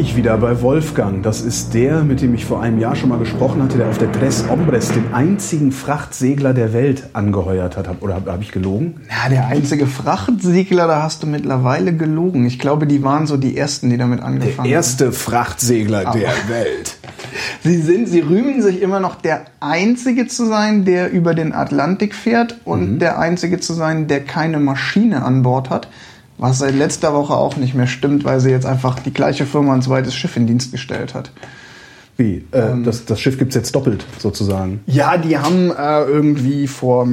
Ich wieder bei Wolfgang. Das ist der, mit dem ich vor einem Jahr schon mal gesprochen hatte, der auf der Tres Hombres den einzigen Frachtsegler der Welt angeheuert hat. Oder habe hab ich gelogen? Ja, der einzige Frachtsegler, da hast du mittlerweile gelogen. Ich glaube, die waren so die ersten, die damit angefangen haben. Der erste haben. Frachtsegler Aber der Welt. Sie sind, sie rühmen sich immer noch der einzige zu sein, der über den Atlantik fährt und mhm. der einzige zu sein, der keine Maschine an Bord hat. Was seit letzter Woche auch nicht mehr stimmt, weil sie jetzt einfach die gleiche Firma ein zweites Schiff in Dienst gestellt hat. Wie? Äh, ähm, das, das Schiff gibt es jetzt doppelt sozusagen? Ja, die haben äh, irgendwie vor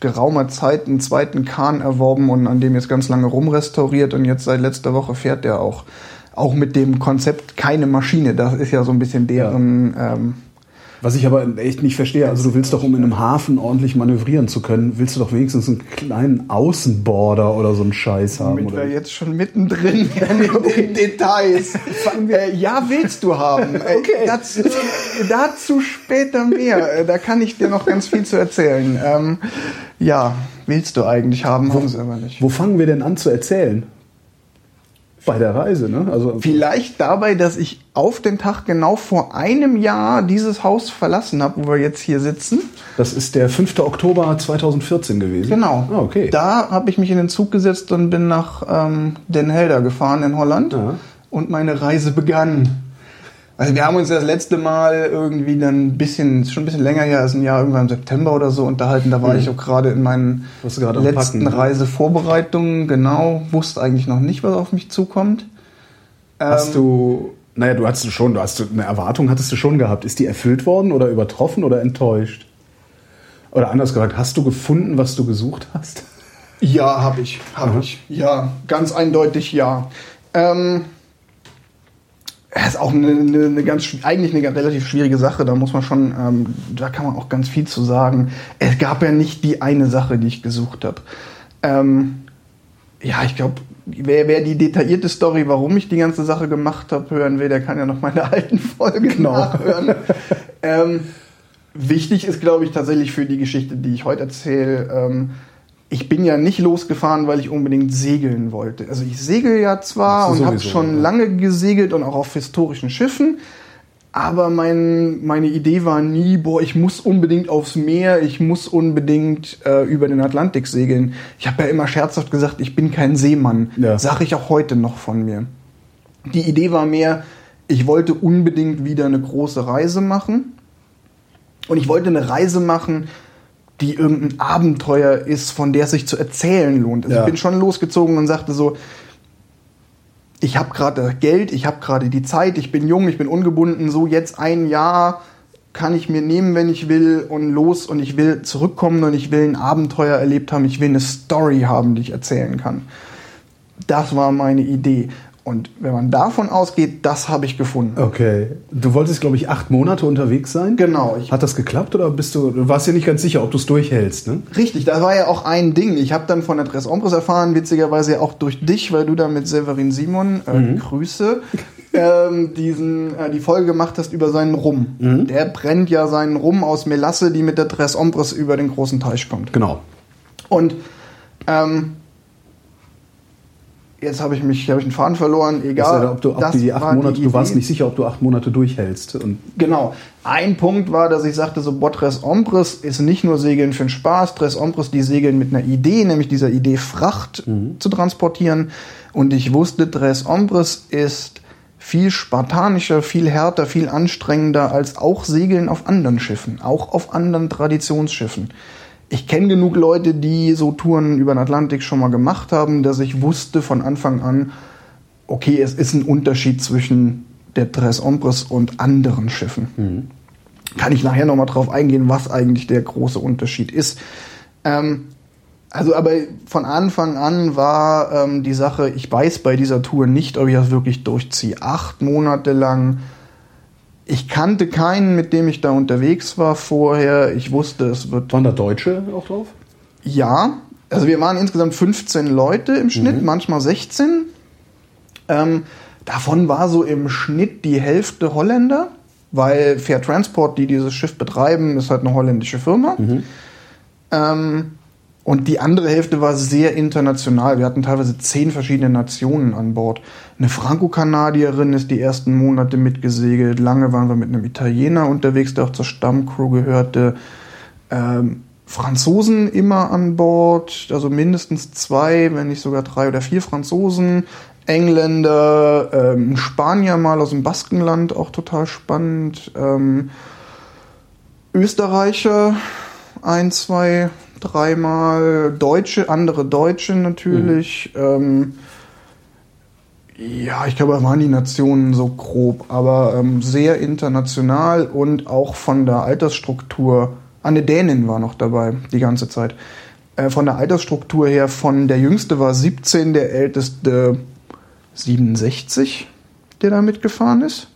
geraumer Zeit einen zweiten Kahn erworben und an dem jetzt ganz lange rumrestauriert und jetzt seit letzter Woche fährt der auch. Auch mit dem Konzept keine Maschine. Das ist ja so ein bisschen deren. Ja. Ähm, was ich aber echt nicht verstehe, also du willst doch, um in einem Hafen ordentlich manövrieren zu können, willst du doch wenigstens einen kleinen Außenborder oder so einen Scheiß haben. Damit wir jetzt schon mittendrin in den Details. äh, ja, willst du haben. Äh, okay. Dazu, dazu, später mehr. Äh, da kann ich dir noch ganz viel zu erzählen. Ähm, ja, willst du eigentlich haben, haben sie aber nicht. Wo fangen wir denn an zu erzählen? Bei der Reise, ne? Also vielleicht dabei, dass ich auf den Tag genau vor einem Jahr dieses Haus verlassen habe, wo wir jetzt hier sitzen. Das ist der 5. Oktober 2014 gewesen. Genau. Ah, okay. Da habe ich mich in den Zug gesetzt und bin nach ähm, Den Helder gefahren in Holland. Ja. Und meine Reise begann. Also wir haben uns das letzte Mal irgendwie dann ein bisschen, schon ein bisschen länger her, als ein Jahr irgendwann im September oder so unterhalten. Da war mhm. ich auch gerade in meinen letzten Packen, ne? Reisevorbereitungen. Genau, wusste eigentlich noch nicht, was auf mich zukommt. Hast ähm, du, naja, du hattest schon, du hast eine Erwartung hattest du schon gehabt. Ist die erfüllt worden oder übertroffen oder enttäuscht? Oder anders gesagt, hast du gefunden, was du gesucht hast? Ja, habe ich, habe ich. Ja, ganz eindeutig ja. Ähm, es ist auch eine, eine, eine, ganz eigentlich eine relativ schwierige Sache. Da muss man schon, ähm, da kann man auch ganz viel zu sagen. Es gab ja nicht die eine Sache, die ich gesucht habe. Ähm, ja, ich glaube, wer, wer die detaillierte Story, warum ich die ganze Sache gemacht habe, hören will, der kann ja noch meine alten Folgen genau. nachhören. ähm, wichtig ist, glaube ich, tatsächlich für die Geschichte, die ich heute erzähle. Ich bin ja nicht losgefahren, weil ich unbedingt segeln wollte. Also ich segel ja zwar und habe schon ja. lange gesegelt und auch auf historischen Schiffen, aber mein, meine Idee war nie, boah, ich muss unbedingt aufs Meer, ich muss unbedingt äh, über den Atlantik segeln. Ich habe ja immer scherzhaft gesagt, ich bin kein Seemann. Ja. Sag ich auch heute noch von mir. Die Idee war mehr, ich wollte unbedingt wieder eine große Reise machen. Und ich wollte eine Reise machen, die irgendein Abenteuer ist, von der es sich zu erzählen lohnt. Also ja. Ich bin schon losgezogen und sagte so, ich habe gerade Geld, ich habe gerade die Zeit, ich bin jung, ich bin ungebunden, so jetzt ein Jahr kann ich mir nehmen, wenn ich will und los und ich will zurückkommen und ich will ein Abenteuer erlebt haben, ich will eine Story haben, die ich erzählen kann. Das war meine Idee. Und wenn man davon ausgeht, das habe ich gefunden. Okay. Du wolltest, glaube ich, acht Monate unterwegs sein? Genau. Hat das geklappt oder bist du, du warst ja nicht ganz sicher, ob du es durchhältst, ne? Richtig, das war ja auch ein Ding. Ich habe dann von der Tres Ombres erfahren, witzigerweise auch durch dich, weil du da mit Severin Simon, äh, mhm. Grüße, ähm, diesen, äh, die Folge gemacht hast über seinen Rum. Mhm. Der brennt ja seinen Rum aus Melasse, die mit der Tres Ombres über den großen Teich kommt. Genau. Und ähm, jetzt habe ich mich, habe ich den Faden verloren, egal. Ja, ob du, ob Das die acht war Monate, die du warst nicht sicher, ob du acht Monate durchhältst. Und Genau. Ein Punkt war, dass ich sagte, so Botres Ombres ist nicht nur Segeln für den Spaß, Tres Ombres, die segeln mit einer Idee, nämlich dieser Idee Fracht zu transportieren. Und ich wusste, Tres Ombres ist viel spartanischer, viel härter, viel anstrengender als auch Segeln auf anderen Schiffen, auch auf anderen Traditionsschiffen. Ich kenne genug Leute, die so Touren über den Atlantik schon mal gemacht haben, dass ich wusste von Anfang an, okay, es ist ein Unterschied zwischen der Tres Ombres und anderen Schiffen. Kann ich nachher nochmal drauf eingehen, was eigentlich der große Unterschied ist. Ähm, also, aber von Anfang an war ähm, die Sache, ich weiß bei dieser Tour nicht, ob ich das wirklich durchziehe. Acht Monate lang. Ich kannte keinen, mit dem ich da unterwegs war vorher. Ich wusste, es wird waren da Deutsche auch drauf? ja, also wir waren insgesamt 15 Leute im Schnitt, manchmal 16. Ähm, davon war so im Schnitt die Hälfte Holländer, weil Fair Transport, die dieses Schiff betreiben, ist halt eine holländische Firma. Ähm, und die andere Hälfte war sehr international. Wir hatten teilweise zehn verschiedene Nationen an Bord. Eine Franco-Kanadierin ist die ersten Monate mitgesegelt. Lange waren wir mit einem Italiener unterwegs, der auch zur Stammcrew gehörte. Ähm, Franzosen immer an Bord, also mindestens zwei, wenn nicht sogar drei oder vier Franzosen. Engländer, ähm, Spanier mal aus dem Baskenland, auch total spannend. Ähm, Österreicher, ein, zwei, dreimal. Deutsche, andere Deutsche natürlich. Ähm, ja, ich glaube, da waren die Nationen so grob, aber ähm, sehr international und auch von der Altersstruktur. Eine Dänin war noch dabei die ganze Zeit. Äh, von der Altersstruktur her, von der jüngste war 17, der älteste 67, der da mitgefahren ist.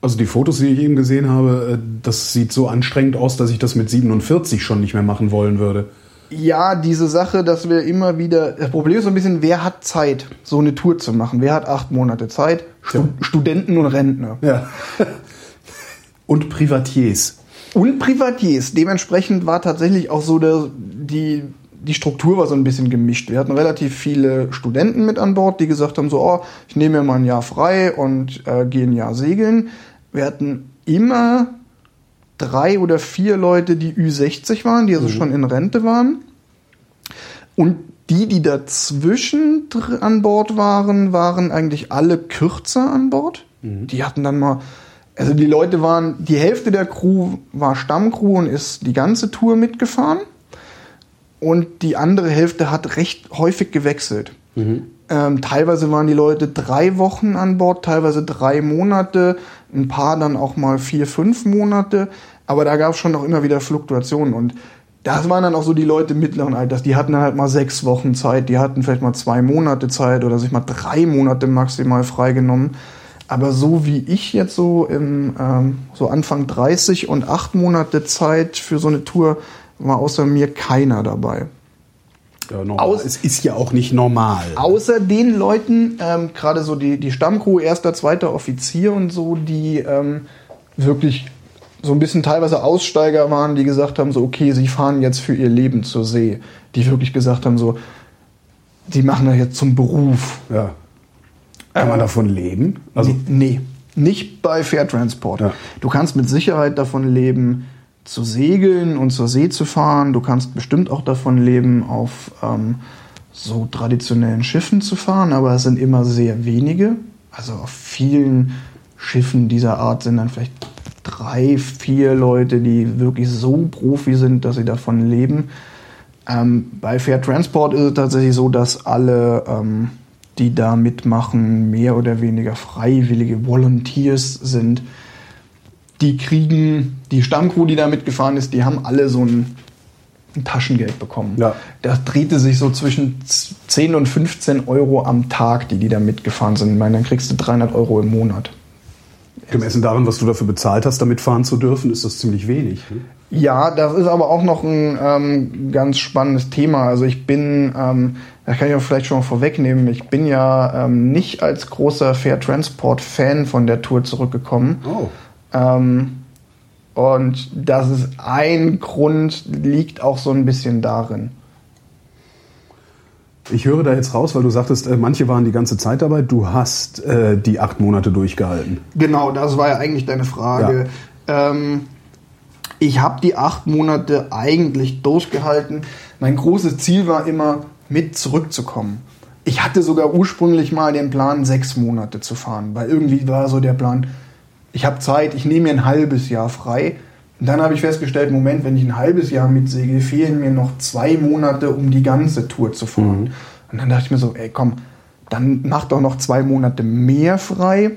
Also die Fotos, die ich eben gesehen habe, äh, das sieht so anstrengend aus, dass ich das mit 47 schon nicht mehr machen wollen würde. Ja, diese Sache, dass wir immer wieder. Das Problem ist so ein bisschen, wer hat Zeit, so eine Tour zu machen? Wer hat acht Monate Zeit? Stu Ja. Studenten und Rentner. Ja. Und Privatiers. Und Privatiers. Dementsprechend war tatsächlich auch so der, die, die Struktur war so ein bisschen gemischt. Wir hatten relativ viele Studenten mit an Bord, die gesagt haben: so, oh, ich nehme mir mal ein Jahr frei und äh, gehe ein Jahr segeln. Wir hatten immer drei oder vier Leute, die Ü60 waren, die also schon in Rente waren. Und die, die dazwischen an Bord waren, waren eigentlich alle kürzer an Bord. Die hatten dann mal, also die Leute waren, die Hälfte der Crew war Stammcrew und ist die ganze Tour mitgefahren. Und die andere Hälfte hat recht häufig gewechselt. Ähm, teilweise waren die Leute drei Wochen an Bord, teilweise drei Monate, ein paar dann auch mal vier, fünf Monate. Aber da gab es schon noch immer wieder Fluktuationen. Und das waren dann auch so die Leute mittleren Alters. Die hatten dann halt mal sechs Wochen Zeit, die hatten vielleicht mal zwei Monate Zeit oder sich mal drei Monate maximal freigenommen. Aber so wie ich jetzt so im ähm, so Anfang 30 und acht Monate Zeit für so eine Tour war außer mir keiner dabei. Ja, normal. Aus- es ist ja auch nicht normal. Außer den Leuten, ähm, gerade so die, die Stammcrew, erster, zweiter Offizier und so, die ähm, wirklich so ein bisschen teilweise Aussteiger waren, die gesagt haben, so, okay, sie fahren jetzt für ihr Leben zur See. Die wirklich gesagt haben, so, die machen das jetzt zum Beruf. Ja. Kann man davon leben? Also, nee, nee, nicht bei Fair Transport. Ja. Du kannst mit Sicherheit davon leben, zu segeln und zur See zu fahren. Du kannst bestimmt auch davon leben, auf ähm, so traditionellen Schiffen zu fahren, aber es sind immer sehr wenige. Also auf vielen Schiffen dieser Art sind dann vielleicht drei, vier Leute, die wirklich so Profi sind, dass sie davon leben. Ähm, bei Fair Transport ist es tatsächlich so, dass alle, ähm, die da mitmachen, mehr oder weniger freiwillige Volunteers sind. Die kriegen, die Stammcrew, die da mitgefahren ist, die haben alle so ein, ein Taschengeld bekommen. Ja. Das drehte sich so zwischen 10 und 15 Euro am Tag, die die da mitgefahren sind. Ich meine, dann kriegst du 300 Euro im Monat. gemessen daran, was du dafür bezahlt hast, damit fahren zu dürfen, ist das ziemlich wenig. ne? Ja, das ist aber auch noch ein ähm, ganz spannendes Thema. Also ich bin, ähm, da kann ich auch vielleicht schon mal vorwegnehmen, ich bin ja ähm, nicht als großer Fair Transport Fan von der Tour zurückgekommen. Oh. Ähm, und das ist ein Grund, liegt auch so ein bisschen darin. Ich höre da jetzt raus, weil du sagtest, äh, manche waren die ganze Zeit dabei. Du hast äh, die acht Monate durchgehalten. Genau, das war ja eigentlich deine Frage. Ähm, ich habe die acht Monate eigentlich durchgehalten. Mein großes Ziel war immer, mit zurückzukommen. Ich hatte sogar ursprünglich mal den Plan, sechs Monate zu fahren, weil irgendwie war so der Plan, ich habe Zeit, ich nehme mir ein halbes Jahr frei. Und dann habe ich festgestellt, Moment, wenn ich ein halbes Jahr mitsegel, fehlen mir noch zwei Monate, um die ganze Tour zu fahren. Und dann dachte ich mir so, ey komm, dann mach doch noch zwei Monate mehr frei.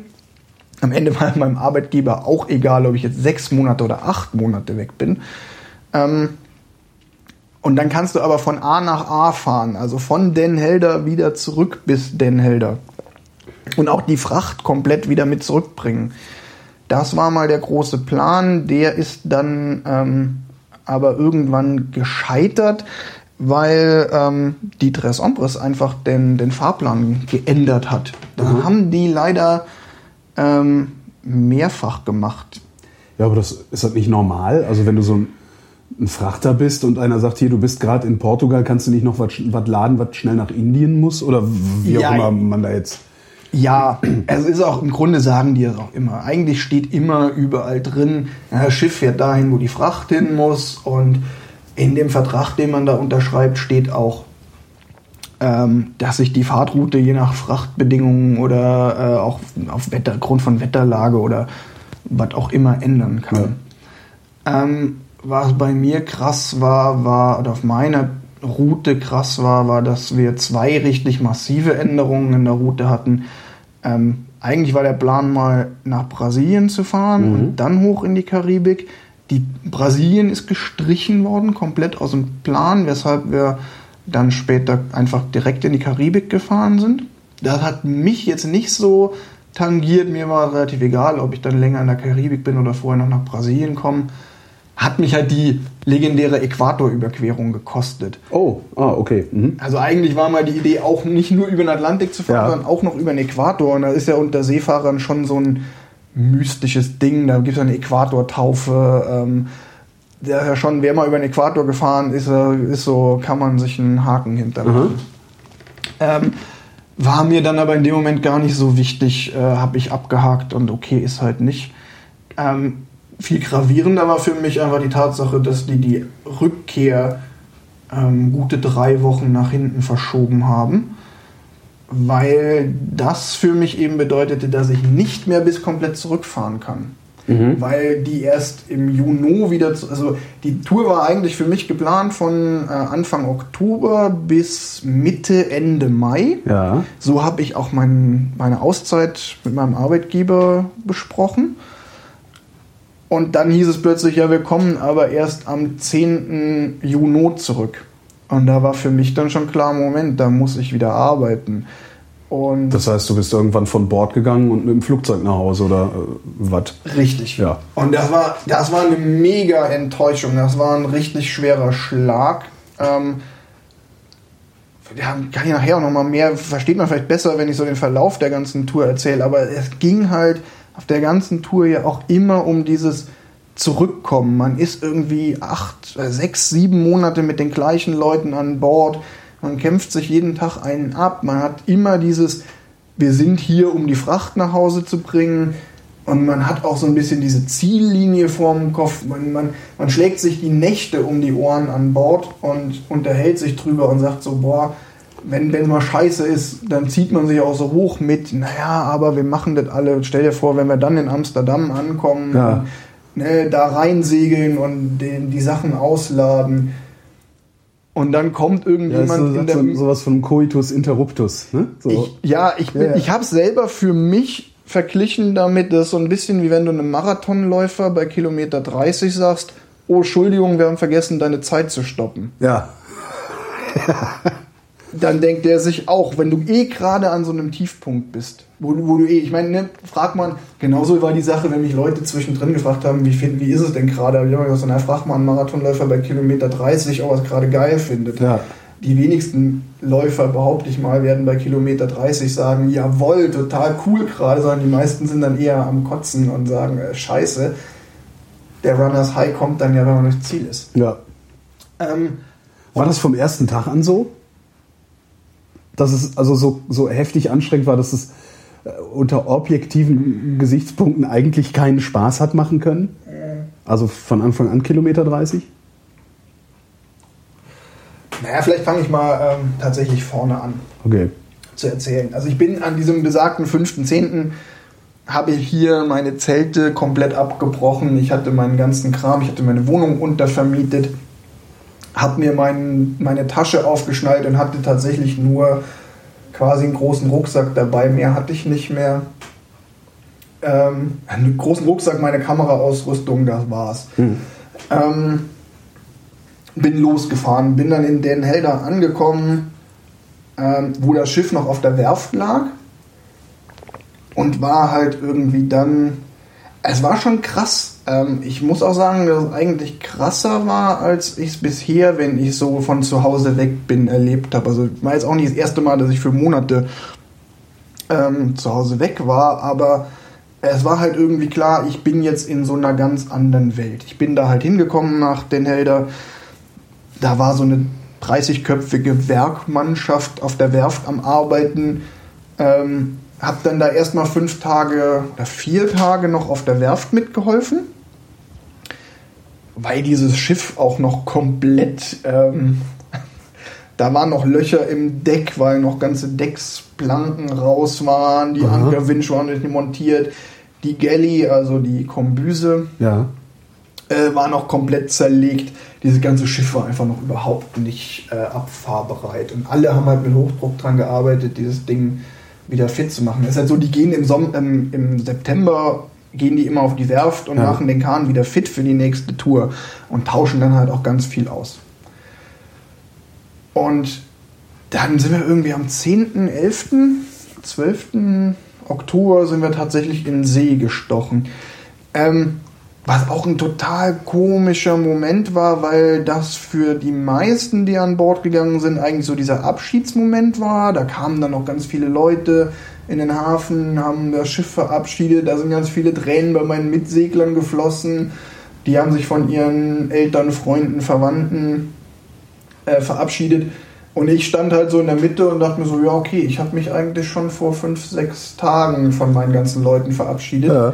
Am Ende war meinem Arbeitgeber auch egal, ob ich jetzt sechs Monate oder acht Monate weg bin. Ähm, und dann kannst du aber von A nach A fahren, also von Den Helder wieder zurück bis Den Helder. Und auch die Fracht komplett wieder mit zurückbringen. Das war mal der große Plan. Der ist dann ähm, aber irgendwann gescheitert, weil ähm, die Tres Ombres einfach den, den Fahrplan geändert hat. Da Mhm. haben die leider ähm, mehrfach gemacht. Ja, aber das ist halt nicht normal. Also wenn du so ein, ein Frachter bist und einer sagt, hier, du bist gerade in Portugal, kannst du nicht noch was laden, was schnell nach Indien muss? Oder wie Ja, auch immer man da jetzt... Ja, es ist auch im Grunde sagen die es auch immer. Eigentlich steht immer überall drin, ja, das Schiff fährt dahin, wo die Fracht hin muss. Und in dem Vertrag, den man da unterschreibt, steht auch, ähm, dass sich die Fahrtroute je nach Frachtbedingungen oder äh, auch auf Wetter, Grund von Wetterlage oder was auch immer ändern kann. Ähm, was bei mir krass war, war, oder auf meiner Route krass war, war, dass wir zwei richtig massive Änderungen in der Route hatten. Ähm, eigentlich war der Plan mal nach Brasilien zu fahren und dann hoch in die Karibik. Die Brasilien ist gestrichen worden, komplett aus dem Plan, weshalb wir dann später einfach direkt in die Karibik gefahren sind. Das hat mich jetzt nicht so tangiert. Mir war relativ egal, ob ich dann länger in der Karibik bin oder vorher noch nach Brasilien komme. Hat mich halt die legendäre Äquatorüberquerung gekostet. Oh, ah, okay. Mhm. Also eigentlich war mal die Idee auch nicht nur über den Atlantik zu fahren, Ja. sondern auch noch über den Äquator. Und da ist ja unter Seefahrern schon so ein mystisches Ding. Da gibt es eine Äquatortaufe. Ähm, der ja schon, wer mal über den Äquator gefahren ist, äh, ist so, kann man sich einen Haken hinterlassen. Ähm, war mir dann aber in dem Moment gar nicht so wichtig, äh, habe ich abgehakt und okay, ist halt nicht. Ähm, viel gravierender war für mich einfach die Tatsache, dass die die Rückkehr ähm, gute drei Wochen nach hinten verschoben haben, weil das für mich eben bedeutete, dass ich nicht mehr bis komplett zurückfahren kann. Weil die erst im Juni wieder, zu, also die Tour war eigentlich für mich geplant von äh, Anfang Oktober bis Mitte, Ende Mai. Ja. So habe ich auch mein, meine Auszeit mit meinem Arbeitgeber besprochen. Und dann hieß es plötzlich, ja, wir kommen aber erst am 10. Juni zurück. Und da war für mich dann schon klar, Moment, da muss ich wieder arbeiten. Und Das heißt, du bist irgendwann von Bord gegangen und mit dem Flugzeug nach Hause oder äh, was? Richtig. Ja. Und das war, das war eine mega Enttäuschung. Das war ein richtig schwerer Schlag. Ähm, ja, kann ich nachher auch noch mal mehr, versteht man vielleicht besser, wenn ich so den Verlauf der ganzen Tour erzähle. Aber es ging halt auf der ganzen Tour ja auch immer um dieses Zurückkommen. Man ist irgendwie acht, äh, sechs, sieben Monate mit den gleichen Leuten an Bord. Man kämpft sich jeden Tag einen ab. Man hat immer dieses, wir sind hier, um die Fracht nach Hause zu bringen. Und man hat auch so ein bisschen diese Ziellinie vorm Kopf. Man, man, man schlägt sich die Nächte um die Ohren an Bord und unterhält sich drüber und sagt so, boah, wenn wenn mal scheiße ist, dann zieht man sich auch so hoch mit, naja, aber wir machen das alle. Stell dir vor, wenn wir dann in Amsterdam ankommen, Ja. ne, da reinsegeln und den, die Sachen ausladen. Und dann kommt Ja, irgendjemand so, in der so, sowas von Coitus interruptus. Ne? So. ich, ja, ich, bin- Ja, ja. ich habe es selber für mich verglichen damit, das ist so ein bisschen wie wenn du einem Marathonläufer bei Kilometer 30 sagst, oh Entschuldigung, wir haben vergessen, deine Zeit zu stoppen. ja. Dann denkt der sich auch, wenn du eh gerade an so einem Tiefpunkt bist, wo, du- wo du eh, ich meine, ne, fragt man, genauso war die Sache, wenn mich Leute zwischendrin gefragt haben, wie, find, wie ist es denn gerade? Ich habe gesagt, na, frag mal einen Marathonläufer bei Kilometer 30, ob er es gerade geil findet. Ja. Die wenigsten Läufer, behaupte ich mal, werden bei Kilometer 30 sagen, jawohl, total cool gerade, sondern die meisten sind dann eher am Kotzen und sagen, äh, scheiße. Der Runners High kommt dann ja, wenn man durchs Ziel ist. ja. Ähm, War das vom ersten Tag an so? Dass es also so, so heftig anstrengend war, dass es äh, unter objektiven Gesichtspunkten eigentlich keinen Spaß hat machen können? Also von Anfang an Kilometer 30? Naja, vielleicht fange ich mal ähm, tatsächlich vorne an Okay. zu erzählen. Also ich bin an diesem besagten 5.10. habe ich hier meine Zelte komplett abgebrochen. Ich hatte meinen ganzen Kram, ich hatte meine Wohnung untervermietet, habe mir mein, meine Tasche aufgeschnallt und hatte tatsächlich nur quasi einen großen Rucksack dabei. Mehr hatte ich nicht mehr. Ähm, einen großen Rucksack, meine Kameraausrüstung, das war's. Ähm, bin losgefahren, bin dann in Den Helder angekommen, ähm, wo das Schiff noch auf der Werft lag und war halt irgendwie dann. Es war schon krass. Ähm, ich muss auch sagen, dass es eigentlich krasser war, als ich es bisher, wenn ich so von zu Hause weg bin, erlebt habe. Also war jetzt auch nicht das erste Mal, dass ich für Monate ähm, zu Hause weg war, aber es war halt irgendwie klar, ich bin jetzt in so einer ganz anderen Welt. Ich bin da halt hingekommen nach Den Helder. Da war so eine 30-köpfige Werkmannschaft auf der Werft am Arbeiten. Ähm, hab dann da erstmal fünf Tage oder vier Tage noch auf der Werft mitgeholfen, weil dieses Schiff auch noch komplett, ähm, da waren noch Löcher im Deck, weil noch ganze Decksplanken raus waren, die. Ankerwinch waren nicht montiert, die Galley, also die Kombüse, Ja. äh, war noch komplett zerlegt. Dieses ganze Schiff war einfach noch überhaupt nicht äh, abfahrbereit. Und alle haben halt mit Hochdruck dran gearbeitet, dieses Ding wieder fit zu machen. Es ist halt so, die gehen im, Som ähm, im September gehen die immer auf die Werft und Ja. machen den Kahn wieder fit für die nächste Tour und tauschen dann halt auch ganz viel aus. Und dann sind wir irgendwie am 10., 11., 12. Oktober sind wir tatsächlich in den See gestochen. Ähm, was auch ein total komischer Moment war, weil das für die meisten, die an Bord gegangen sind, eigentlich so dieser Abschiedsmoment war. Da kamen dann noch ganz viele Leute in den Hafen, haben das Schiff verabschiedet. Da sind ganz viele Tränen bei meinen Mitseglern geflossen. Die haben sich von ihren Eltern, Freunden, Verwandten äh, verabschiedet. Und ich stand halt so in der Mitte und dachte mir so, ja, okay, ich habe mich eigentlich schon vor fünf, sechs Tagen von meinen ganzen Leuten verabschiedet ja.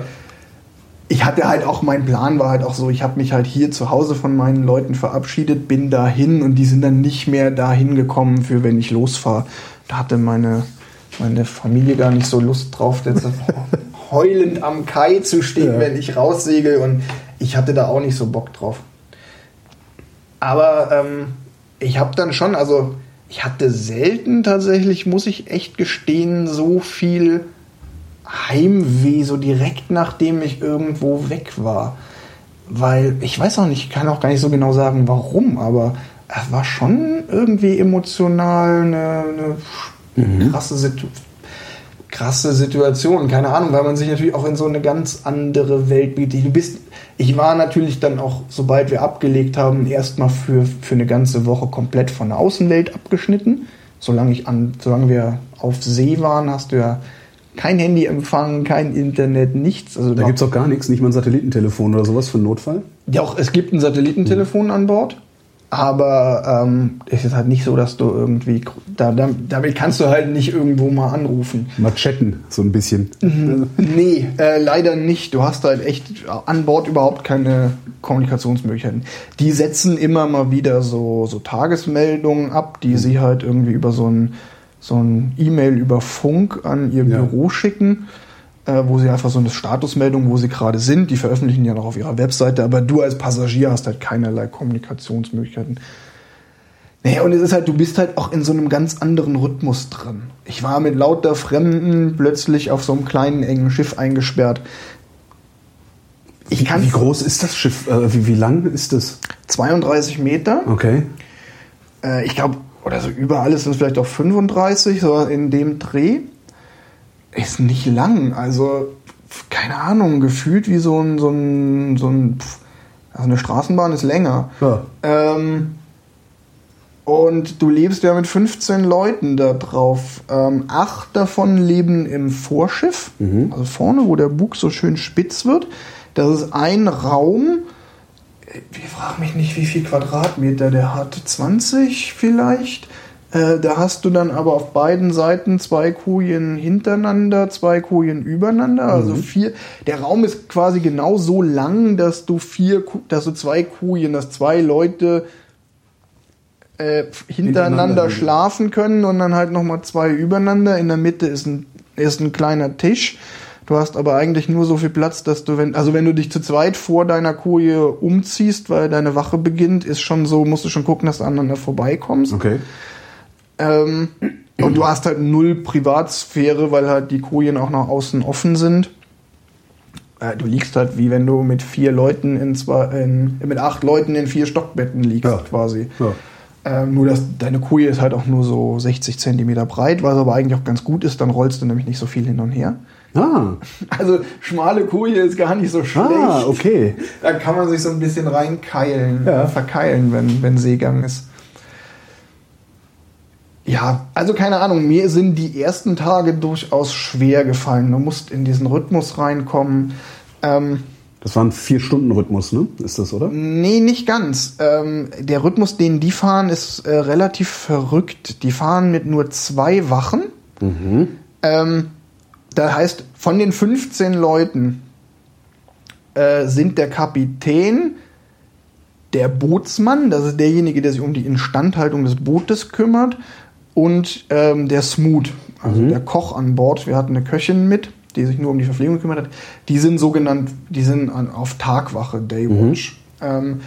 ich hatte halt auch, mein Plan war halt auch so, ich habe mich halt hier zu Hause von meinen Leuten verabschiedet, bin dahin und die sind dann nicht mehr dahin gekommen, für wenn ich losfahre. Da hatte meine, meine Familie gar nicht so Lust drauf, jetzt heulend am Kai zu stehen, Ja. wenn ich raussegel und ich hatte da auch nicht so Bock drauf. Aber ähm, ich habe dann schon, also ich hatte selten tatsächlich, muss ich echt gestehen, so viel Heimweh, so direkt nachdem ich irgendwo weg war. Weil ich weiß auch nicht, ich kann auch gar nicht so genau sagen, warum, aber es war schon irgendwie emotional eine, eine krasse, Situ krasse Situation. Keine Ahnung, weil man sich natürlich auch in so eine ganz andere Welt bietet. Du bist, ich war natürlich dann auch, sobald wir abgelegt haben, erstmal für, für eine ganze Woche komplett von der Außenwelt abgeschnitten. Solange, ich an, solange wir auf See waren, hast du ja kein Handyempfang, kein Internet, nichts. Also Da gibt es auch gar nichts, nicht mal ein Satellitentelefon oder sowas für einen Notfall. ja, auch, es gibt ein Satellitentelefon an Bord, aber ähm, es ist halt nicht so, dass du irgendwie, da, da, damit kannst du halt nicht irgendwo mal anrufen. Mal chatten, so ein bisschen. Nee, äh, leider nicht. Du hast halt echt an Bord überhaupt keine Kommunikationsmöglichkeiten. Die setzen immer mal wieder so, so Tagesmeldungen ab, die sie halt irgendwie über so ein, so ein E-Mail über Funk an ihr Ja. Büro schicken, äh, wo sie einfach so eine Statusmeldung, wo sie gerade sind, die veröffentlichen ja noch auf ihrer Webseite, aber du als Passagier hast halt keinerlei Kommunikationsmöglichkeiten. Naja, und es ist halt, du bist halt auch in so einem ganz anderen Rhythmus drin. Ich war mit lauter Fremden plötzlich auf so einem kleinen, engen Schiff eingesperrt. Ich kann Wie groß ist das Schiff? Äh, wie, wie lang ist das? 32 Meter. Okay. Äh, ich glaube, oder so überall ist es vielleicht auch 35, so in dem Dreh. Ist nicht lang. Also, keine Ahnung, gefühlt wie so ein, so ein, so ein also eine Straßenbahn ist länger. Ja. Ähm, und du lebst ja mit 15 Leuten da drauf. Ähm, acht davon leben im Vorschiff, also vorne, wo der Bug so schön spitz wird. Das ist ein Raum. Ich frage mich nicht, wie viel Quadratmeter der hat. 20 vielleicht. Äh, da hast du dann aber auf beiden Seiten zwei Kujen hintereinander, zwei Kujen übereinander, also vier. Der Raum ist quasi genau so lang, dass du vier, dass du zwei Kujen, dass zwei Leute äh, hintereinander Hintereinander schlafen können und dann halt nochmal zwei übereinander. In der Mitte ist ein, ist ein kleiner Tisch. Du hast aber eigentlich nur so viel Platz, dass du, wenn, also wenn du dich zu zweit vor deiner Koje umziehst, weil deine Wache beginnt, ist schon so, musst du schon gucken, dass du aneinander vorbeikommst. Okay. Ähm, und du hast halt null Privatsphäre, weil halt die Kojen auch nach außen offen sind. Äh, du liegst halt wie wenn du mit vier Leuten in zwei, in, mit acht Leuten in vier Stockbetten liegst, Ja. quasi. Ja. Ähm, nur dass deine Koje ist halt auch nur so 60 Zentimeter breit, was aber eigentlich auch ganz gut ist, dann rollst du nämlich nicht so viel hin und her. Ah, Also schmale Koje ist gar nicht so schlecht. ah, okay. Da kann man sich so ein bisschen reinkeilen, Ja. verkeilen, wenn, wenn Seegang ist. Ja, also keine Ahnung, mir sind die ersten Tage durchaus schwer gefallen. Du musst in diesen Rhythmus reinkommen. Ähm, Das war ein Vier-Stunden-Rhythmus, ne? Ist das, oder? nee, nicht ganz. Ähm, der Rhythmus, den die fahren, ist äh, relativ verrückt. Die fahren mit nur zwei Wachen. Ähm, das heißt, von den 15 Leuten äh, sind der Kapitän, der Bootsmann, das ist derjenige, der sich um die Instandhaltung des Bootes kümmert, und ähm, der Smoot, also der Koch an Bord. Wir hatten eine Köchin mit, die sich nur um die Verpflegung gekümmert hat. Die sind sogenannt, die sind an, auf Tagwache, Daywatch. Ähm,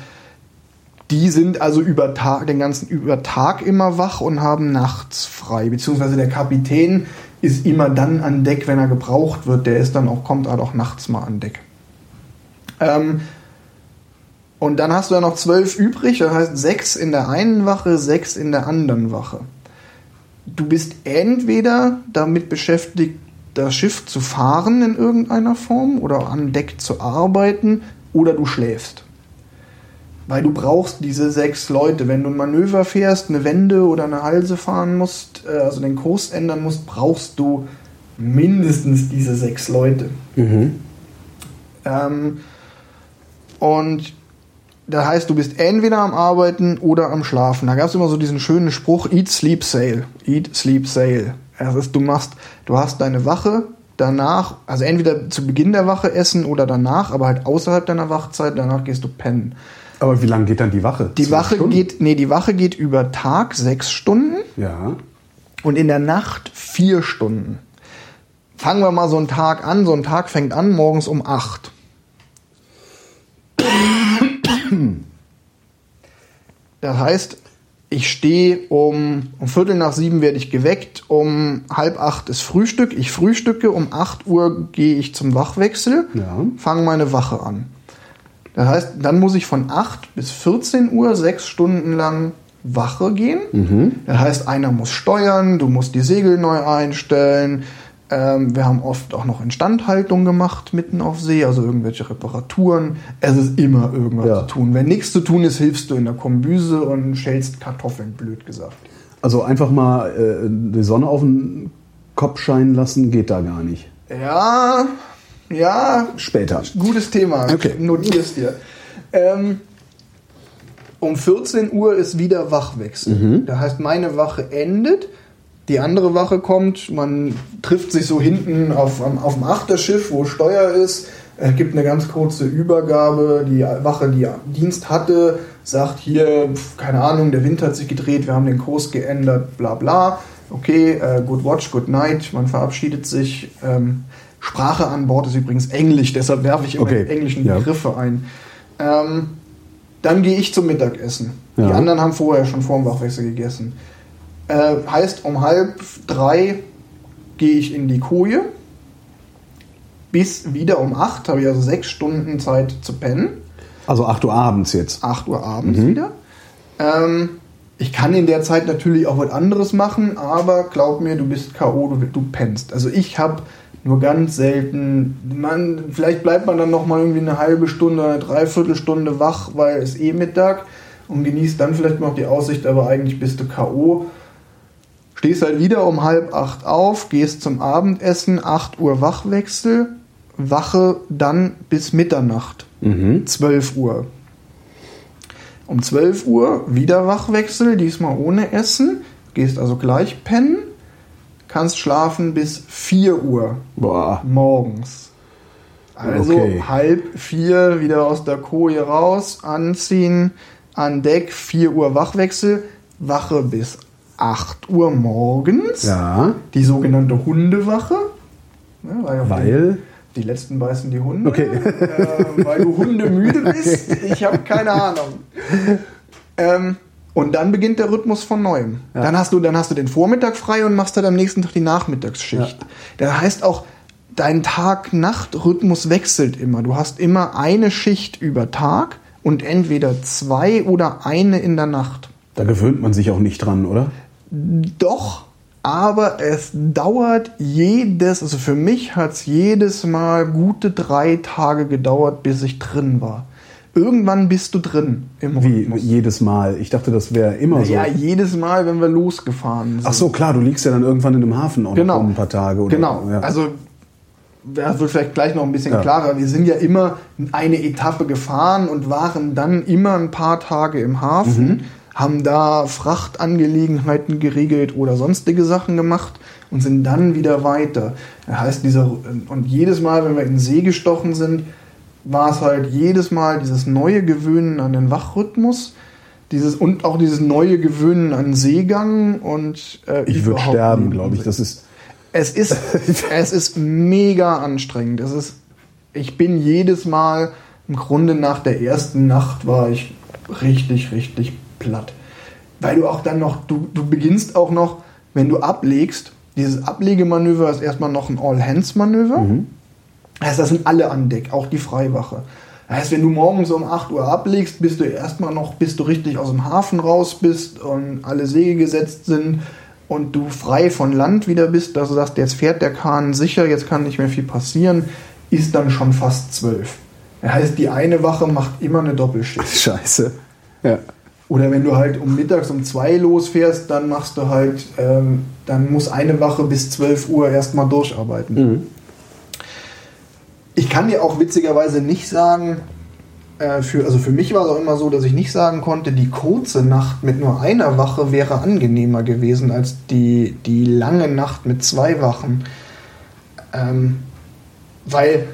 die sind also über Tag, den ganzen über Tag immer wach und haben nachts frei. Beziehungsweise der Kapitän ist immer dann an Deck, wenn er gebraucht wird. Der ist dann auch, kommt halt auch nachts mal an Deck. Ähm, und dann hast du ja noch zwölf übrig, das heißt sechs in der einen Wache, sechs in der anderen Wache. Du bist entweder damit beschäftigt, das Schiff zu fahren in irgendeiner Form oder an Deck zu arbeiten oder du schläfst. Weil du brauchst diese sechs Leute. Wenn du ein Manöver fährst, eine Wende oder eine Halse fahren musst, äh, also den Kurs ändern musst, brauchst du mindestens diese sechs Leute. Ähm, und das heißt, du bist entweder am Arbeiten oder am Schlafen. Da gab es immer so diesen schönen Spruch, eat, sleep, sail. Eat, sleep, sail. Das ist, du machst, du hast deine Wache, danach, also entweder zu Beginn der Wache essen oder danach, aber halt außerhalb deiner Wachzeit, danach gehst du pennen. Aber wie lange geht dann die Wache? Die Wache Stunden? geht, nee, die Wache geht über Tag sechs Stunden Ja. und in der Nacht vier Stunden. Fangen wir mal so einen Tag an. So ein Tag fängt an morgens um acht. Das heißt, ich stehe um, um Viertel nach sieben werde ich geweckt, um halb acht ist Frühstück, ich frühstücke, um acht Uhr gehe ich zum Wachwechsel, Ja. fange meine Wache an. Das heißt, dann muss ich von 8 bis 14 Uhr sechs Stunden lang Wache gehen. Das heißt, einer muss steuern, du musst die Segel neu einstellen. Ähm, wir haben oft auch noch Instandhaltung gemacht mitten auf See, also irgendwelche Reparaturen. Es ist immer irgendwas Ja. zu tun. Wenn nichts zu tun ist, hilfst du in der Kombüse und schälst Kartoffeln, blöd gesagt. Also einfach mal äh, die Sonne auf den Kopf scheinen lassen, geht da gar nicht. Ja, ja, Später. Gutes Thema. Okay. Notierst dir. Ähm, um 14 Uhr ist wieder Wachwechsel. Das heißt, meine Wache endet, die andere Wache kommt, man trifft sich so hinten auf, auf dem Achterschiff, wo Steuer ist. Es gibt eine ganz kurze Übergabe. Die Wache, die Dienst hatte, sagt hier, keine Ahnung, der Wind hat sich gedreht, wir haben den Kurs geändert, bla bla. Okay, äh, good watch, good night, man verabschiedet sich. Ähm, Sprache an Bord ist übrigens Englisch, deshalb werfe ich immer Okay, die englischen ja. Begriffe ein. Ähm, dann gehe ich zum Mittagessen. Die Ja. anderen haben vorher schon vor dem Wachwechsel gegessen. Äh, heißt, um halb drei gehe ich in die Koje. Bis wieder um acht habe ich also sechs Stunden Zeit zu pennen. Also 8 Uhr abends jetzt. 8 Uhr abends wieder. Ähm, ich kann in der Zeit natürlich auch was anderes machen, aber glaub mir, du bist K.O., du, du pennst. Also ich habe nur ganz selten, man, vielleicht bleibt man dann noch mal irgendwie eine halbe Stunde, eine Dreiviertelstunde wach, weil es eh Mittag und genießt dann vielleicht noch die Aussicht, aber eigentlich bist du K.O. Stehst halt wieder um halb acht auf, gehst zum Abendessen, 8 Uhr Wachwechsel, wache dann bis Mitternacht, 12 Uhr. Um 12 Uhr wieder Wachwechsel, diesmal ohne Essen, gehst also gleich pennen, kannst schlafen bis 4 Uhr Boah. morgens. Also Okay. halb vier wieder aus der Koje raus, anziehen, an Deck, 4 Uhr Wachwechsel, Wache bis 8 Uhr morgens. Ja, Die sogenannte Hundewache. Ja, weil, weil. Die, die letzten beißen die Hunde. Okay. Äh, weil du hundemüde bist. Ich habe keine Ahnung. Ähm, und dann beginnt der Rhythmus von neuem. Ja. Dann, hast du, dann hast du den Vormittag frei und machst dann am nächsten Tag die Nachmittagsschicht. Das heißt auch, dein Tag-Nacht-Rhythmus wechselt immer. Du hast immer eine Schicht über Tag und entweder zwei oder eine in der Nacht. Da gewöhnt man sich auch nicht dran, oder? Doch, aber es dauert jedes, also für mich hat es jedes Mal gute drei Tage gedauert, bis ich drin war. Irgendwann bist du drin im Wie Rhythmus. jedes Mal. Ich dachte, das wäre immer so. Ja, jedes Mal, wenn wir losgefahren sind. Ach so, klar, du liegst ja dann irgendwann in einem Hafen auch Genau. ein paar Tage. Oder Genau. Ja. Also das wird vielleicht gleich noch ein bisschen Ja. klarer. Wir sind ja immer eine Etappe gefahren und waren dann immer ein paar Tage im Hafen, Mhm. Haben da Frachtangelegenheiten geregelt oder sonstige Sachen gemacht und sind dann wieder weiter. Das heißt, dieser und jedes Mal, wenn wir in den See gestochen sind, war es halt jedes Mal dieses neue Gewöhnen an den Wachrhythmus. Dieses, und auch dieses neue Gewöhnen an Seegang und äh, ich würde sterben, glaube ich. Das ist. Es ist, es ist mega anstrengend. Es ist, ich bin jedes Mal, im Grunde nach der ersten Nacht war ich richtig, richtig platt. Weil du auch dann noch, du, du beginnst auch noch, wenn du ablegst, dieses Ablegemanöver ist erstmal noch ein All-Hands-Manöver. Das heißt, das sind alle an Deck, auch die Freiwache. Das heißt, wenn du morgens um 8 Uhr ablegst, bist du erstmal noch, bis du richtig aus dem Hafen raus bist und alle Segel gesetzt sind und du frei von Land wieder bist, dass du sagst, jetzt fährt der Kahn sicher, jetzt kann nicht mehr viel passieren, ist dann schon fast zwölf. Das heißt, die eine Wache macht immer eine Doppelschicht. Scheiße. Ja. Oder wenn du halt um mittags um zwei losfährst, dann machst du halt, ähm, dann muss eine Wache bis 12 Uhr erstmal durcharbeiten. Ich kann dir auch witzigerweise nicht sagen, äh, für, also für mich war es auch immer so, dass ich nicht sagen konnte, die kurze Nacht mit nur einer Wache wäre angenehmer gewesen als die, die lange Nacht mit zwei Wachen. Ähm, weil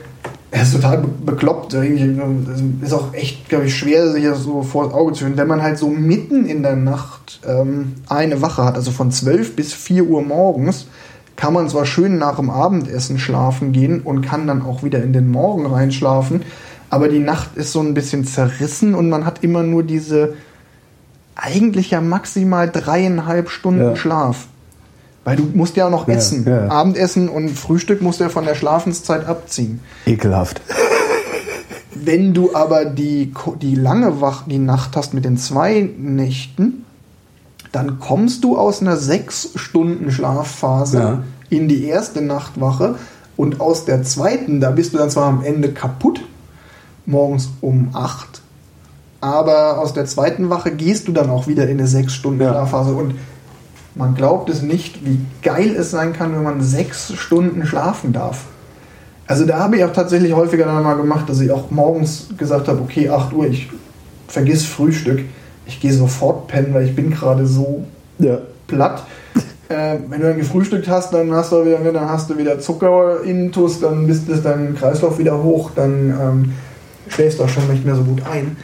es ist total be- bekloppt. ist auch echt, glaube ich, schwer, sich das so vor das Auge zu führen. Wenn man halt so mitten in der Nacht ähm, eine Wache hat, also von 12 bis 4 Uhr morgens, kann man zwar schön nach dem Abendessen schlafen gehen und kann dann auch wieder in den Morgen reinschlafen, aber die Nacht ist so ein bisschen zerrissen und man hat immer nur diese eigentlich ja maximal dreieinhalb Stunden Ja. Schlaf. Weil du musst ja auch noch Ja, essen. ja. Abendessen und Frühstück musst du ja von der Schlafenszeit abziehen. Ekelhaft. Wenn du aber die, die lange Wach, die Nacht hast mit den zwei Nächten, dann kommst du aus einer sechs Stunden Schlafphase Ja. in die erste Nachtwache und aus der zweiten, da bist du dann zwar am Ende kaputt, morgens um acht, aber aus der zweiten Wache gehst du dann auch wieder in eine sechs Stunden. Schlafphase und man glaubt es nicht, wie geil es sein kann, wenn man sechs Stunden schlafen darf. Also da habe ich auch tatsächlich häufiger dann mal gemacht, dass ich auch morgens gesagt habe, okay, 8 Uhr, ich vergiss Frühstück, ich gehe sofort pennen, weil ich bin gerade so Ja. platt. Äh, wenn du dann gefrühstückt hast, dann hast du wieder, dann hast du wieder Zucker-Intus, dann bist ist dein Kreislauf wieder hoch, dann ähm, schläfst du auch schon nicht mehr so gut ein.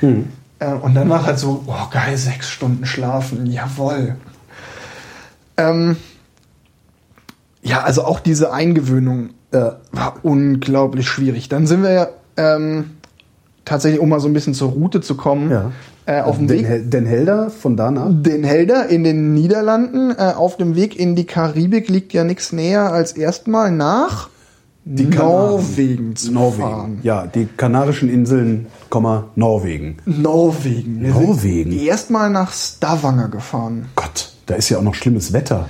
Äh, und dann war halt so, oh geil, sechs Stunden schlafen, jawoll. Ähm, ja, also auch diese Eingewöhnung äh, war unglaublich schwierig. Dann sind wir ja ähm, tatsächlich, um mal so ein bisschen zur Route zu kommen, ja. äh, auf dem Weg Hel- Den Helder von danach? den Helder in den Niederlanden. Äh, auf dem Weg in die Karibik liegt ja nichts näher als erstmal nach Die Norwegen zu Norwegen. fahren. Ja, die Kanarischen Inseln, Norwegen. Norwegen. Wir Norwegen? erstmal nach Stavanger gefahren. Gott, da ist ja auch noch schlimmes Wetter.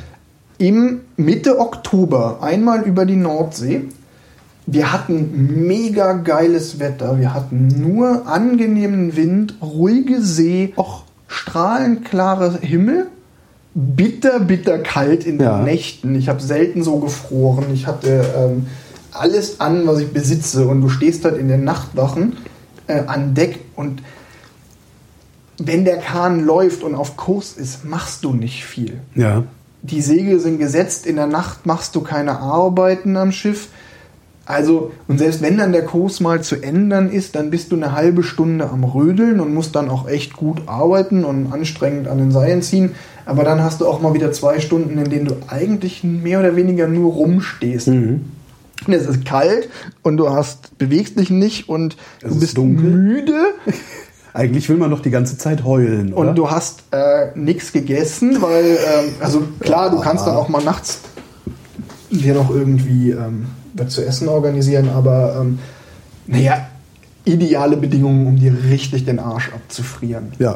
Im Mitte Oktober einmal über die Nordsee. Wir hatten mega geiles Wetter. Wir hatten nur angenehmen Wind, ruhige See, auch strahlend klarer Himmel. Bitter, bitter kalt in den Ja. Nächten. Ich habe selten so gefroren. Ich hatte ähm, alles an, was ich besitze. Und du stehst halt in den Nachtwachen äh, an Deck und wenn der Kahn läuft und auf Kurs ist, machst du nicht viel. Ja. die Segel sind gesetzt, in der Nacht machst du keine Arbeiten am Schiff. Also, und selbst wenn dann der Kurs mal zu ändern ist, dann bist du eine halbe Stunde am Rödeln und musst dann auch echt gut arbeiten und anstrengend an den Seilen ziehen. Aber dann hast du auch mal wieder zwei Stunden, in denen du eigentlich mehr oder weniger nur rumstehst. Mhm. Und es ist kalt und du hast, bewegst dich nicht und Es du ist bist dunkel. müde Eigentlich will man doch die ganze Zeit heulen, oder? und du hast äh, nichts gegessen, weil, ähm, also klar, du kannst dann auch mal nachts dir noch irgendwie ähm, was zu essen organisieren, aber ähm, naja, ideale Bedingungen, um dir richtig den Arsch abzufrieren. ja.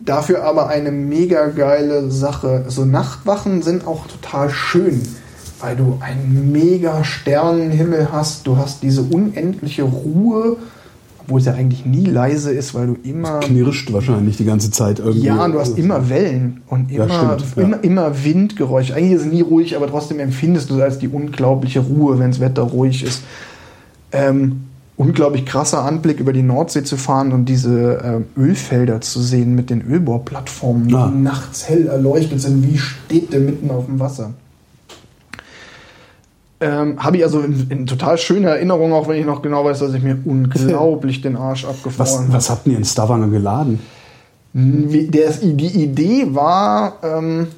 Dafür aber eine mega geile Sache. So Nachtwachen sind auch total schön, weil du einen mega Sternenhimmel hast. Du hast diese unendliche Ruhe, obwohl es ja eigentlich nie leise ist, weil du immer Knirscht wahrscheinlich die ganze Zeit irgendwie. ja, und du hast immer Wellen und Ja, immer, ja. immer, immer Windgeräusch. Eigentlich ist es nie ruhig, aber trotzdem empfindest du es als die unglaubliche Ruhe, wenn das Wetter ruhig ist. Ähm, unglaublich krasser Anblick über die Nordsee zu fahren und diese ähm, Ölfelder zu sehen mit den Ölbohrplattformen, die Ah. nachts hell erleuchtet sind wie Städte mitten auf dem Wasser. Ähm, Habe ich also in, in total schöner Erinnerung, auch wenn ich noch genau weiß, dass ich mir unglaublich den Arsch abgefroren Was, habe. was habt ihr in Stavanger geladen? Wie- Der, die Idee war, ähm,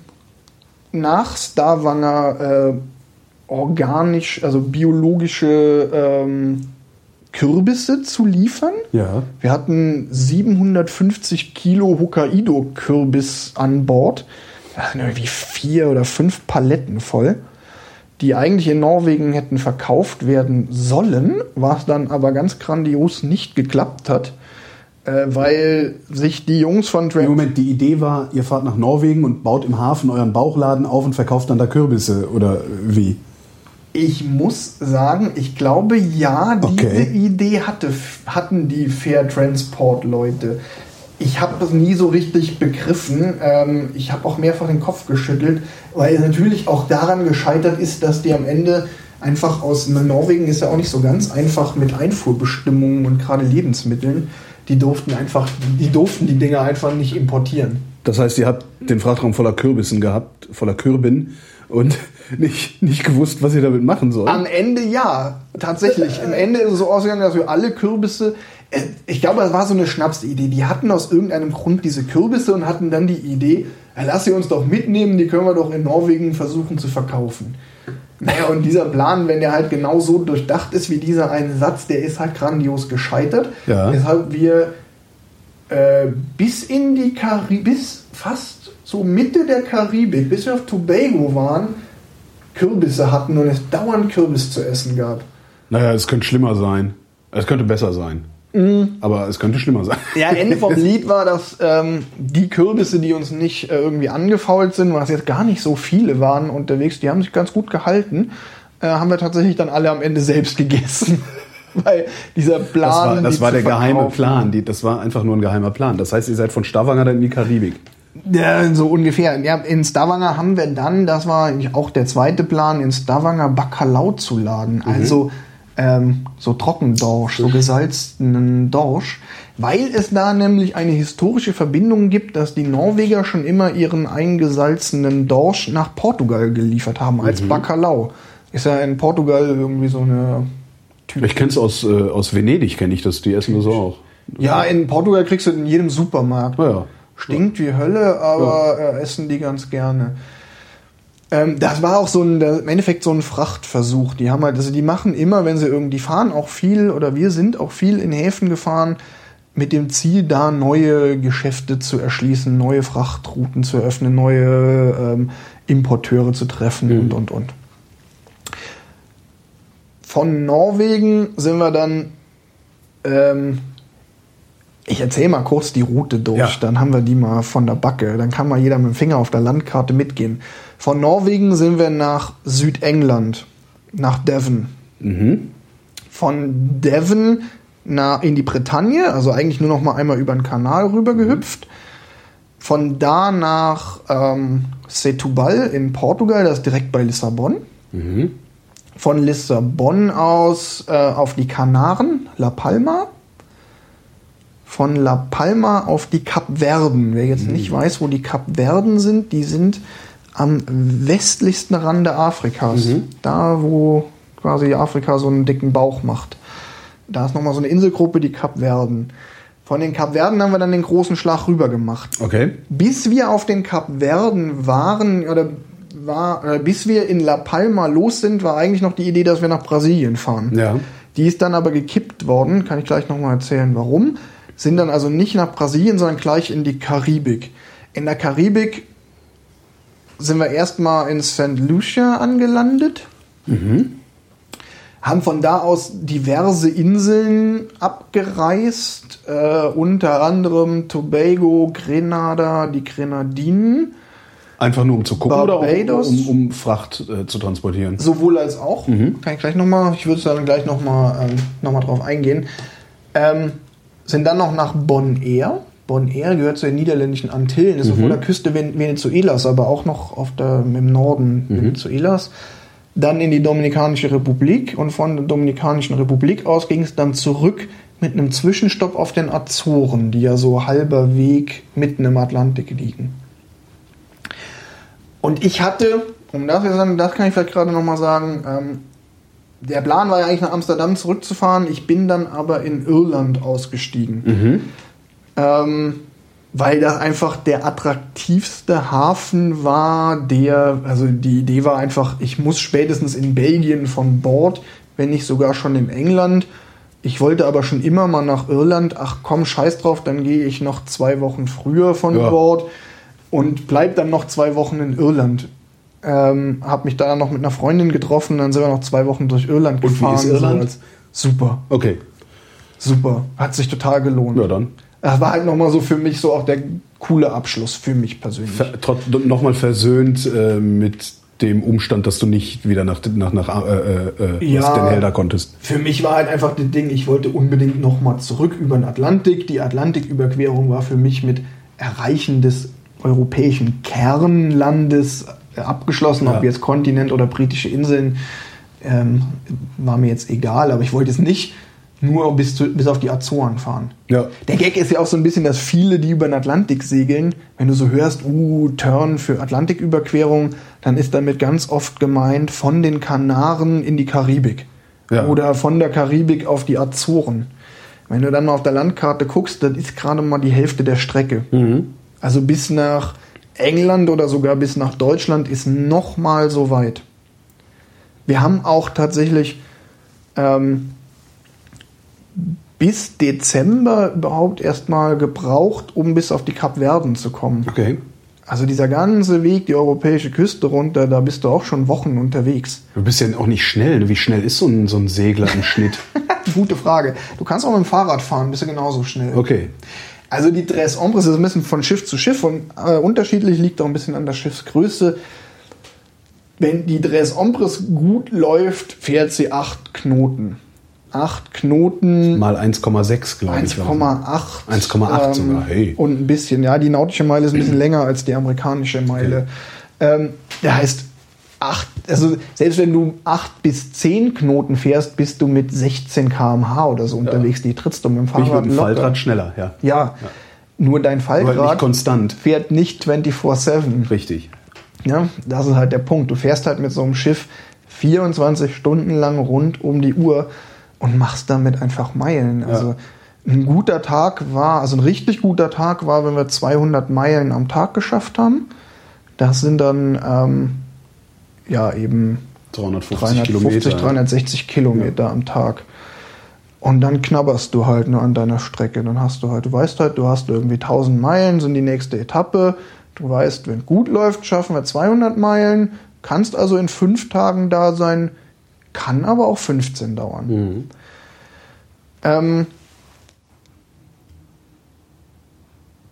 nach Stavanger äh, organisch, also biologische ähm, Kürbisse zu liefern. Ja. Wir hatten 750 Kilo Hokkaido-Kürbis an Bord. Das sind irgendwie vier oder fünf Paletten voll, die eigentlich in Norwegen hätten verkauft werden sollen, was dann aber ganz grandios nicht geklappt hat, äh, weil sich die Jungs von Trent Moment, die Idee war, ihr fahrt nach Norwegen und baut im Hafen euren Bauchladen auf und verkauft dann da Kürbisse oder wie? Ich muss sagen, ich glaube, ja, diese Okay. Idee hatte, hatten die Fair Transport Leute. Ich habe das nie so richtig begriffen. Ähm, ich habe auch mehrfach den Kopf geschüttelt, weil natürlich auch daran gescheitert ist, dass die am Ende einfach aus Norwegen ist ja auch nicht so ganz einfach mit Einfuhrbestimmungen und gerade Lebensmitteln. Die durften einfach, die durften die Dinger einfach nicht importieren. Das heißt, ihr habt den Frachtraum voller Kürbissen gehabt, voller Kürbin und nicht, nicht gewusst, was ihr damit machen sollt. Am Ende ja, tatsächlich. Am Ende ist es so ausgegangen, dass wir alle Kürbisse, äh, ich glaube, das war so eine Schnapsidee. Die hatten aus irgendeinem Grund diese Kürbisse und hatten dann die Idee, lass sie uns doch mitnehmen, die können wir doch in Norwegen versuchen zu verkaufen. Naja, und dieser Plan, wenn der halt genau so durchdacht ist wie dieser eine Satz, der ist halt grandios gescheitert. Ja. Weshalb wir äh, bis in die Karibik, bis fast so Mitte der Karibik, bis wir auf Tobago waren, Kürbisse hatten und es dauernd Kürbis zu essen gab. Naja, es könnte schlimmer sein. Es könnte besser sein. Aber es könnte schlimmer sein. Ja, Ende vom Lied war, dass ähm, die Kürbisse, die uns nicht äh, irgendwie angefault sind, was jetzt gar nicht so viele waren unterwegs, die haben sich ganz gut gehalten, äh, haben wir tatsächlich dann alle am Ende selbst gegessen. Weil dieser Plan. Das war, das war der geheime verkaufen- Plan. Die, das war einfach nur ein geheimer Plan. Das heißt, ihr seid von Stavanger dann in die Karibik. Ja, so ungefähr. Ja, in Stavanger haben wir dann, das war eigentlich auch der zweite Plan, in Stavanger Bacalhau zu laden. Also ähm, so Trockendorsch, so gesalzenen Dorsch. Weil es da nämlich eine historische Verbindung gibt, dass die Norweger schon immer ihren eingesalzenen Dorsch nach Portugal geliefert haben, als Bacalhau. Ist ja in Portugal irgendwie so eine Ich kenne es aus, äh, aus Venedig, kenne ich das. Die essen das auch. Ja, in Portugal kriegst du in jedem Supermarkt. Ja, ja. Stinkt wie Hölle, aber äh, essen die ganz gerne. Ähm, das war auch so ein, im Endeffekt so ein Frachtversuch. Die haben halt, also die machen immer, wenn sie irgendwie, fahren auch viel oder wir sind auch viel in Häfen gefahren mit dem Ziel, da neue Geschäfte zu erschließen, neue Frachtrouten zu eröffnen, neue ähm, Importeure zu treffen und und und. Von Norwegen sind wir dann ähm, ich erzähle mal kurz die Route durch, Ja. dann haben wir die mal von der Backe. Dann kann mal jeder mit dem Finger auf der Landkarte mitgehen. Von Norwegen sind wir nach Südengland, nach Devon. Mhm. Von Devon nach, in die Bretagne, also eigentlich nur noch mal einmal über den Kanal rüber gehüpft. Von da nach ähm, Setúbal in Portugal, das ist direkt bei Lissabon. Mhm. Von Lissabon aus äh, auf die Kanaren, La Palma. Von La Palma auf die Kapverden. Wer jetzt nicht weiß, wo die Kapverden sind, die sind am westlichsten Rande Afrikas. Da, wo quasi Afrika so einen dicken Bauch macht. Da ist nochmal so eine Inselgruppe, die Kapverden. Von den Kapverden haben wir dann den großen Schlag rüber gemacht. Okay. Bis wir auf den Kapverden waren, oder war, oder bis wir in La Palma los sind, war eigentlich noch die Idee, dass wir nach Brasilien fahren. Ja. Die ist dann aber gekippt worden, kann ich gleich nochmal erzählen, warum. Sind dann also nicht nach Brasilien, sondern gleich in die Karibik. In der Karibik sind wir erstmal in St. Lucia angelandet. Haben von da aus diverse Inseln abgereist, äh, unter anderem Tobago, Grenada, die Grenadinen. Einfach nur um zu gucken Barbados? oder auch um, um Fracht äh, zu transportieren? Sowohl als auch. Kann ich gleich nochmal, ich würde dann gleich nochmal ähm, noch mal drauf eingehen. Ähm, sind dann noch nach Bonaire. Bonaire gehört zu den niederländischen Antillen, ist auf der Küste Ven Venezuelas, aber auch noch auf der, im Norden Venezuelas. Dann in die Dominikanische Republik und von der Dominikanischen Republik aus ging es dann zurück mit einem Zwischenstopp auf den Azoren, die ja so halber Weg mitten im Atlantik liegen. Und ich hatte, um das, jetzt dann- das kann ich vielleicht gerade nochmal sagen, ähm, der Plan war ja eigentlich nach Amsterdam zurückzufahren. Ich bin dann aber in Irland ausgestiegen. Ähm, weil das einfach der attraktivste Hafen war, der, also die Idee war einfach, ich muss spätestens in Belgien von Bord, wenn nicht sogar schon in England. Ich wollte aber schon immer mal nach Irland. Ach komm, scheiß drauf, dann gehe ich noch zwei Wochen früher von Ja. Bord und bleib dann noch zwei Wochen in Irland. Ähm, hab mich da dann noch mit einer Freundin getroffen, dann sind wir noch zwei Wochen durch Irland Und wie gefahren. ist Irland? als- super, Okay. super. Hat sich total gelohnt. Ja, dann. Das war halt nochmal so für mich so auch der coole Abschluss für mich persönlich. Ver Nochmal versöhnt äh, mit dem Umstand, dass du nicht wieder nach, nach, nach äh, äh, äh, Ja. Den Helder konntest. Für mich war halt einfach das Ding, ich wollte unbedingt nochmal zurück über den Atlantik. Die Atlantiküberquerung war für mich mit Erreichen des europäischen Kernlandes äh, abgeschlossen, Ja. ob jetzt Kontinent oder britische Inseln, ähm, war mir jetzt egal, aber ich wollte es nicht nur bis, zu, bis auf die Azoren fahren. Ja. Der Gag ist ja auch so ein bisschen, dass viele, die über den Atlantik segeln, wenn du so hörst, uh, Turn für Atlantiküberquerung, dann ist damit ganz oft gemeint von den Kanaren in die Karibik. Ja. Oder von der Karibik auf die Azoren. Wenn du dann mal auf der Landkarte guckst, dann ist gerade mal die Hälfte der Strecke. Also bis nach England oder sogar bis nach Deutschland ist noch mal so weit. Wir haben auch tatsächlich ähm, bis Dezember überhaupt erstmal gebraucht, um bis auf die Kapverden zu kommen. Okay. Also dieser ganze Weg, die europäische Küste runter, da bist du auch schon Wochen unterwegs. Du bist ja auch nicht schnell. ne? Wie schnell ist so ein, so ein Segler im Schnitt? Gute Frage. Du kannst auch mit dem Fahrrad fahren, bist du genauso schnell. Okay. Also die Tres Ombres ist ein bisschen von Schiff zu Schiff und äh, unterschiedlich liegt auch ein bisschen an der Schiffsgröße. Wenn die Tres Ombres gut läuft, fährt sie acht Knoten. Acht Knoten, Mal 1,6, glaube ich. 1,8. 1,8 sogar, hey. Und ein bisschen, ja, die nautische Meile ist ein bisschen länger als die amerikanische Meile. Ähm, der heißt acht, also selbst wenn du 8 bis 10 Knoten fährst, bist du mit 16 km/h oder so unterwegs. Die trittst du mit dem Bin ich Fahrrad mit dem locker. Faltrad schneller, ja. Ja, nur dein Aber nicht Fallgrad konstant. fährt nicht 24-7. Richtig. Ja, das ist halt der Punkt. Du fährst halt mit so einem Schiff 24 Stunden lang rund um die Uhr und machst damit einfach Meilen. Also ein guter Tag war, also ein richtig guter Tag war, wenn wir 200 Meilen am Tag geschafft haben. Das sind dann ähm, ja eben 350 350, Kilometer. 360 Kilometer am Tag. Und dann knabberst du halt nur an deiner Strecke. Dann hast du halt, du weißt halt, du hast irgendwie 1000 Meilen, sind die nächste Etappe. Du weißt, wenn gut läuft, schaffen wir 200 Meilen. Kannst also in fünf Tagen da sein, kann aber auch 15 dauern. Mhm. Ähm,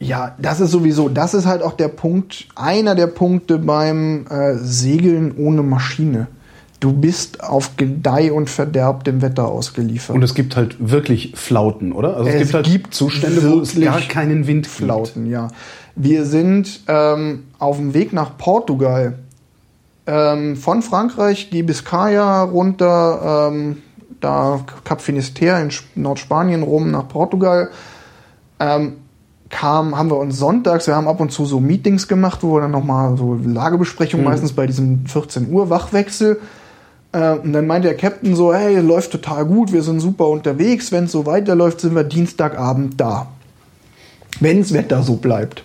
ja, das ist sowieso, das ist halt auch der Punkt, einer der Punkte beim äh, Segeln ohne Maschine. Du bist auf Gedeih und Verderb dem Wetter ausgeliefert. Und es gibt halt wirklich Flauten, oder? Also es, Es gibt halt gibt Zustände, wo es gar keinen Wind gibt. Flauten, ja. Wir sind ähm, auf dem Weg nach Portugal. Ähm, von Frankreich die Biscaya runter, ähm, da Cap Finisterre in Sp- Nordspanien rum nach Portugal. Ähm, kam, haben wir uns sonntags, wir haben ab und zu so Meetings gemacht, wo wir dann nochmal so Lagebesprechungen, meistens bei diesem 14 Uhr Wachwechsel. Äh, und dann meinte der Captain so, hey, läuft total gut, wir sind super unterwegs, wenn es so weiterläuft, sind wir Dienstagabend da. Wenns Wetter so bleibt.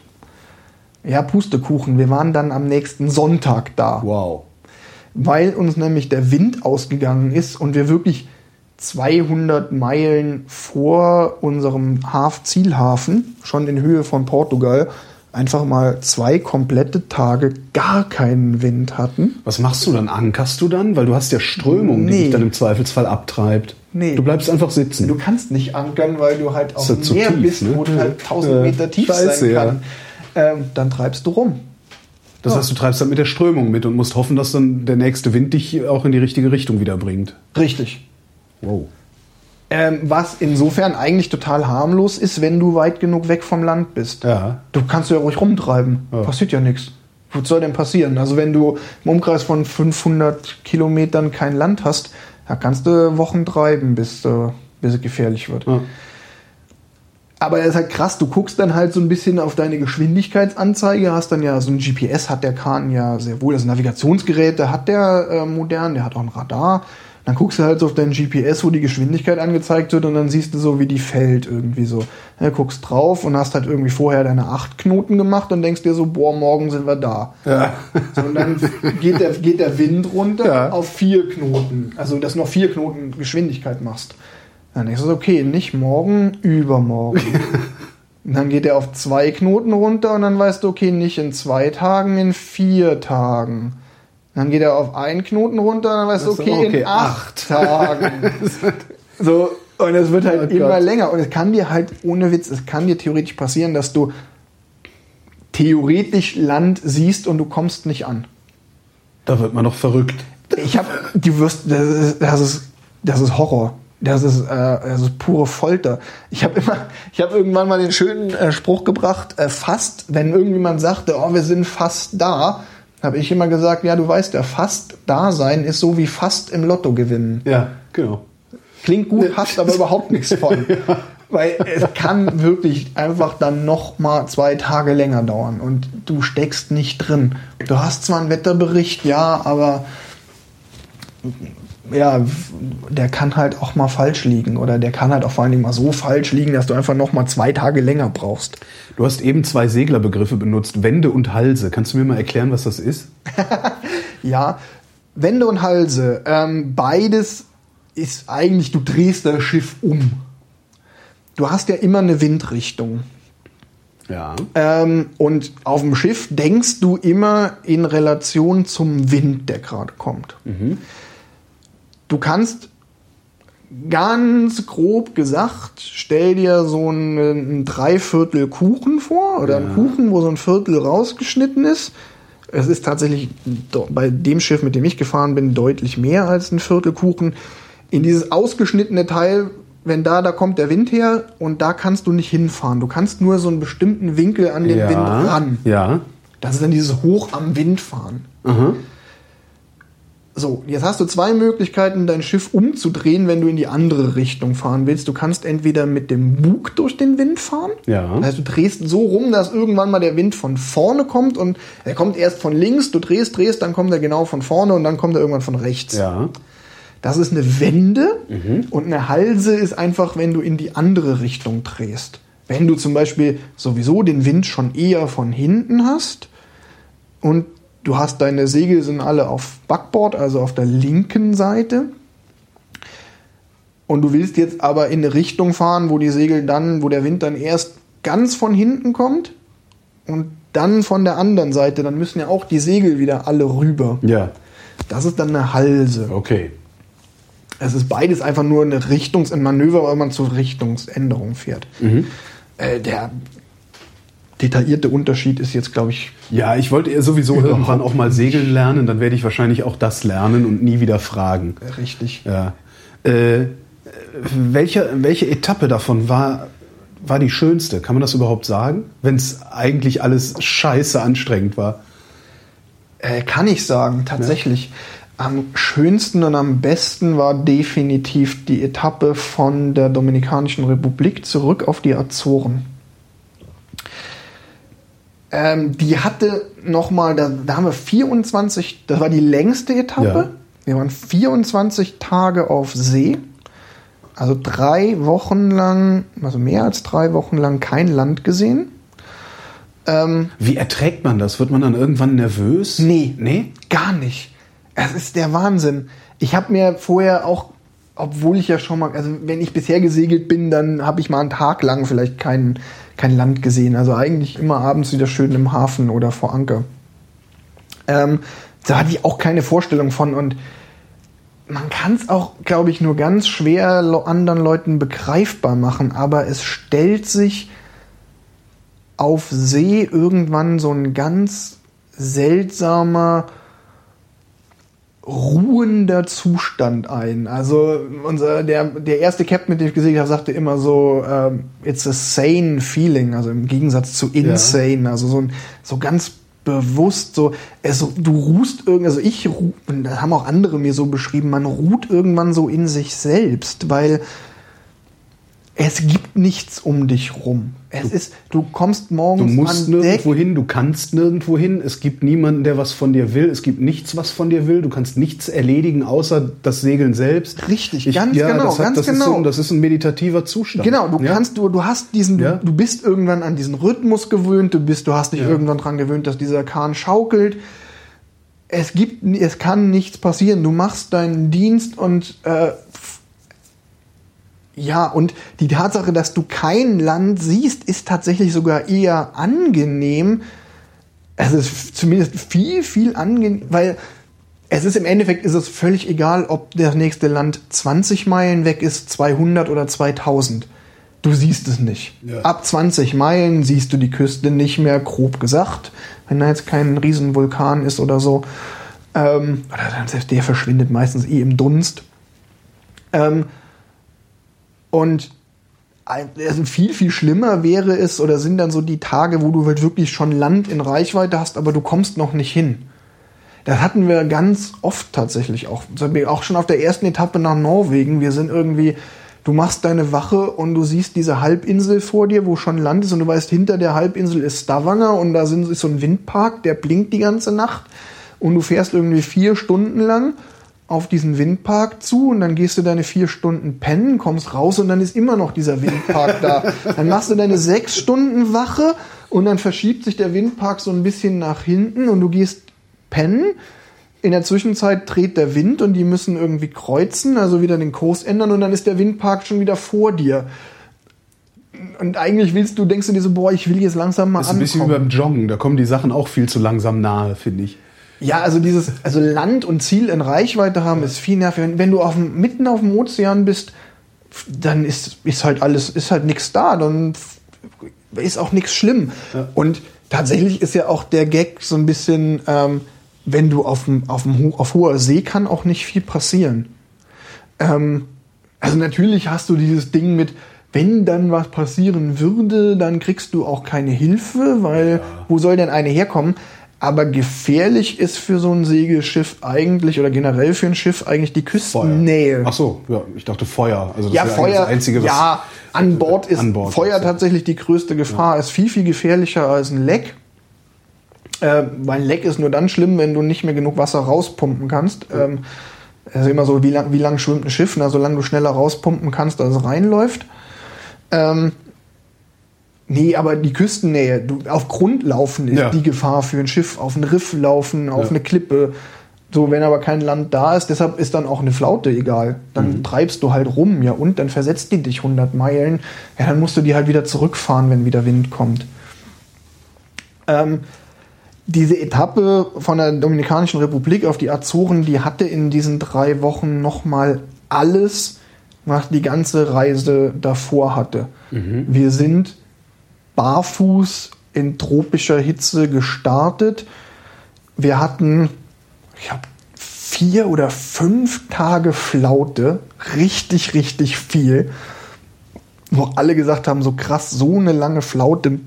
Ja, Pustekuchen, wir waren dann am nächsten Sonntag da Wow. weil uns nämlich der Wind ausgegangen ist und wir wirklich 200 Meilen vor unserem Haf Zielhafen, schon in Höhe von Portugal, einfach mal zwei komplette Tage gar keinen Wind hatten. Was machst du dann? Ankerst du dann? Weil du hast ja Strömung, die Nee. dich dann im Zweifelsfall abtreibt. Nee. Du bleibst einfach sitzen. Du kannst nicht ankern, weil du halt auf ja dem Meer tief, bist, ne? wo du halt 1000 Ja. Meter tief Scheiße, sein ja. kann. Ähm, dann treibst du rum. das heißt, du treibst dann mit der Strömung mit und musst hoffen, dass dann der nächste Wind dich auch in die richtige Richtung wieder bringt. Richtig. Wow. Ähm, was insofern eigentlich total harmlos ist, wenn du weit genug weg vom Land bist. Ja. Du kannst ja ruhig rumtreiben. Ja. Passiert ja nichts. Was soll denn passieren? Also wenn du im Umkreis von 500 Kilometern kein Land hast, da kannst du Wochen treiben, bis, äh, bis es gefährlich wird. ja. Aber es ist halt krass, du guckst dann halt so ein bisschen auf deine Geschwindigkeitsanzeige, hast dann ja so ein GPS, hat der Kahn ja sehr wohl, das Navigationsgerät, der hat der äh, modern, der hat auch ein Radar. Dann guckst du halt so auf dein GPS, wo die Geschwindigkeit angezeigt wird und dann siehst du so, wie die fällt irgendwie so. Ja, guckst drauf und hast halt irgendwie vorher deine acht Knoten gemacht und denkst dir so, boah, morgen sind wir da. Ja. So, und dann geht der, geht der Wind runter Ja. auf vier Knoten. Also, dass du noch vier Knoten Geschwindigkeit machst. Dann denkst du, so, okay, nicht morgen, übermorgen. und dann geht er auf zwei Knoten runter und dann weißt du, okay, nicht in zwei Tagen, in vier Tagen. Dann geht er auf einen Knoten runter und dann weißt du, okay, okay, in acht Tagen. so, und es wird halt Oh immer Gott. länger. Und es kann dir halt, ohne Witz, es kann dir theoretisch passieren, dass du theoretisch Land siehst und du kommst nicht an. Da wird man doch verrückt. Ich habe, du wirst, das ist, das ist, das ist Horror. Das ist, äh, das ist pure Folter. Ich habe immer, ich habe irgendwann mal den schönen äh, Spruch gebracht, äh, fast, wenn irgendjemand sagte, oh, wir sind fast da, habe ich immer gesagt, ja, du weißt ja, fast da sein ist so wie fast im Lotto gewinnen. Ja, genau. Klingt gut, hast aber überhaupt nichts von. Weil es kann wirklich einfach dann noch mal zwei Tage länger dauern und du steckst nicht drin. Du hast zwar einen Wetterbericht, ja, aber ja, der kann halt auch mal falsch liegen oder der kann halt auch vor allen Dingen mal so falsch liegen, dass du einfach noch mal zwei Tage länger brauchst. Du hast eben zwei Seglerbegriffe benutzt, Wände und Halse. Kannst du mir mal erklären, was das ist? Ja, Wände und Halse, ähm, beides ist eigentlich, du drehst das Schiff um. Du hast ja immer eine Windrichtung. Ja. Ähm, und auf dem Schiff denkst du immer in Relation zum Wind, der gerade kommt. Du kannst ganz grob gesagt, stell dir so einen, ein Dreiviertel Kuchen vor oder einen Kuchen, wo so ein Viertel rausgeschnitten ist. Es ist tatsächlich bei dem Schiff, mit dem ich gefahren bin, deutlich mehr als ein Viertel Kuchen. In dieses ausgeschnittene Teil, wenn da, da kommt der Wind her und da kannst du nicht hinfahren. Du kannst nur so einen bestimmten Winkel an den ja. Wind ran. Ja. Das ist dann dieses Hoch am Wind fahren. Aha. So, jetzt hast du zwei Möglichkeiten, dein Schiff umzudrehen, wenn du in die andere Richtung fahren willst. Du kannst entweder mit dem Bug durch den Wind fahren. Ja. Das heißt, du drehst so rum, dass irgendwann mal der Wind von vorne kommt und er kommt erst von links, du drehst, drehst, dann kommt er genau von vorne und dann kommt er irgendwann von rechts. Ja. Das ist eine Wende und eine Halse ist einfach, wenn du in die andere Richtung drehst. Wenn du zum Beispiel sowieso den Wind schon eher von hinten hast und du hast deine Segel sind alle auf Backbord, also auf der linken Seite. Und du willst jetzt aber in eine Richtung fahren, wo die Segel dann, wo der Wind dann erst ganz von hinten kommt und dann von der anderen Seite, dann müssen ja auch die Segel wieder alle rüber. Ja. Das ist dann eine Halse. Okay. Es ist beides einfach nur eine Richtungs-, ein Manöver, weil man zur Richtungsänderung fährt. Äh, der detaillierte Unterschied ist jetzt, glaube ich, Ja, ich wollte eher sowieso irgendwann auch mal segeln lernen, dann werde ich wahrscheinlich auch das lernen und nie wieder fragen. richtig. Ja. Äh, welche, welche Etappe davon war, war die schönste? Kann man das überhaupt sagen? Wenn es eigentlich alles scheiße anstrengend war. Äh, kann ich sagen, tatsächlich. Am schönsten und am besten war definitiv die Etappe von der Dominikanischen Republik zurück auf die Azoren. Ähm, die hatte nochmal, da, da haben wir 24, das war die längste Etappe. Ja. Wir waren 24 Tage auf See. Also drei Wochen lang, also mehr als drei Wochen lang kein Land gesehen. Ähm, Wie erträgt man das? Wird man dann irgendwann nervös? Nee. Nee? Gar nicht. Es ist der Wahnsinn. Ich habe mir vorher auch, obwohl ich ja schon mal, also wenn ich bisher gesegelt bin, dann habe ich mal einen Tag lang vielleicht kein, kein Land gesehen. Also eigentlich immer abends wieder schön im Hafen oder vor Anker. Ähm, da hatte ich auch keine Vorstellung von und man kann es auch, glaube ich, nur ganz schwer anderen Leuten begreifbar machen, aber es stellt sich auf See irgendwann so ein ganz seltsamer, ruhender Zustand ein. Also unser, der, der erste Captain, mit dem ich gesegelt habe, sagte immer so, ähm, it's a sane feeling, also im Gegensatz zu insane, also so, ein, so ganz bewusst, so, also du ruhst irgendwie, also ich, ruh, und das haben auch andere mir so beschrieben, man ruht irgendwann so in sich selbst, weil es gibt nichts um dich rum. Es ist, du kommst Du morgens musst an Deck, nirgendwo hin, du kannst nirgendwo hin. Es gibt niemanden, der was von dir will. Es gibt nichts, was von dir will. Du kannst nichts erledigen, außer das Segeln selbst. Richtig, ganz genau, das ganz das Ist genau. so, das ist ein meditativer Zustand. Genau, du Ja? kannst, du, du hast diesen, Ja. du, du bist irgendwann an diesen Rhythmus gewöhnt, du bist, du hast dich Ja. irgendwann dran gewöhnt, dass dieser Kahn schaukelt. Es gibt, es kann nichts passieren. Du machst deinen Dienst und äh, ja, und die Tatsache, dass du kein Land siehst, ist tatsächlich sogar eher angenehm. Es ist zumindest viel, viel angenehm, weil es ist im Endeffekt ist es völlig egal, ob das nächste Land 20 Meilen weg ist, 200 oder 2000. Du siehst es nicht. Ja. Ab 20 Meilen siehst du die Küste nicht mehr, grob gesagt. Wenn da jetzt kein Riesenvulkan ist oder so. Ähm, oder der verschwindet meistens eh im Dunst. Ähm, und also viel, viel schlimmer wäre es oder sind dann so die Tage, wo du halt wirklich schon Land in Reichweite hast, aber du kommst noch nicht hin. Das hatten wir ganz oft tatsächlich auch. Auch schon auf der ersten Etappe nach Norwegen. Wir sind irgendwie, du machst deine Wache und du siehst diese Halbinsel vor dir, wo schon Land ist und du weißt, hinter der Halbinsel ist Stavanger und da ist so ein Windpark, der blinkt die ganze Nacht und du fährst irgendwie vier Stunden lang auf diesen Windpark zu und dann gehst du deine vier Stunden pennen, kommst raus und dann ist immer noch dieser Windpark da. Dann machst du deine sechs Stunden Wache und dann verschiebt sich der Windpark so ein bisschen nach hinten und du gehst pennen. In der Zwischenzeit dreht der Wind und die müssen irgendwie kreuzen, also wieder den Kurs ändern und dann ist der Windpark schon wieder vor dir. Und eigentlich willst du, denkst du dir so, boah, ich will jetzt langsam mal Das ist ein bisschen wie ankommen. beim Joggen. Da kommen die Sachen auch viel zu langsam nahe, finde ich. Ja, also dieses, also Land und Ziel in Reichweite haben ist viel nervig. Wenn, wenn du auf dem, mitten auf dem Ozean bist, dann ist, ist halt alles, ist halt nichts da, dann ist auch nichts schlimm. Und tatsächlich ist ja auch der Gag so ein bisschen, ähm, wenn du auf, dem, auf, dem, auf hoher See kann auch nicht viel passieren. Ähm, also natürlich hast du dieses Ding mit, wenn dann was passieren würde, dann kriegst du auch keine Hilfe, weil wo soll denn eine herkommen? Aber gefährlich ist für so ein Segelschiff eigentlich oder generell für ein Schiff eigentlich die Küstennähe. Ach so, ja, ich dachte Feuer. Also das Ja, Feuer, das Einzige, was ja, an Bord ist An Bord, Feuer ja. tatsächlich die größte Gefahr, ist viel, viel gefährlicher als ein Leck. Äh, weil ein Leck ist nur dann schlimm, wenn du nicht mehr genug Wasser rauspumpen kannst. Ähm, also immer so, wie lang, wie lang schwimmt ein Schiff? Na, solange du schneller rauspumpen kannst, als es reinläuft. Ähm, nee, aber die Küstennähe, du, auf Grund laufen ist Ja. die Gefahr für ein Schiff, auf ein Riff laufen, auf Ja. eine Klippe. So, wenn aber kein Land da ist, deshalb ist dann auch eine Flaute egal. Dann Mhm. treibst du halt rum, ja, und dann versetzt die dich 100 Meilen. Ja, dann musst du die halt wieder zurückfahren, wenn wieder Wind kommt. Ähm, diese Etappe von der Dominikanischen Republik auf die Azoren, die hatte in diesen drei Wochen nochmal alles, was die ganze Reise davor hatte. Wir sind barfuß in tropischer Hitze gestartet. Wir hatten, ich habe vier oder fünf Tage Flaute, richtig, richtig viel, wo alle gesagt haben, so krass, so eine lange Flaute,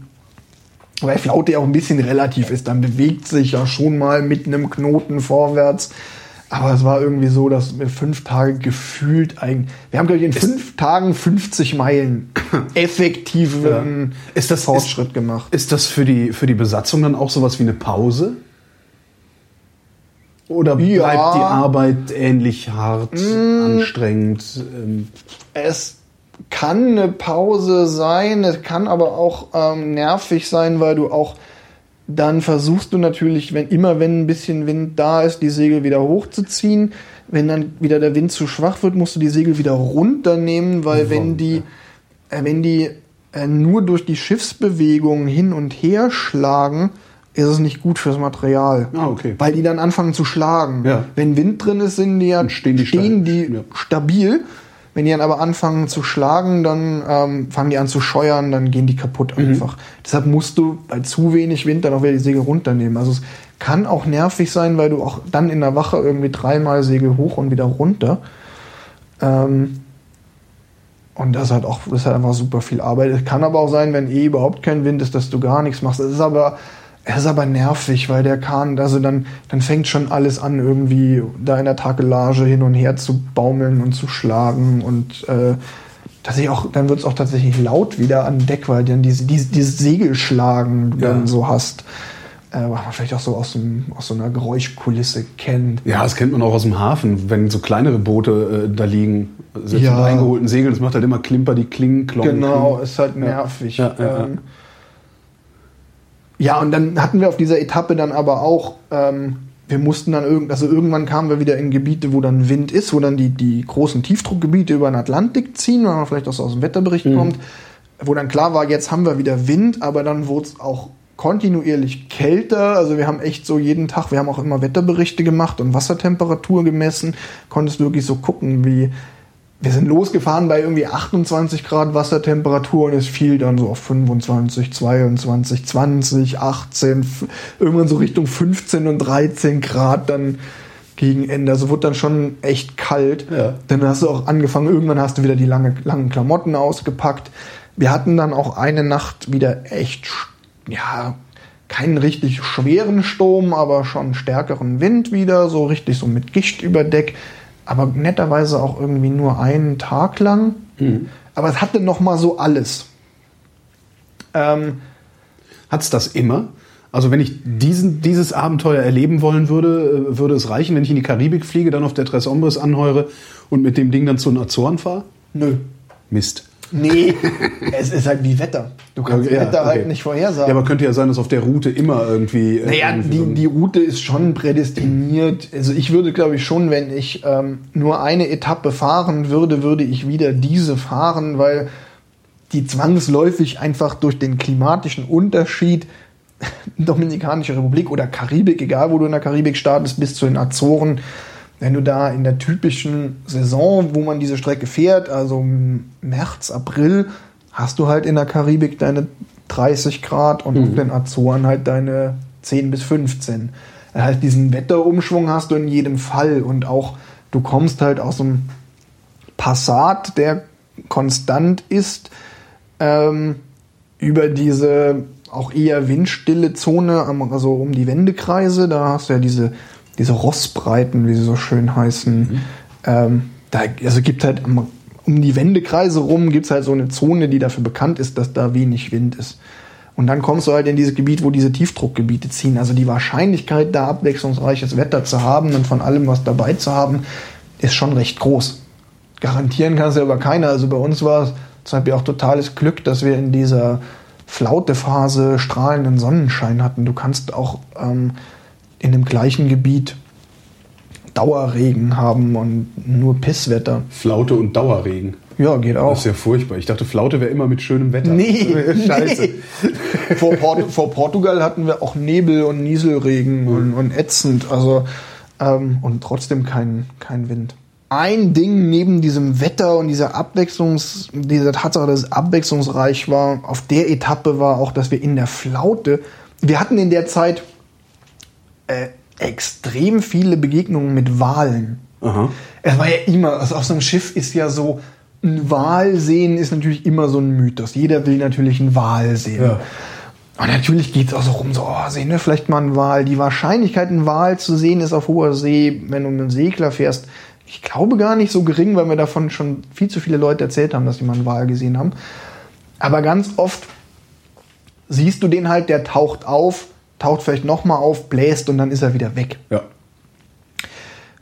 weil Flaute ja auch ein bisschen relativ ist, dann bewegt sich ja schon mal mit einem Knoten vorwärts. Aber es war irgendwie so, dass wir fünf Tage gefühlt eigentlich. Wir haben, glaube ich, in fünf Tagen 50 Meilen effektiven Ist das- Fortschritt ist- gemacht. Ist das für die, für die Besatzung dann auch sowas wie eine Pause? Oder bleibt Ja. Mm. die Arbeit ähnlich hart, anstrengend? Ähm, Es kann eine Pause sein, es kann aber auch ähm, nervig sein, weil du auch dann versuchst du natürlich, wenn immer wenn ein bisschen Wind da ist, die Segel wieder hochzuziehen. Wenn dann wieder der Wind zu schwach wird, musst du die Segel wieder runternehmen, weil wenn die, äh, wenn die äh, nur durch die Schiffsbewegung hin und her schlagen, ist es nicht gut fürs Material. Ah, okay. Weil die dann anfangen zu schlagen. Ja. Wenn Wind drin ist, sind die ja, stehen die stehen die Ja. stabil. Wenn die dann aber anfangen zu schlagen, dann ähm, fangen die an zu scheuern, dann gehen die kaputt Mhm. einfach. Deshalb musst du bei zu wenig Wind dann auch wieder die Segel runternehmen. Also es kann auch nervig sein, weil du auch dann in der Wache irgendwie dreimal Segel hoch und wieder runter. Ähm, und das ist halt auch, das ist halt einfach super viel Arbeit. Es kann aber auch sein, wenn eh überhaupt kein Wind ist, dass du gar nichts machst. Es ist aber, es ist aber nervig, weil der Kahn, also dann, dann fängt schon alles an, irgendwie da in der Takelage hin und her zu baumeln und zu schlagen und äh, tatsächlich auch, dann wird es auch tatsächlich laut wieder an Deck, weil dann diese, diese, dieses Segelschlagen du Ja. dann so hast. Äh, was man vielleicht auch so aus, dem, aus so einer Geräuschkulisse kennt. ja, das kennt man auch aus dem Hafen, wenn so kleinere Boote äh, da liegen, selbst Ja. mit eingeholten Segeln, das macht halt immer Klimper, die Klingen, Klonken. Genau, ist halt nervig. Ja. ähm, ja, und dann hatten wir auf dieser Etappe dann aber auch, ähm, wir mussten dann irgend, also irgendwann kamen wir wieder in Gebiete, wo dann Wind ist, wo dann die, die großen Tiefdruckgebiete über den Atlantik ziehen, weil man vielleicht auch so aus dem Wetterbericht Mhm. kommt, wo dann klar war, jetzt haben wir wieder Wind, aber dann wurde es auch kontinuierlich kälter. Also wir haben echt so jeden Tag, wir haben auch immer Wetterberichte gemacht und Wassertemperatur gemessen, konntest wirklich so gucken, wie wir sind losgefahren bei irgendwie 28 Grad Wassertemperatur und es fiel dann so auf 25, 22, 20, 18, f- irgendwann so Richtung 15 und 13 Grad dann gegen Ende. Also wurde dann schon echt kalt. Ja. Dann hast du auch angefangen, irgendwann hast du wieder die lange, langen Klamotten ausgepackt. Wir hatten dann auch eine Nacht wieder echt, ja, keinen richtig schweren Sturm, aber schon stärkeren Wind wieder, so richtig so mit Gischt über Deck. Aber netterweise auch irgendwie nur einen Tag lang. Aber es hatte noch mal so alles. Ähm, Hat's das immer? Also wenn ich diesen, dieses Abenteuer erleben wollen würde, äh, würde es reichen, wenn ich in die Karibik fliege, dann auf der Tres Ombres anheure und mit dem Ding dann zu den Azoren fahre? nö. Mist. Nee, es ist halt wie Wetter. Du kannst Ja, Wetter halt okay. nicht vorhersagen. Ja, aber könnte ja sein, dass auf der Route immer irgendwie. äh, Naja, irgendwie so die, ein- die Route ist schon prädestiniert. Also ich würde, glaube ich, schon, wenn ich ähm, nur eine Etappe fahren würde, würde ich wieder diese fahren, weil die zwangsläufig einfach durch den klimatischen Unterschied Dominikanische Republik oder Karibik, egal wo du in der Karibik startest, bis zu den Azoren, wenn du da in der typischen Saison, wo man diese Strecke fährt, also im März, April, hast du halt in der Karibik deine 30 Grad und auf den Azoren halt deine 10 bis 15. Das heißt, diesen Wetterumschwung hast du in jedem Fall und auch du kommst halt aus einem Passat, der konstant ist, ähm, über diese auch eher windstille Zone, also um die Wendekreise, da hast du ja diese, diese Rossbreiten, wie sie so schön heißen. Ähm, da, also gibt halt am, um die Wendekreise rum gibt es halt so eine Zone, die dafür bekannt ist, dass da wenig Wind ist. Und dann kommst du halt in dieses Gebiet, wo diese Tiefdruckgebiete ziehen. Also die Wahrscheinlichkeit, da abwechslungsreiches Wetter zu haben und von allem was dabei zu haben, ist schon recht groß. Garantieren kannst du aber keiner. Also bei uns war es zum Beispiel auch totales Glück, dass wir in dieser Flautephase strahlenden Sonnenschein hatten. Du kannst auch ähm, in dem gleichen Gebiet Dauerregen haben und nur Pisswetter. Flaute und Dauerregen. Ja, geht Das auch. ist ja furchtbar. Ich dachte, Flaute wäre immer mit schönem Wetter. Nee, Scheiße. nee. Vor, Port vor Portugal hatten wir auch Nebel und Nieselregen und, und ätzend, also ähm, und trotzdem kein, kein Wind. Ein Ding neben diesem Wetter und dieser Abwechslungs, dieser Tatsache, dass es abwechslungsreich war, auf der Etappe war auch, dass wir in der Flaute, wir hatten in der Zeit äh, extrem viele Begegnungen mit Walen. Aha. Es war ja immer, also auf so einem Schiff ist ja so, ein Wal sehen ist natürlich immer so ein Mythos. Jeder will natürlich einen Wal sehen. Ja. Und natürlich geht es auch so rum, so, oh, sehen wir vielleicht mal einen Wal. Die Wahrscheinlichkeit, einen Wal zu sehen, ist auf hoher See, wenn du mit einem Segler fährst, ich glaube gar nicht so gering, weil mir davon schon viel zu viele Leute erzählt haben, dass die mal einen Wal gesehen haben. Aber ganz oft siehst du den halt, der taucht auf, taucht vielleicht nochmal auf, bläst und dann ist er wieder weg. Ja.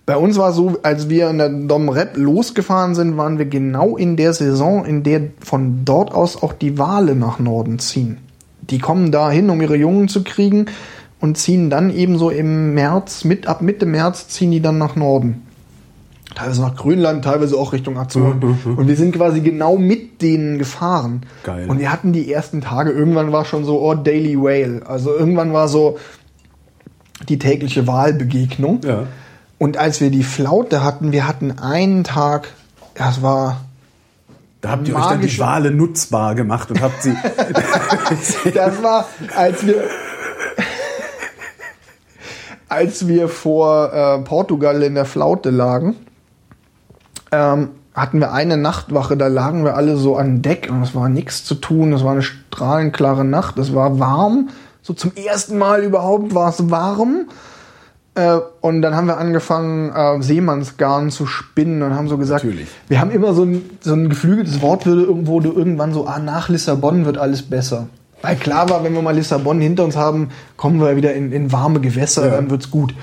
Bei uns war so, als wir in der Dom Rep losgefahren sind, waren wir genau in der Saison, in der von dort aus auch die Wale nach Norden ziehen. Die kommen dahin, um ihre Jungen zu kriegen und ziehen dann ebenso im März, mit, ab Mitte März ziehen die dann nach Norden. Teilweise nach Grönland, teilweise auch Richtung Azoren. Mhm, Und wir sind quasi genau mit denen gefahren. Geil. Und wir hatten die ersten Tage, irgendwann war schon so, oh, Daily Whale. Also irgendwann war so die tägliche Wahlbegegnung. Ja. Und als wir die Flaute hatten, wir hatten einen Tag, das war, Da habt ihr euch dann die Wale nutzbar gemacht und habt sie. das war, als wir, als wir vor äh, Portugal in der Flaute lagen, ähm, hatten wir eine Nachtwache, da lagen wir alle so an Deck und es war nichts zu tun, es war eine strahlenklare Nacht, es war warm, so zum ersten Mal überhaupt war es warm. Äh, und dann haben wir angefangen, äh, Seemannsgarn zu spinnen und haben so gesagt, Natürlich. wir haben immer so ein, so ein geflügeltes Wort, würde irgendwo du irgendwann so, ah, nach Lissabon wird alles besser. Weil klar war, wenn wir mal Lissabon hinter uns haben, kommen wir wieder in, in warme Gewässer, Ja. dann wird's gut.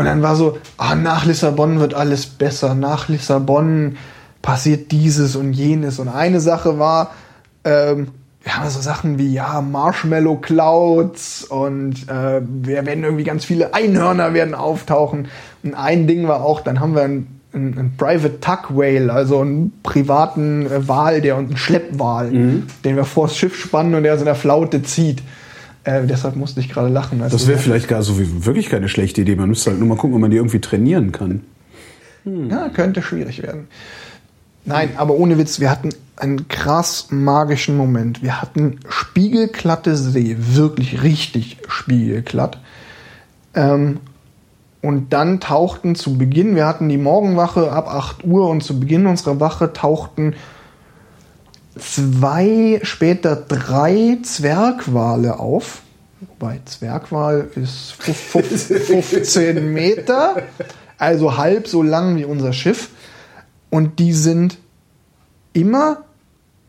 Und dann war so, ah, nach Lissabon wird alles besser, nach Lissabon passiert dieses und jenes. Und eine Sache war, ähm, wir haben so Sachen wie, ja, Marshmallow Clouds und äh, wir werden irgendwie ganz viele Einhörner werden auftauchen. Und ein Ding war auch, dann haben wir einen, einen, einen Private Tug Whale, also einen privaten äh, Wal, der und einen Schleppwal, den wir vors Schiff spannen und der so in der Flaute zieht. Äh, deshalb musste ich gerade lachen. Das wäre vielleicht gar so wie- wirklich keine schlechte Idee. Man müsste halt nur mal gucken, ob man die irgendwie trainieren kann. Ja, könnte schwierig werden. Nein, aber ohne Witz, wir hatten einen krass magischen Moment. Wir hatten spiegelglatte See, wirklich richtig spiegelglatt. Ähm, und dann tauchten zu Beginn, wir hatten die Morgenwache ab 8 Uhr und zu Beginn unserer Wache tauchten zwei, später drei Zwergwale auf. Wobei Zwergwal ist fuf- fuf- 15 Meter, also halb so lang wie unser Schiff. Und die sind immer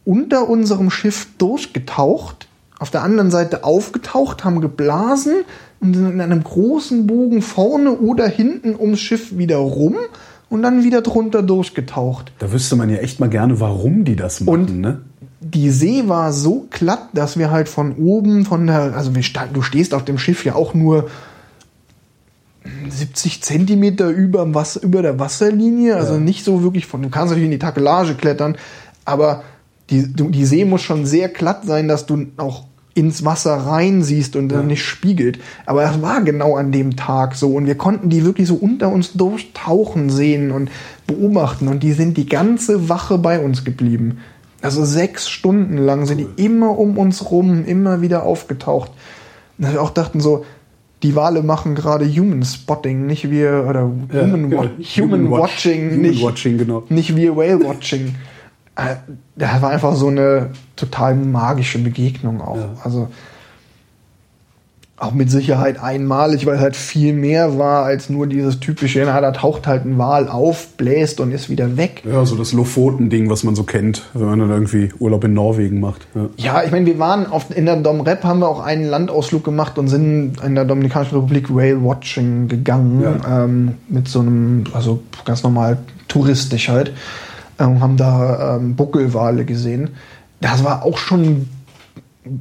unter unserem Schiff durchgetaucht, auf der anderen Seite aufgetaucht, haben geblasen und sind in einem großen Bogen vorne oder hinten ums Schiff wieder rum und dann wieder drunter durchgetaucht. Da wüsste man ja echt mal gerne, warum die das machen. Und- ne? die See war so glatt, dass wir halt von oben, von der, also du stehst auf dem Schiff ja auch nur 70 Zentimeter über, dem Wasser, über der Wasserlinie, also nicht so wirklich von, du kannst natürlich in die Takelage klettern, aber die, die See muss schon sehr glatt sein, dass du auch ins Wasser rein siehst und dann nicht spiegelt. Aber das war genau an dem Tag so und wir konnten die wirklich so unter uns durchtauchen sehen und beobachten und die sind die ganze Wache bei uns geblieben. Also sechs Stunden lang sind die immer um uns rum, immer wieder aufgetaucht. Und wir auch dachten so, die Wale machen gerade Human Spotting, nicht wir, oder Ja, Human, ja. Wa Human, Watch- Watching, Human nicht, Watching, genau. nicht wir Whale Watching. Äh, Das war einfach so eine total magische Begegnung auch. Ja. Also auch mit Sicherheit einmalig, weil halt viel mehr war als nur dieses typische, na, da taucht halt ein Wal auf, bläst und ist wieder weg. Ja, so das Lofoten-Ding, was man so kennt, wenn man dann irgendwie Urlaub in Norwegen macht. Ja. Ja, ich meine, wir waren auf, in der Dom Rep, haben wir auch einen Landausflug gemacht und sind in der Dominikanischen Republik Whale Watching gegangen. Ja. Ähm, mit so einem, also ganz normal touristisch halt. Ähm, haben da ähm, Buckelwale gesehen. Das war auch schon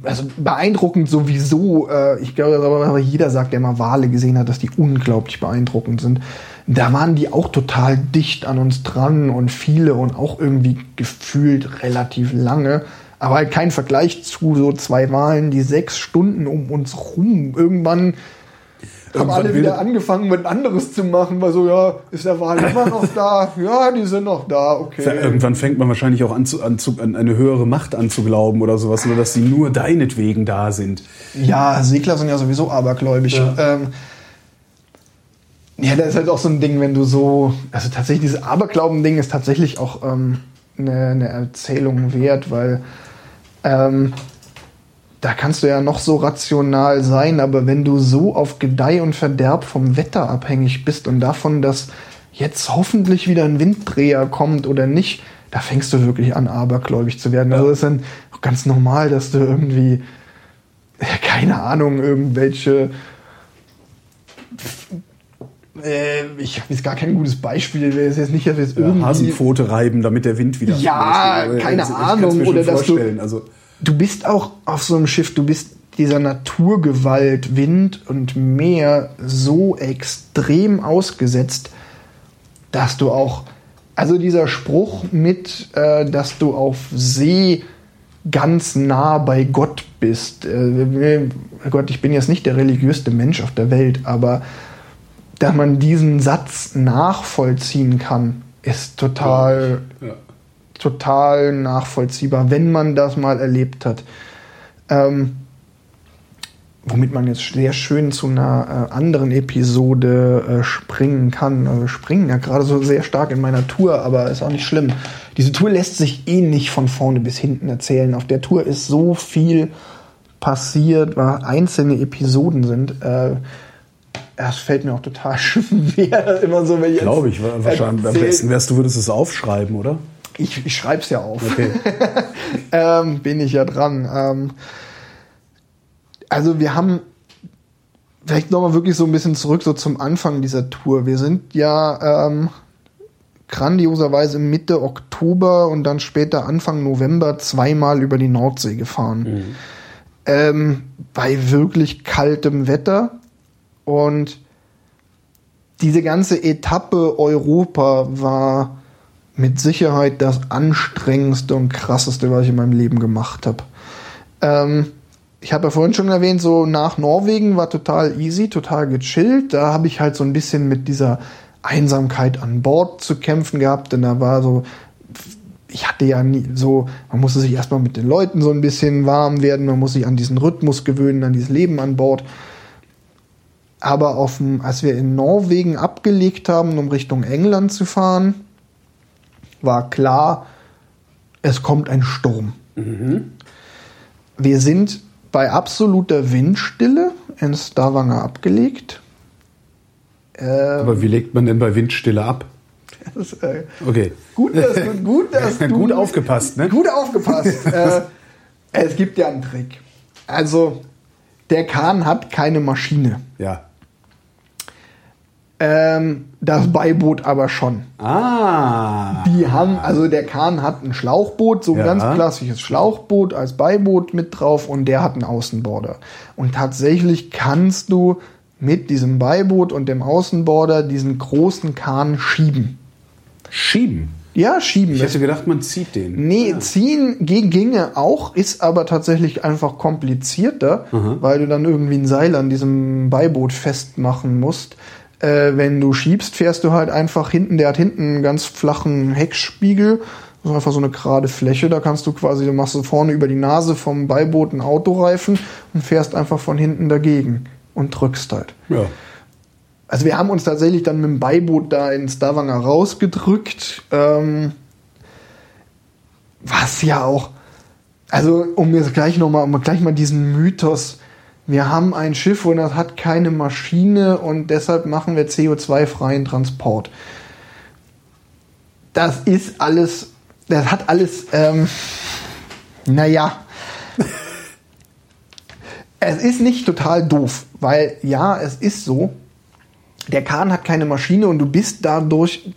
also beeindruckend sowieso. Äh, ich glaube, aber jeder sagt, der mal Wale gesehen hat, dass die unglaublich beeindruckend sind. Da waren die auch total dicht an uns dran und viele und auch irgendwie gefühlt relativ lange. Aber halt kein Vergleich zu so zwei Walen, die sechs Stunden um uns rum. Irgendwann haben alle wieder angefangen, mit anderes zu machen, weil so, ja, ist der Wal immer noch da? Ja, die sind noch da, okay. Irgendwann fängt man wahrscheinlich auch an, zu, an, zu, an eine höhere Macht an zu glauben oder sowas, oder dass sie nur deinetwegen da sind. Ja, Segler sind ja sowieso abergläubig. Ja. Ähm, ja, das ist halt auch so ein Ding, wenn du so, also tatsächlich dieses Aberglauben-Ding ist tatsächlich auch ähm, eine, eine Erzählung wert, weil ähm, da kannst du ja noch so rational sein, aber wenn du so auf Gedeih und Verderb vom Wetter abhängig bist und davon, dass jetzt hoffentlich wieder ein Winddreher kommt oder nicht, da fängst du wirklich an, abergläubig zu werden. Also ist dann ganz normal, dass du irgendwie, keine Ahnung, irgendwelche äh, ich habe jetzt gar kein gutes Beispiel. Es ist jetzt nicht, dass wir jetzt Ja, irgendwie Hasenpfote reiben, damit der Wind wieder Ja, keine Also, Ahnung, oder dass du- vorstellen. Also, du bist auch auf so einem Schiff, du bist dieser Naturgewalt, Wind und Meer so extrem ausgesetzt, dass du auch, also dieser Spruch mit, äh, dass du auf See ganz nah bei Gott bist. Äh, Gott, ich bin jetzt nicht der religiöste Mensch auf der Welt, aber dass man diesen Satz nachvollziehen kann, ist total ja. Total nachvollziehbar, wenn man das mal erlebt hat. Ähm, womit man jetzt sehr schön zu einer äh, anderen Episode äh, springen kann. Also wir springen ja gerade so sehr stark in meiner Tour, aber ist auch nicht schlimm. Diese Tour lässt sich eh nicht von vorne bis hinten erzählen. Auf der Tour ist so viel passiert, weil einzelne Episoden sind. Äh, das fällt mir auch total schwer, immer so, wenn ich Glaube ich. wa- Wahrscheinlich am besten wärst du würdest es aufschreiben, oder? Ich, ich schreibe es ja auf. Okay. ähm, bin ich ja dran. Ähm, also wir haben vielleicht nochmal wirklich so ein bisschen zurück so zum Anfang dieser Tour. Wir sind ja ähm, grandioserweise Mitte Oktober und dann später Anfang November zweimal über die Nordsee gefahren. Ähm, bei wirklich kaltem Wetter und diese ganze Etappe Europa war mit Sicherheit das anstrengendste und krasseste, was ich in meinem Leben gemacht habe. Ähm, ich habe ja vorhin schon erwähnt, so nach Norwegen war total easy, total gechillt. Da habe ich halt so ein bisschen mit dieser Einsamkeit an Bord zu kämpfen gehabt, denn da war so, ich hatte ja nie so, man musste sich erstmal mit den Leuten so ein bisschen warm werden, man muss sich an diesen Rhythmus gewöhnen, an dieses Leben an Bord. Aber auf dem, als wir in Norwegen abgelegt haben, um Richtung England zu fahren, war klar, es kommt ein Sturm. Wir sind bei absoluter Windstille in Stavanger abgelegt. Äh, Aber wie legt man denn bei Windstille ab? das, äh, Okay. gut, dass gut, dass du Gut aufgepasst, ne? Gut aufgepasst. äh, es gibt ja einen Trick. Also, der Kahn hat keine Maschine. Ja. Ähm, das Beiboot aber schon. Ah. Die haben, also der Kahn hat ein Schlauchboot, so ein Ja. ganz klassisches Schlauchboot als Beiboot mit drauf und der hat einen Außenborder. Und tatsächlich kannst du mit diesem Beiboot und dem Außenborder diesen großen Kahn schieben. Schieben. Ja, schieben. Ich hätte gedacht, man zieht den. Nee, ziehen ge- ginge auch, ist aber tatsächlich einfach komplizierter, weil du dann irgendwie ein Seil an diesem Beiboot festmachen musst. Äh, wenn du schiebst, fährst du halt einfach hinten, der hat hinten einen ganz flachen Heckspiegel, das ist einfach so eine gerade Fläche, da kannst du quasi, du machst du vorne über die Nase vom Beiboot einen Autoreifen und fährst einfach von hinten dagegen und drückst halt. Ja. Also wir haben uns tatsächlich dann mit dem Beiboot da in Stavanger rausgedrückt. Ähm, was ja auch, also um jetzt gleich nochmal, um gleich mal diesen Mythos, wir haben ein Schiff und das hat keine Maschine und deshalb machen wir CO2-freien Transport. Das ist alles, das hat alles, ähm, naja, es ist nicht total doof, weil ja, es ist so, der Kahn hat keine Maschine und du bist dadurch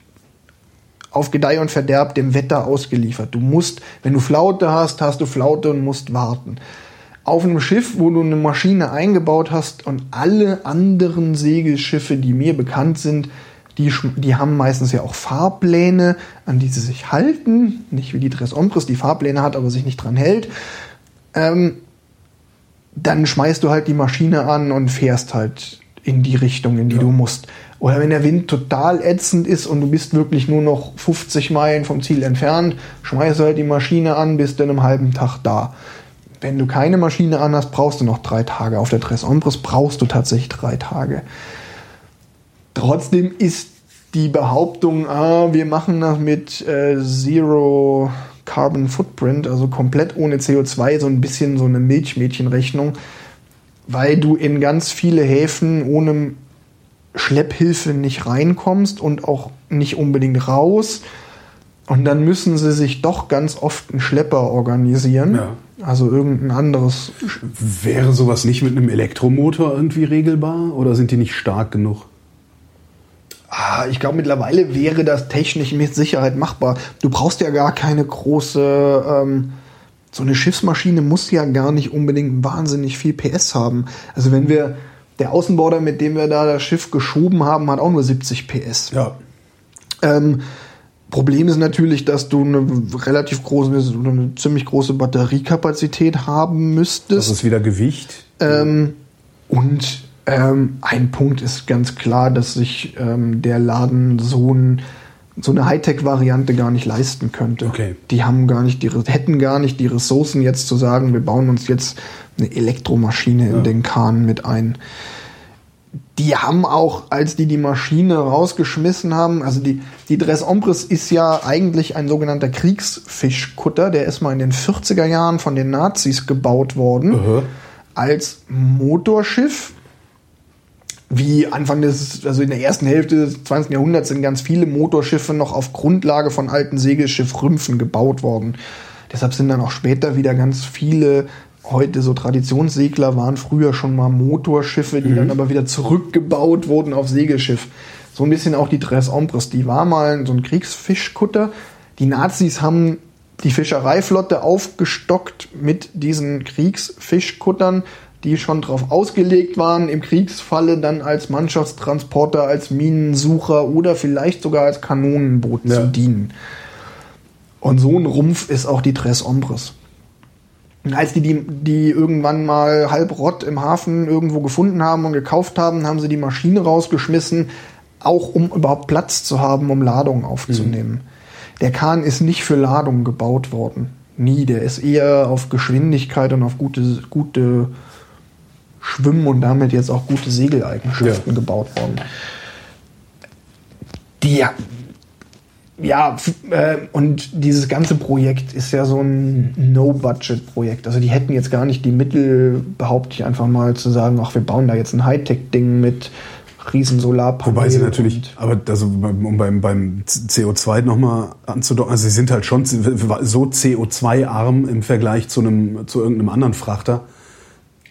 auf Gedeih und Verderb dem Wetter ausgeliefert. Du musst, wenn du Flaute hast, hast du Flaute und musst warten. Auf einem Schiff, wo du eine Maschine eingebaut hast und alle anderen Segelschiffe, die mir bekannt sind, die, die haben meistens ja auch Fahrpläne, an die sie sich halten. Nicht wie die Tres Ombres, die Fahrpläne hat, aber sich nicht dran hält. Ähm, dann schmeißt du halt die Maschine an und fährst halt in die Richtung, in die du musst. Oder wenn der Wind total ätzend ist und du bist wirklich nur noch 50 Meilen vom Ziel entfernt, schmeißt du halt die Maschine an, bist dann einem halben Tag da. Wenn du keine Maschine an hast, brauchst du noch drei Tage. Auf der Tres Ombres brauchst du tatsächlich drei Tage. Trotzdem ist die Behauptung, ah, wir machen das mit äh, Zero Carbon Footprint, also komplett ohne CO2, so ein bisschen so eine Milchmädchenrechnung, weil du in ganz viele Häfen ohne Schlepphilfe nicht reinkommst und auch nicht unbedingt raus. Und dann müssen sie sich doch ganz oft einen Schlepper organisieren. Ja. Also irgendein anderes. Wäre sowas nicht mit einem Elektromotor irgendwie regelbar oder sind die nicht stark genug? Ah, ich glaube, mittlerweile wäre das technisch mit Sicherheit machbar. Du brauchst ja gar keine große. Ähm, so eine Schiffsmaschine muss ja gar nicht unbedingt wahnsinnig viel PS haben. Also wenn wir. Der Außenborder, mit dem wir da das Schiff geschoben haben, hat auch nur 70 PS. Ja. Ähm, Problem ist natürlich, dass du eine relativ große, eine ziemlich große Batteriekapazität haben müsstest. Das ist wieder Gewicht. Ähm, und ähm, ein Punkt ist ganz klar, dass sich ähm, der Laden so, ein, so eine Hightech-Variante gar nicht leisten könnte. Okay. Die haben gar nicht die, hätten gar nicht die Ressourcen jetzt zu sagen, wir bauen uns jetzt eine Elektromaschine in Ja. den Kahn mit ein. Die haben auch, als die die Maschine rausgeschmissen haben, also die, die Dress Ombres ist ja eigentlich ein sogenannter Kriegsfischkutter, der ist mal in den 40er Jahren von den Nazis gebaut worden Aha. als Motorschiff. Wie Anfang des, also in der ersten Hälfte des 20. Jahrhunderts sind ganz viele Motorschiffe noch auf Grundlage von alten Segelschiffrümpfen gebaut worden. Deshalb sind dann auch später wieder ganz viele heute so Traditionssegler waren früher schon mal Motorschiffe, die dann aber wieder zurückgebaut wurden auf Segelschiff. So ein bisschen auch die Tres Ombres. Die war mal so ein Kriegsfischkutter. Die Nazis haben die Fischereiflotte aufgestockt mit diesen Kriegsfischkuttern, die schon darauf ausgelegt waren, im Kriegsfalle dann als Mannschaftstransporter, als Minensucher oder vielleicht sogar als Kanonenboot Ja. zu dienen. Und so ein Rumpf ist auch die Tres Ombres. Und als die, die die irgendwann mal halb Rott im Hafen irgendwo gefunden haben und gekauft haben, haben sie die Maschine rausgeschmissen, auch um überhaupt Platz zu haben, um Ladung aufzunehmen. Der Kahn ist nicht für Ladung gebaut worden. Nie. Der ist eher auf Geschwindigkeit und auf gute, gute Schwimmen und damit jetzt auch gute Segeleigenschaften gebaut worden. Die ja, äh, und dieses ganze Projekt ist ja so ein No-Budget-Projekt. Also die hätten jetzt gar nicht die Mittel, behaupte ich einfach mal, zu sagen, ach, wir bauen da jetzt ein Hightech-Ding mit riesen Solarpanelen. Wobei sie natürlich, aber also um beim, beim CO2 nochmal anzudocken, also sie sind halt schon so CO2-arm im Vergleich zu einem zu irgendeinem anderen Frachter.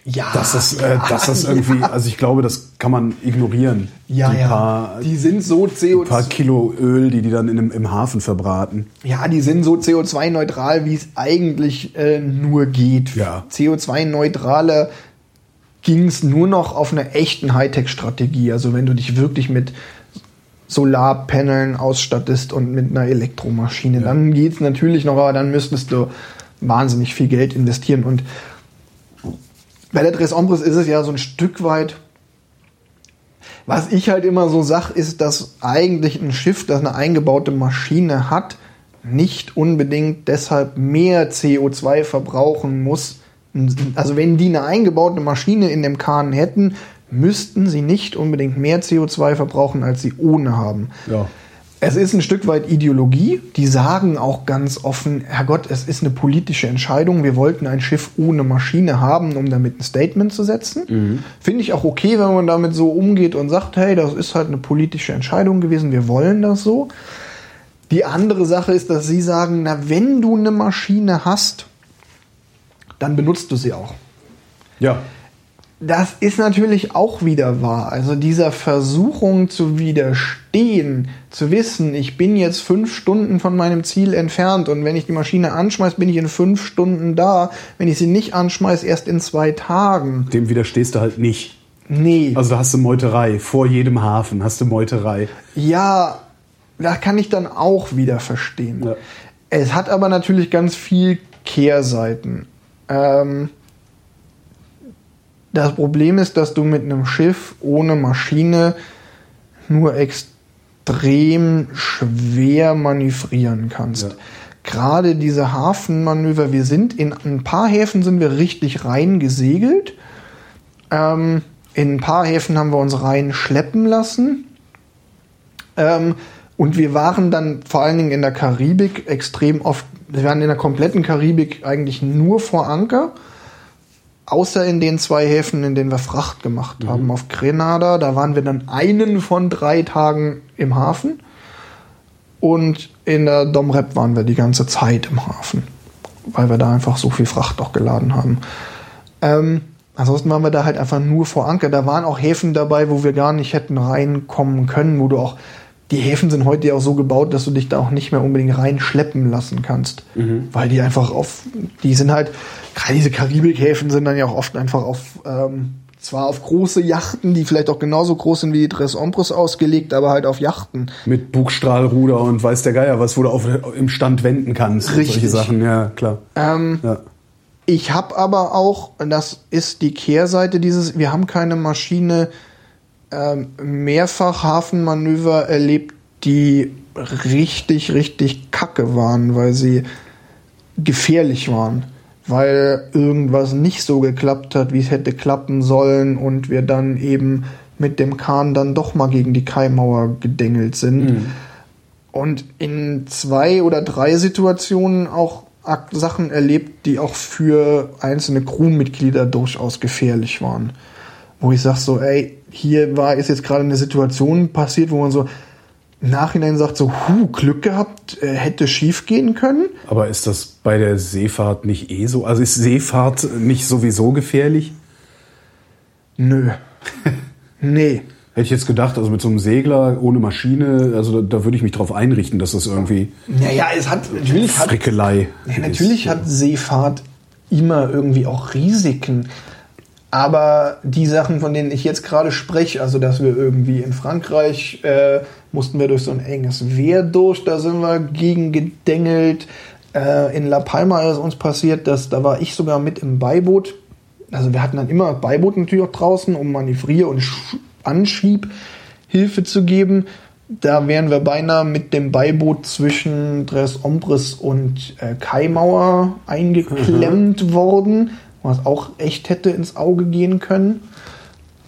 Ja, Dass das, äh, dass das irgendwie, also ich glaube, das kann man ignorieren. ja, die ja. Paar, die sind so ein paar CO2, Kilo Öl, die die dann in, im Hafen verbraten. ja, die sind so CO2-neutral, wie es eigentlich äh, nur geht. Ja. CO2-neutraler ging es nur noch auf einer echten Hightech-Strategie. Also wenn du dich wirklich mit Solarpanelen ausstattest und mit einer Elektromaschine, Ja. dann geht's natürlich noch, aber dann müsstest du wahnsinnig viel Geld investieren. Und bei der Tres Ombres ist es ja so ein Stück weit. Was ich halt immer so sag, ist, dass eigentlich ein Schiff, das eine eingebaute Maschine hat, nicht unbedingt deshalb mehr CO2 verbrauchen muss. Also wenn die eine eingebaute Maschine in dem Kahn hätten, müssten sie nicht unbedingt mehr CO2 verbrauchen, als sie ohne haben. Ja. Es ist ein Stück weit Ideologie. Die sagen auch ganz offen, Herrgott, es ist eine politische Entscheidung. Wir wollten ein Schiff ohne Maschine haben, um damit ein Statement zu setzen. Finde ich auch okay, wenn man damit so umgeht und sagt, hey, das ist halt eine politische Entscheidung gewesen. Wir wollen das so. Die andere Sache ist, dass sie sagen, na, wenn du eine Maschine hast, dann benutzt du sie auch. Ja. Das ist natürlich auch wieder wahr. Also dieser Versuchung zu widerstehen, zu wissen, ich bin jetzt fünf Stunden von meinem Ziel entfernt und wenn ich die Maschine anschmeiß, bin ich in fünf Stunden da. Wenn ich sie nicht anschmeiß, erst in zwei Tagen. Dem widerstehst du halt nicht. Nee. Also da hast du Meuterei. Vor jedem Hafen hast du Meuterei. Ja, da kann ich dann auch wieder verstehen. Ja. Es hat aber natürlich ganz viel Kehrseiten. Ähm, das Problem ist, dass du mit einem Schiff ohne Maschine nur extrem schwer manövrieren kannst. Ja. Gerade diese Hafenmanöver, wir sind in ein paar Häfen sind wir richtig rein gesegelt. Ähm, in ein paar Häfen haben wir uns rein schleppen lassen. Ähm, und wir waren dann vor allen Dingen in der Karibik extrem oft wir waren in der kompletten Karibik eigentlich nur vor Anker. Außer in den zwei Häfen, in denen wir Fracht gemacht Mhm. haben. Auf Grenada, da waren wir dann einen von drei Tagen im Hafen. Und in der Domrep waren wir die ganze Zeit im Hafen. Weil wir da einfach so viel Fracht auch geladen haben. Ähm, ansonsten waren wir da halt einfach nur vor Anker. Da waren auch Häfen dabei, wo wir gar nicht hätten reinkommen können, wo du auch. Die Häfen sind heute ja auch so gebaut, dass du dich da auch nicht mehr unbedingt reinschleppen lassen kannst. Weil die einfach auf. Die sind halt. Gerade diese Karibikhäfen sind dann ja auch oft einfach auf. Ähm, zwar auf große Yachten, die vielleicht auch genauso groß sind wie die Tres Ombres ausgelegt, aber halt auf Yachten. Mit Bugstrahlruder und weiß der Geier was, wo du auf, im Stand wenden kannst. und Richtig. Solche Sachen, ja, klar. Ähm, Ja. Ich habe aber auch, und das ist die Kehrseite dieses, wir haben keine Maschine mehrfach Hafenmanöver erlebt, die richtig, richtig kacke waren, weil sie gefährlich waren. Weil irgendwas nicht so geklappt hat, wie es hätte klappen sollen und wir dann eben mit dem Kahn dann doch mal gegen die Kaimauer gedengelt sind. Und in zwei oder drei Situationen auch Sachen erlebt, die auch für einzelne Crewmitglieder durchaus gefährlich waren. Wo ich sag so, ey, hier war, ist jetzt gerade eine Situation passiert, wo man so im Nachhinein sagt so, hu, Glück gehabt, äh, hätte schief gehen können. Aber ist das bei der Seefahrt nicht eh so? Also ist Seefahrt nicht sowieso gefährlich? Nö. nee. Hätte ich jetzt gedacht, also mit so einem Segler ohne Maschine, also da, da würde ich mich drauf einrichten, dass das irgendwie Naja, es hat natürlich hat, Frickelei Ja, natürlich ist. hat Seefahrt immer irgendwie auch Risiken. Aber die Sachen, von denen ich jetzt gerade spreche, also dass wir irgendwie in Frankreich äh, mussten wir durch so ein enges Wehr durch, da sind wir gegen gedengelt. Äh, in La Palma ist uns passiert, dass da war ich sogar mit im Beiboot. Also wir hatten dann immer Beiboot natürlich auch draußen, um Manövrier- und Sch- Anschiebhilfe zu geben. Da wären wir beinahe mit dem Beiboot zwischen Tres Ombres und äh, Kaimauer eingeklemmt worden, was auch echt hätte ins Auge gehen können.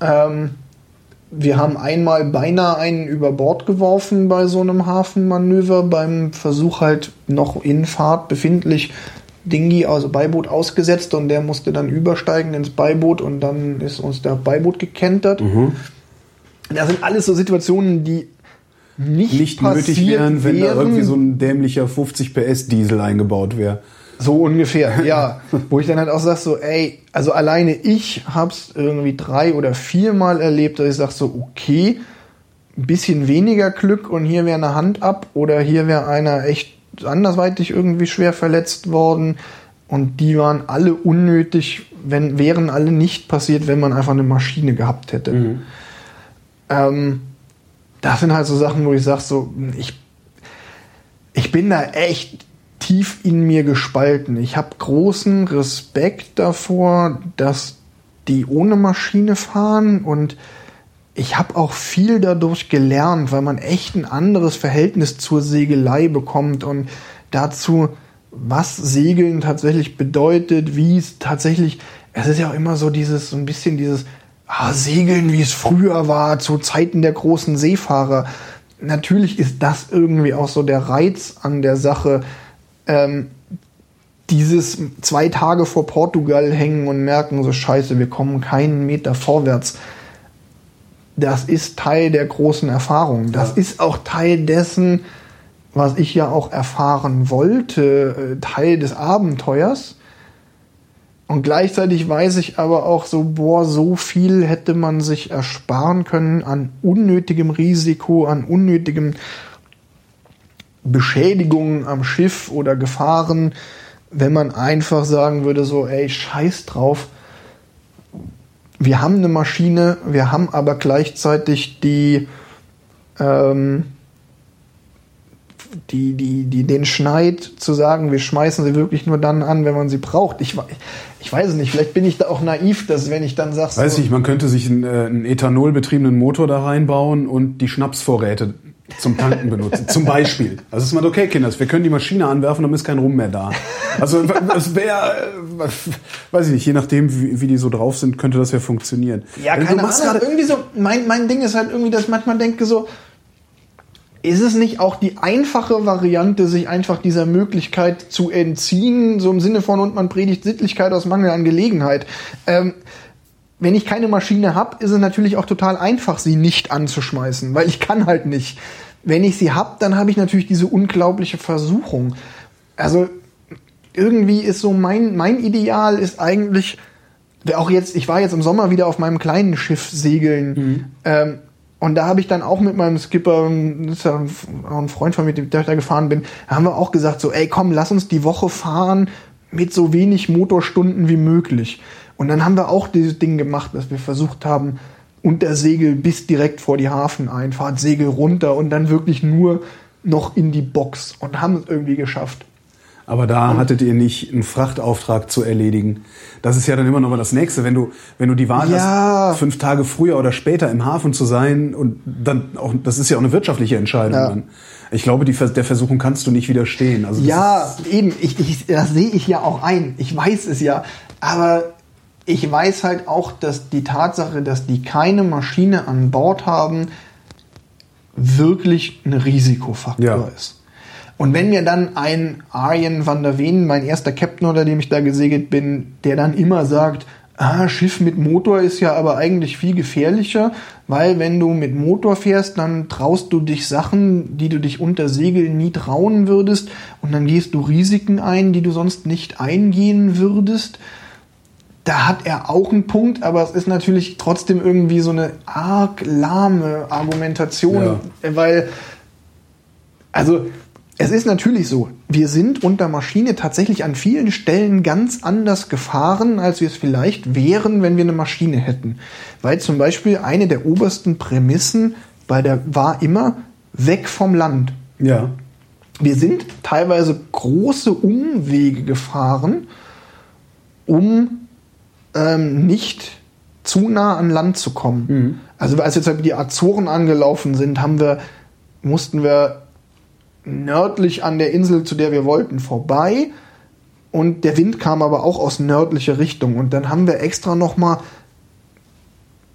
Ähm, wir haben einmal beinahe einen über Bord geworfen bei so einem Hafenmanöver, beim Versuch halt noch in Fahrt befindlich Dingi, also Beiboot ausgesetzt und der musste dann übersteigen ins Beiboot und dann ist uns der Beiboot gekentert. Das sind alles so Situationen, die nicht, nicht nötig wären, wenn da wären. irgendwie so ein dämlicher 50 PS Diesel eingebaut wäre. So ungefähr, ja. Wo ich dann halt auch sag so, ey, also alleine ich hab's irgendwie drei oder viermal erlebt, dass ich sag so, okay, ein bisschen weniger Glück und hier wäre eine Hand ab oder hier wäre einer echt andersweitig irgendwie schwer verletzt worden und die waren alle unnötig, wenn, wären alle nicht passiert, wenn man einfach eine Maschine gehabt hätte. Ähm, das sind halt so Sachen, wo ich sag so, ich ich bin da echt tief in mir gespalten. Ich habe großen Respekt davor, dass die ohne Maschine fahren und ich habe auch viel dadurch gelernt, weil man echt ein anderes Verhältnis zur Segelei bekommt und dazu, was Segeln tatsächlich bedeutet, wie es tatsächlich, es ist ja auch immer so dieses, so ein bisschen dieses ah, Segeln, wie es früher war, zu Zeiten der großen Seefahrer. Natürlich ist das irgendwie auch so der Reiz an der Sache, ähm, dieses zwei Tage vor Portugal hängen und merken, so scheiße, wir kommen keinen Meter vorwärts. Das ist Teil der großen Erfahrung. Das ist auch Teil dessen, was ich ja auch erfahren wollte, äh, Teil des Abenteuers. Und gleichzeitig weiß ich aber auch so, boah, so viel hätte man sich ersparen können an unnötigem Risiko, an unnötigem Beschädigungen am Schiff oder Gefahren, wenn man einfach sagen würde, so, ey, scheiß drauf. Wir haben eine Maschine, wir haben aber gleichzeitig die, ähm, die, die, die, den Schneid zu sagen, wir schmeißen sie wirklich nur dann an, wenn man sie braucht. Ich, ich weiß es nicht, vielleicht bin ich da auch naiv, dass wenn ich dann sage, so, Weiß nicht, man könnte sich einen, äh, einen ethanolbetriebenen Motor da reinbauen und die Schnapsvorräte zum Tanken benutzen. Zum Beispiel. Also ist man okay, Kinders, wir können die Maschine anwerfen, dann ist kein Rum mehr da. Also das wäre, äh, weiß ich nicht, je nachdem, wie, wie die so drauf sind, könnte das ja funktionieren. Ja, du keine Ahnung. Irgendwie so, mein, mein Ding ist halt irgendwie, dass manchmal denke so, ist es nicht auch die einfache Variante, sich einfach dieser Möglichkeit zu entziehen, so im Sinne von, und man predigt Sittlichkeit aus Mangel an Gelegenheit? Ähm, wenn ich keine Maschine habe, ist es natürlich auch total einfach, sie nicht anzuschmeißen, weil ich kann halt nicht. Wenn ich sie habe, dann habe ich natürlich diese unglaubliche Versuchung. Also irgendwie ist so mein, mein Ideal ist eigentlich, auch jetzt, ich war jetzt im Sommer wieder auf meinem kleinen Schiff segeln. Mhm. Ähm, und da habe ich dann auch mit meinem Skipper, das ist ja auch ein Freund von mir, mit dem ich da gefahren bin, haben wir auch gesagt so, ey komm, lass uns die Woche fahren mit so wenig Motorstunden wie möglich. Und dann haben wir auch dieses Ding gemacht, dass wir versucht haben, unter Segel bis direkt vor die Hafeneinfahrt, Segel runter und dann wirklich nur noch in die Box und haben es irgendwie geschafft. Aber da und hattet ihr nicht einen Frachtauftrag zu erledigen. Das ist ja dann immer noch mal das Nächste, wenn du, wenn du die Wahl ja. hast, fünf Tage früher oder später im Hafen zu sein und dann auch, das ist ja auch eine wirtschaftliche Entscheidung ja. dann. Ich glaube, die, der Versuchung kannst du nicht widerstehen. Also ja, eben, ich, ich, das sehe ich ja auch ein. Ich weiß es ja. Aber ich weiß halt auch, dass die Tatsache, dass die keine Maschine an Bord haben, wirklich ein Risikofaktor ja. ist. Und wenn mir dann ein Arjen van der Ven, mein erster Captain, unter dem ich da gesegelt bin, der dann immer sagt, ah, Schiff mit Motor ist ja aber eigentlich viel gefährlicher, weil wenn du mit Motor fährst, dann traust du dich Sachen, die du dich unter Segel nie trauen würdest und dann gehst du Risiken ein, die du sonst nicht eingehen würdest da hat er auch einen Punkt, aber es ist natürlich trotzdem irgendwie so eine arg lahme Argumentation, ja. weil, also, es ist natürlich so, wir sind unter Maschine tatsächlich an vielen Stellen ganz anders gefahren, als wir es vielleicht wären, wenn wir eine Maschine hätten. Weil zum Beispiel eine der obersten Prämissen bei der war immer weg vom Land. Ja. Wir sind teilweise große Umwege gefahren, um ähm, nicht zu nah an Land zu kommen. Mhm. Also als wir jetzt die Azoren angelaufen sind, haben wir, mussten wir nördlich an der Insel, zu der wir wollten, vorbei. Und der Wind kam aber auch aus nördlicher Richtung. Und dann haben wir extra noch mal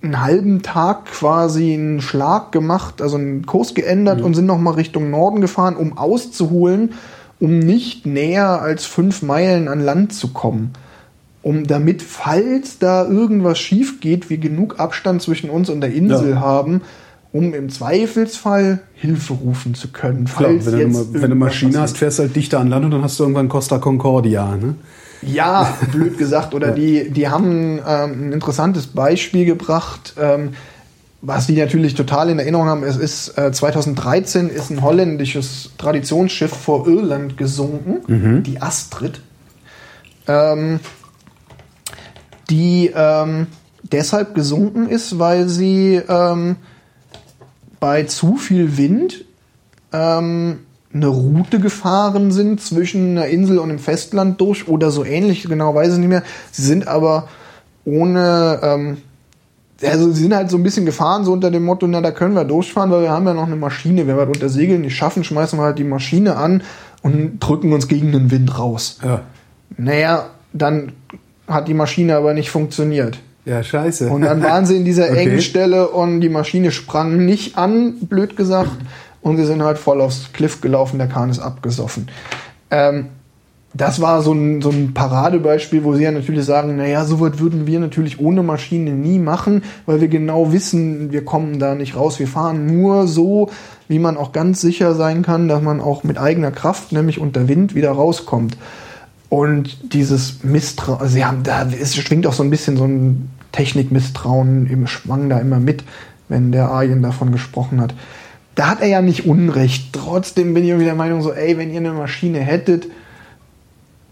einen halben Tag quasi einen Schlag gemacht, also einen Kurs geändert mhm. und sind noch mal Richtung Norden gefahren, um auszuholen, um nicht näher als fünf Meilen an Land zu kommen um damit, falls da irgendwas schief geht, wir genug Abstand zwischen uns und der Insel ja. haben, um im Zweifelsfall Hilfe rufen zu können. Falls Klar, wenn, du, wenn du eine Maschine hast, fährst du halt dichter an Land und dann hast du irgendwann Costa Concordia. Ne? Ja, blöd gesagt. Oder ja. die, die haben ähm, ein interessantes Beispiel gebracht. Ähm, was die natürlich total in Erinnerung haben, es ist äh, 2013 ist ein holländisches Traditionsschiff vor Irland gesunken, mhm. die Astrid. Ähm, die ähm, deshalb gesunken ist, weil sie ähm, bei zu viel Wind ähm, eine Route gefahren sind zwischen einer Insel und einem Festland durch oder so ähnlich, genau weiß ich nicht mehr. Sie sind aber ohne, ähm, also sie sind halt so ein bisschen gefahren, so unter dem Motto, na, da können wir durchfahren, weil wir haben ja noch eine Maschine. Wenn wir unter Segeln nicht schaffen, schmeißen wir halt die Maschine an und drücken uns gegen den Wind raus. Ja. Naja, dann hat die Maschine aber nicht funktioniert. Ja, scheiße. Und dann waren sie in dieser okay. engen Stelle und die Maschine sprang nicht an, blöd gesagt. Und sie sind halt voll aufs Cliff gelaufen, der Kahn ist abgesoffen. Ähm, das war so ein, so ein Paradebeispiel, wo sie ja natürlich sagen, naja, so was würden wir natürlich ohne Maschine nie machen, weil wir genau wissen, wir kommen da nicht raus. Wir fahren nur so, wie man auch ganz sicher sein kann, dass man auch mit eigener Kraft, nämlich unter Wind, wieder rauskommt. Und dieses Misstrauen, also sie haben da, es schwingt auch so ein bisschen so ein Technikmisstrauen im Schwang da immer mit, wenn der Arjen davon gesprochen hat. Da hat er ja nicht Unrecht. Trotzdem bin ich irgendwie der Meinung, so, ey, wenn ihr eine Maschine hättet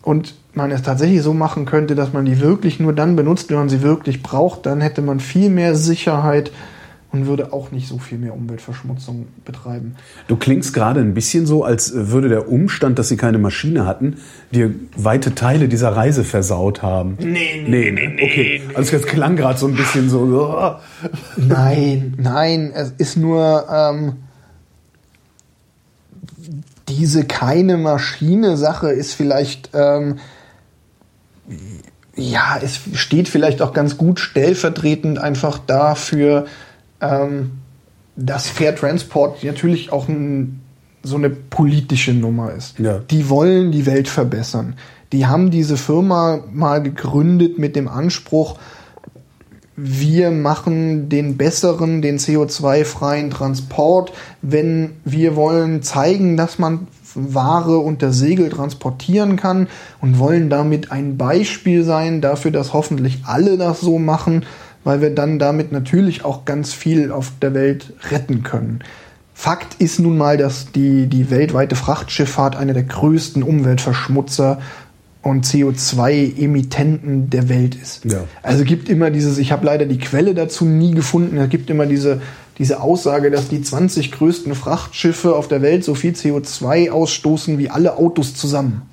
und man es tatsächlich so machen könnte, dass man die wirklich nur dann benutzt, wenn man sie wirklich braucht, dann hätte man viel mehr Sicherheit und würde auch nicht so viel mehr Umweltverschmutzung betreiben. Du klingst gerade ein bisschen so, als würde der Umstand, dass sie keine Maschine hatten, dir weite Teile dieser Reise versaut haben. Nee, nee, nee, nee okay. Also es klang gerade so ein bisschen so. Oh. Nein, nein, es ist nur ähm, diese keine Maschine-Sache ist vielleicht ähm, ja, es steht vielleicht auch ganz gut stellvertretend einfach dafür, ähm, dass Fair Transport natürlich auch ein, so eine politische Nummer ist. Ja. Die wollen die Welt verbessern. Die haben diese Firma mal gegründet mit dem Anspruch, wir machen den besseren, den CO2-freien Transport, wenn wir wollen zeigen, dass man Ware unter Segel transportieren kann und wollen damit ein Beispiel sein dafür, dass hoffentlich alle das so machen, weil wir dann damit natürlich auch ganz viel auf der Welt retten können. Fakt ist nun mal, dass die, die weltweite Frachtschifffahrt einer der größten Umweltverschmutzer und CO2-Emittenten der Welt ist. Ja. Also gibt immer dieses, ich habe leider die Quelle dazu nie gefunden, es gibt immer diese, diese Aussage, dass die 20 größten Frachtschiffe auf der Welt so viel CO2 ausstoßen wie alle Autos zusammen.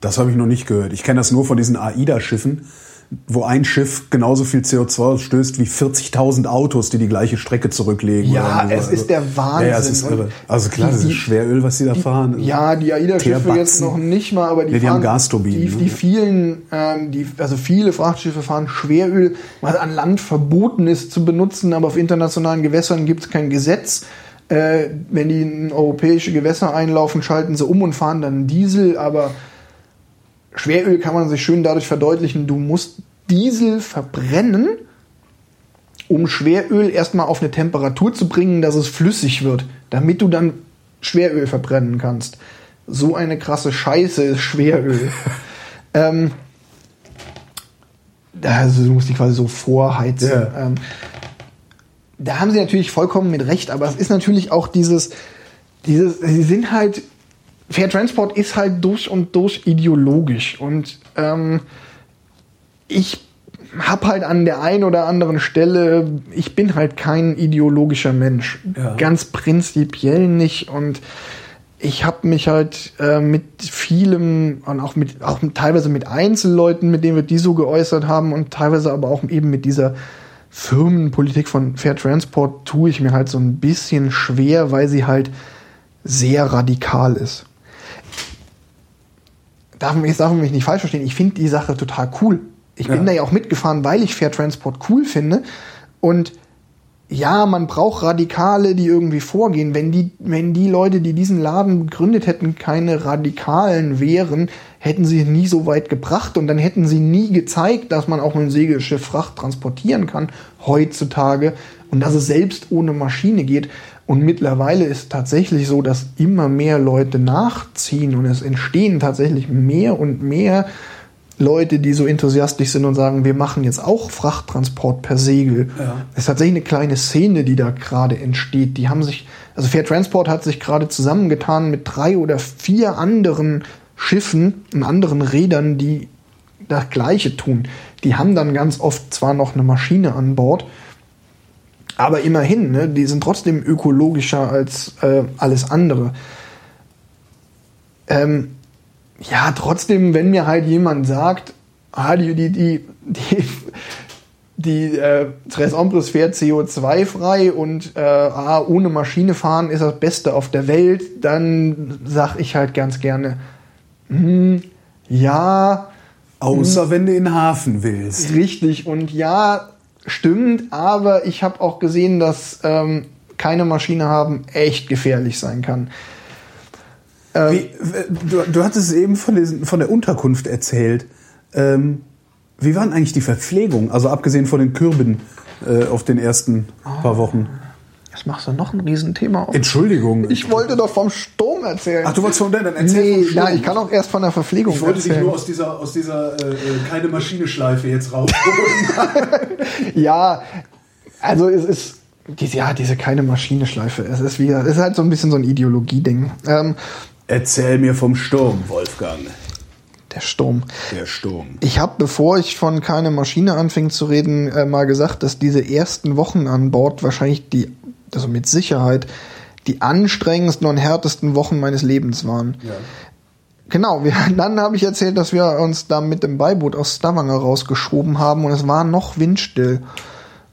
Das habe ich noch nicht gehört. Ich kenne das nur von diesen AIDA-Schiffen, wo ein Schiff genauso viel CO2 ausstößt wie 40.000 Autos, die die gleiche Strecke zurücklegen. Ja, so. es ist der Wahnsinn. Ja, ja, es ist irre. Also klar, die- das ist die- Schweröl, was sie da fahren. Ja, die AIDA-Schiffe jetzt noch nicht mal, aber die, Nee, die haben fahren, Gasturbinen, Die, ne? die vielen, ähm, die, also viele Frachtschiffe fahren Schweröl, was an Land verboten ist zu benutzen, aber auf internationalen Gewässern gibt es kein Gesetz. Äh, wenn die in europäische Gewässer einlaufen, schalten sie um und fahren dann Diesel, aber Schweröl kann man sich schön dadurch verdeutlichen, du musst Diesel verbrennen, um Schweröl erstmal auf eine Temperatur zu bringen, dass es flüssig wird, damit du dann Schweröl verbrennen kannst. So eine krasse Scheiße ist Schweröl. ähm, also du musst die quasi so vorheizen. Ja. Ähm, da haben sie natürlich vollkommen mit Recht, aber es ist natürlich auch dieses, dieses, sie sind halt, Fair Transport ist halt durch und durch ideologisch und ähm, ich habe halt an der einen oder anderen Stelle, ich bin halt kein ideologischer Mensch. Ja. Ganz prinzipiell nicht. Und ich habe mich halt äh, mit vielem und auch mit auch mit, teilweise mit Einzelleuten, mit denen wir die so geäußert haben und teilweise aber auch eben mit dieser Firmenpolitik von Fair Transport tue ich mir halt so ein bisschen schwer, weil sie halt sehr radikal ist. Darf, jetzt darf man mich nicht falsch verstehen, ich finde die Sache total cool. Ich bin Ja. da ja auch mitgefahren, weil ich Fair Transport cool finde. Und ja, man braucht Radikale, die irgendwie vorgehen. Wenn die, wenn die Leute, die diesen Laden gegründet hätten, keine Radikalen wären, hätten sie nie so weit gebracht und dann hätten sie nie gezeigt, dass man auch mit dem Segelschiff Fracht transportieren kann heutzutage und dass es selbst ohne Maschine geht. Und mittlerweile ist tatsächlich so, dass immer mehr Leute nachziehen und es entstehen tatsächlich mehr und mehr Leute, die so enthusiastisch sind und sagen, wir machen jetzt auch Frachttransport per Segel. Ja. Es ist tatsächlich eine kleine Szene, die da gerade entsteht. Die haben sich, also Fair Transport hat sich gerade zusammengetan mit drei oder vier anderen Schiffen und anderen Rädern, die das Gleiche tun. Die haben dann ganz oft zwar noch eine Maschine an Bord, aber immerhin, ne, die sind trotzdem ökologischer als äh, alles andere. Ähm, ja, trotzdem, wenn mir halt jemand sagt, ah, die, die, die, die, die äh, Tres Ombres fährt CO2-frei und äh, ah, ohne Maschine fahren ist das Beste auf der Welt, dann sag ich halt ganz gerne, hm, ja, Außer wenn du in den Hafen willst. richtig und ja, stimmt, aber ich habe auch gesehen, dass ähm, keine Maschine haben echt gefährlich sein kann. Ähm, Wie, du, du hattest eben von, diesen, von der Unterkunft erzählt. Ähm, wie war denn eigentlich die Verpflegung? Also abgesehen von den Kürben äh, auf den ersten paar Wochen. Jetzt machst du noch ein Riesenthema auf. Entschuldigung. Ich wollte doch vom Sturm erzählen. Ach, du wolltest von der, dann erzähl nee, vom Sturm. ja, ich kann auch erst von der Verpflegung Ich wollte dich erzählen. nur aus dieser, aus dieser äh, äh, keine Maschine-Schleife jetzt rausholen. Ja, also es ist diese, ja, diese keine Maschine-Schleife. Es ist wieder, es ist halt so ein bisschen so ein Ideologie-Ding. Ähm, Erzähl mir vom Sturm, Wolfgang. der Sturm. Der Sturm. Ich habe, bevor ich von keine Maschine anfing zu reden, äh, mal gesagt, dass diese ersten Wochen an Bord wahrscheinlich die, also mit Sicherheit, die anstrengendsten und härtesten Wochen meines Lebens waren. Ja. Genau, wir, dann habe ich erzählt, dass wir uns da mit dem Beiboot aus Stavanger rausgeschoben haben und es war noch windstill.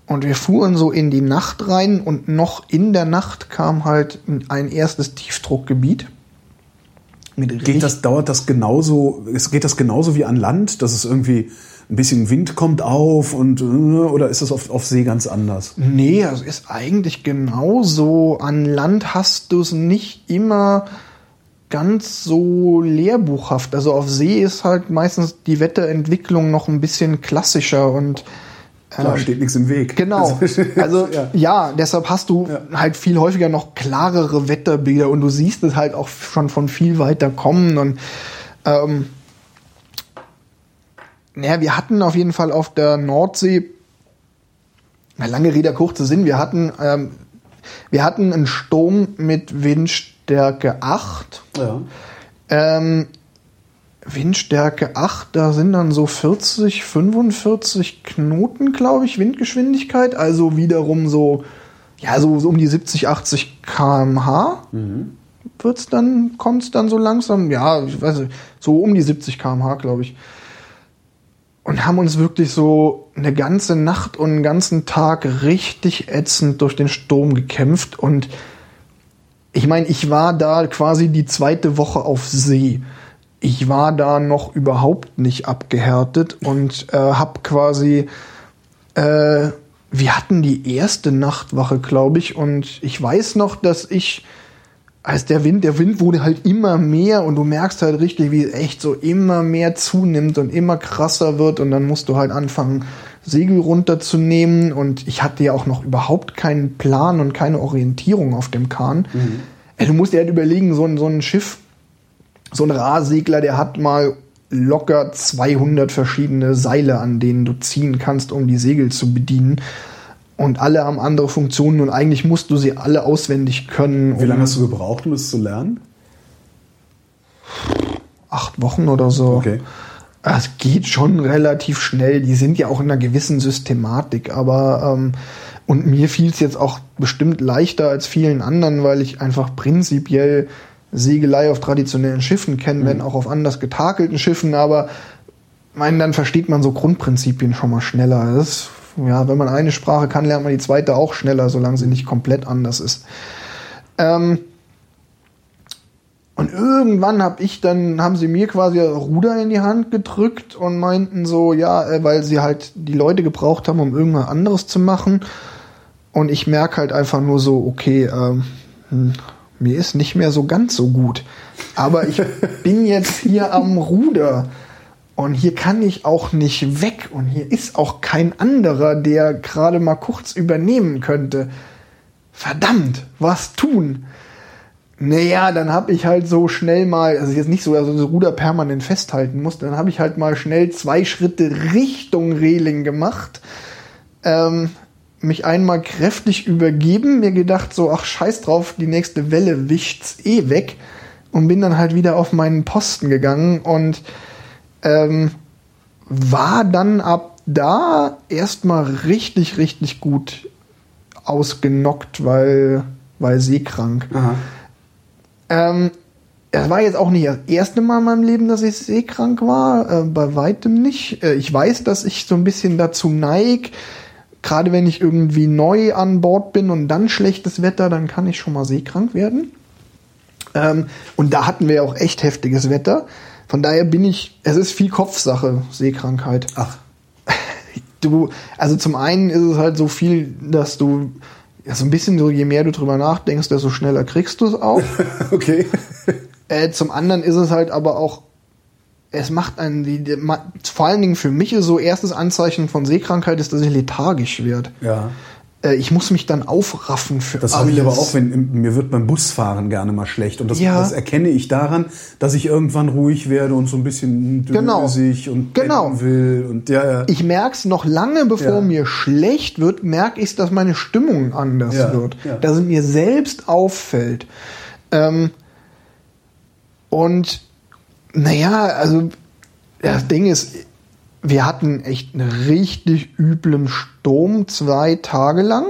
Und wir fuhren so in die Nacht rein und noch in der Nacht kam halt ein erstes Tiefdruckgebiet. Geht das, dauert das genauso, es geht das genauso wie an Land, dass es irgendwie ein bisschen Wind kommt auf und äh, oder ist das auf, auf See ganz anders? Nee, es ist eigentlich genauso. An Land hast du es nicht immer ganz so lehrbuchhaft. Also auf See ist halt meistens die Wetterentwicklung noch ein bisschen klassischer und Klar, steht nichts im Weg. Genau. Also ja. ja, deshalb hast du Ja. halt viel häufiger noch klarere Wetterbilder und du siehst es halt auch schon von viel weiter kommen und ähm, naja, wir hatten auf jeden Fall auf der Nordsee, lange Rede, kurzer Sinn, wir hatten, ähm, wir hatten einen Sturm mit Windstärke 8. Ja. Ähm, Windstärke 8, da sind dann so 40, 45 Knoten, glaube ich, Windgeschwindigkeit. Also wiederum so, ja, so, so um die 70, 80 km/h. Wird's dann, kommt's dann so langsam, ja, ich weiß nicht, so um die 70 km/h, glaube ich. Und haben uns wirklich so eine ganze Nacht und einen ganzen Tag richtig ätzend durch den Sturm gekämpft. Und ich meine, ich war da quasi die zweite Woche auf See. Ich war da noch überhaupt nicht abgehärtet und äh, hab quasi, äh, wir hatten die erste Nachtwache, glaube ich, und ich weiß noch, dass ich, als der Wind, der Wind wurde halt immer mehr und du merkst halt richtig, wie es echt so immer mehr zunimmt und immer krasser wird und dann musst du halt anfangen, Segel runterzunehmen und ich hatte ja auch noch überhaupt keinen Plan und keine Orientierung auf dem Kahn. Äh, Du musst dir halt überlegen, so ein, so ein Schiff, so ein Rahsegler, der hat mal locker 200 verschiedene Seile, an denen du ziehen kannst, um die Segel zu bedienen. Und alle haben andere Funktionen und eigentlich musst du sie alle auswendig können. Wie um lange hast du gebraucht, um es zu lernen? acht Wochen oder so. Okay. Es geht schon relativ schnell. Die sind ja auch in einer gewissen Systematik, aber ähm, und mir fiel es jetzt auch bestimmt leichter als vielen anderen, weil ich einfach prinzipiell Segelei auf traditionellen Schiffen kenne, wenn auch auf anders getakelten Schiffen, aber meinen, dann versteht man so Grundprinzipien schon mal schneller. Das ja, wenn man eine Sprache kann, lernt man die zweite auch schneller, solange sie nicht komplett anders ist. Ähm, und irgendwann hab ich dann, haben sie mir quasi Ruder in die Hand gedrückt und meinten so, ja, äh, weil sie halt die Leute gebraucht haben, um irgendwas anderes zu machen. Und ich merke halt einfach nur so, okay, ähm, hm, mir ist nicht mehr so ganz so gut. Aber ich bin jetzt hier am Ruder. Und hier kann ich auch nicht weg. Und hier ist auch kein anderer, der gerade mal kurz übernehmen könnte. Verdammt, was tun? Naja, dann habe ich halt so schnell mal, also jetzt nicht so, also das Ruder permanent festhalten musste, dann habe ich halt mal schnell zwei Schritte Richtung Reling gemacht, ähm, mich einmal kräftig übergeben, mir gedacht so, ach scheiß drauf, die nächste Welle wischt's eh weg und bin dann halt wieder auf meinen Posten gegangen und ähm, war dann ab da erstmal richtig, richtig gut ausgenockt, weil, weil seekrank. Aha. Ähm, es war jetzt auch nicht das erste Mal in meinem Leben, dass ich seekrank war, äh, bei weitem nicht. Äh, ich weiß, dass ich so ein bisschen dazu neig, gerade wenn ich irgendwie neu an Bord bin und dann schlechtes Wetter, dann kann ich schon mal seekrank werden. Ähm, und da hatten wir ja auch echt heftiges Wetter. Von daher bin ich, es ist viel Kopfsache, Seekrankheit. Ach, Du, also zum einen ist es halt so viel, dass du, ja, so ein bisschen so, je mehr du drüber nachdenkst, desto schneller kriegst du es auch. okay. Äh, zum anderen ist es halt aber auch, es macht einen, die, die, vor allen Dingen für mich ist so erstes Anzeichen von Seekrankheit ist, dass ich lethargisch werde. Ja. Äh, ich muss mich dann aufraffen für Das habe ich alles. aber auch, wenn mir wird beim Busfahren gerne mal schlecht. Und das, Ja. das erkenne ich daran, dass ich irgendwann ruhig werde und so ein bisschen Genau. dösig und Genau. will. Und ja, ja. Ich merk's noch lange, bevor Ja. mir schlecht wird, merke ich, dass meine Stimmung anders Ja, wird. Dass es mir selbst auffällt. Ähm, und naja, also das Ding ist, wir hatten echt einen richtig üblen Sturm zwei Tage lang,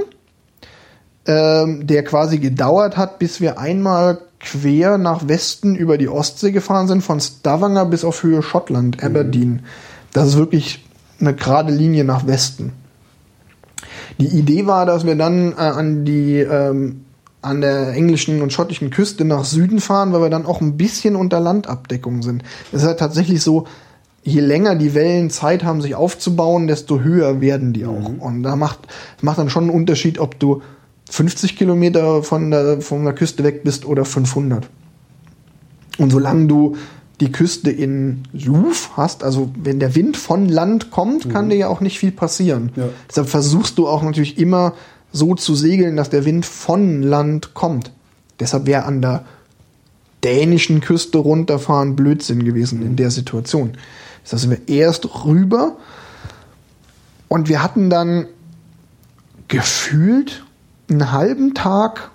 ähm, der quasi gedauert hat, bis wir einmal quer nach Westen über die Ostsee gefahren sind, von Stavanger bis auf Höhe Schottland, Aberdeen. Das ist wirklich eine gerade Linie nach Westen. Die Idee war, dass wir dann äh, an die ähm, an der englischen und schottischen Küste nach Süden fahren, weil wir dann auch ein bisschen unter Landabdeckung sind. Es ist halt tatsächlich so, je länger die Wellen Zeit haben, sich aufzubauen, desto höher werden die auch. Und da macht, macht dann schon einen Unterschied, ob du 50 Kilometer von der, von der Küste weg bist oder 500. Und solange du die Küste in Luf hast, also wenn der Wind von Land kommt, kann dir ja auch nicht viel passieren. Ja. Deshalb versuchst du auch natürlich immer so zu segeln, dass der Wind von Land kommt. Deshalb wäre an der dänischen Küste runterfahren Blödsinn gewesen in der Situation. Das sind wir erst rüber und wir hatten dann gefühlt einen halben Tag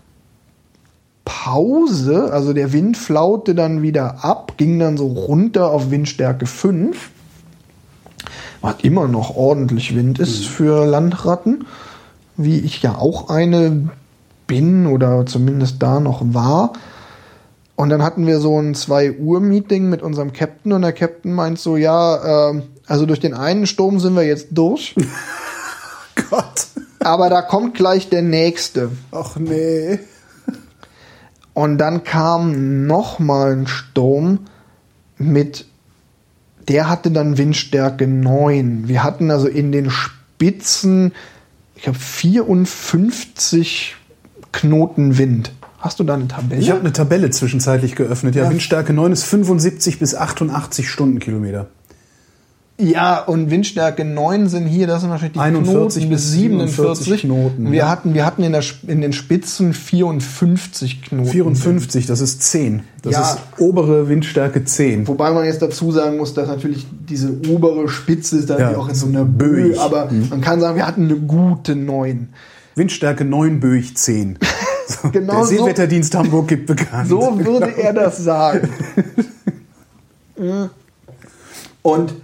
Pause, also der Wind flaute dann wieder ab, ging dann so runter auf Windstärke 5. Was immer noch ordentlich Wind ist für Landratten, wie ich ja auch eine bin oder zumindest da noch war. Und dann hatten wir so ein 2 Uhr Meeting mit unserem Captain und der Captain meint so, ja, ähm, also durch den einen Sturm sind wir jetzt durch, Gott. aber da kommt gleich der nächste. Ach nee. Und dann kam noch mal ein Sturm mit, der hatte dann Windstärke 9. Wir hatten also in den Spitzen, ich glaube 54 Knoten Wind. Hast du da eine Tabelle? Ich habe eine Tabelle zwischenzeitlich geöffnet. Ja, Ja. Windstärke 9 ist 75 bis 88 Stundenkilometer. Ja, und Windstärke 9 sind hier, das sind wahrscheinlich die 41 Knoten bis 47 Knoten, Wir ja. hatten, wir hatten in, der, in den Spitzen 54 Knoten. 54, das ist 10. Das Ja. ist obere Windstärke 10. Wobei man jetzt dazu sagen muss, dass natürlich diese obere Spitze ist dann Ja, auch in so einer. Böe, aber man kann sagen, wir hatten eine gute 9. Windstärke 9 Böig 10. So, Genau der so- Seewetterdienst Hamburg gibt bekannt. So würde er das sagen. Und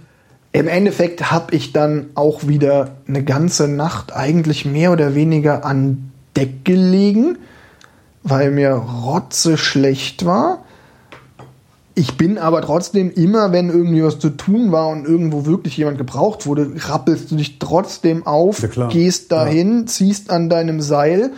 im Endeffekt habe ich dann auch wieder eine ganze Nacht eigentlich mehr oder weniger an Deck gelegen, weil mir rotze schlecht war. Ich bin aber trotzdem immer, wenn irgendwie was zu tun war und irgendwo wirklich jemand gebraucht wurde, rappelst du dich trotzdem auf, Ja, gehst dahin, ziehst an deinem Seil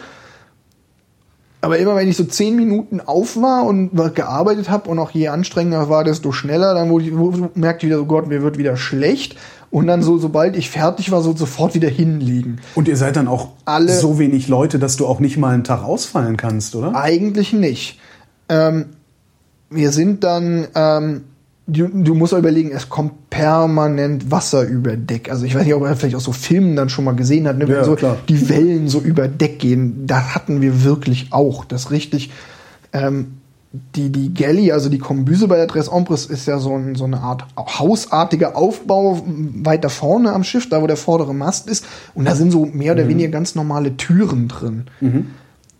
aber immer wenn ich so zehn Minuten auf war und gearbeitet habe und auch je anstrengender war, desto schneller, dann wurde ich, merkte ich wieder so, Gott, mir wird wieder schlecht. Und dann so, sobald ich fertig war, so sofort wieder hinlegen. Und ihr seid dann auch Alle- so wenig Leute, dass du auch nicht mal einen Tag ausfallen kannst, oder? Eigentlich nicht. Ähm, wir sind dann, ähm, du, du musst auch überlegen, es kommt permanent Wasser über Deck. Also ich weiß nicht, ob er vielleicht auch so Filmen dann schon mal gesehen hat, ne, wenn Ja, so klar. die Wellen so über Deck gehen. Das hatten wir wirklich auch. Das richtig, ähm, die, die Galley, also die Kombüse bei der Tres Ombres ist ja so, ein, so eine Art hausartiger Aufbau weiter vorne am Schiff, da wo der vordere Mast ist. Und da sind so mehr Mhm. oder weniger ganz normale Türen drin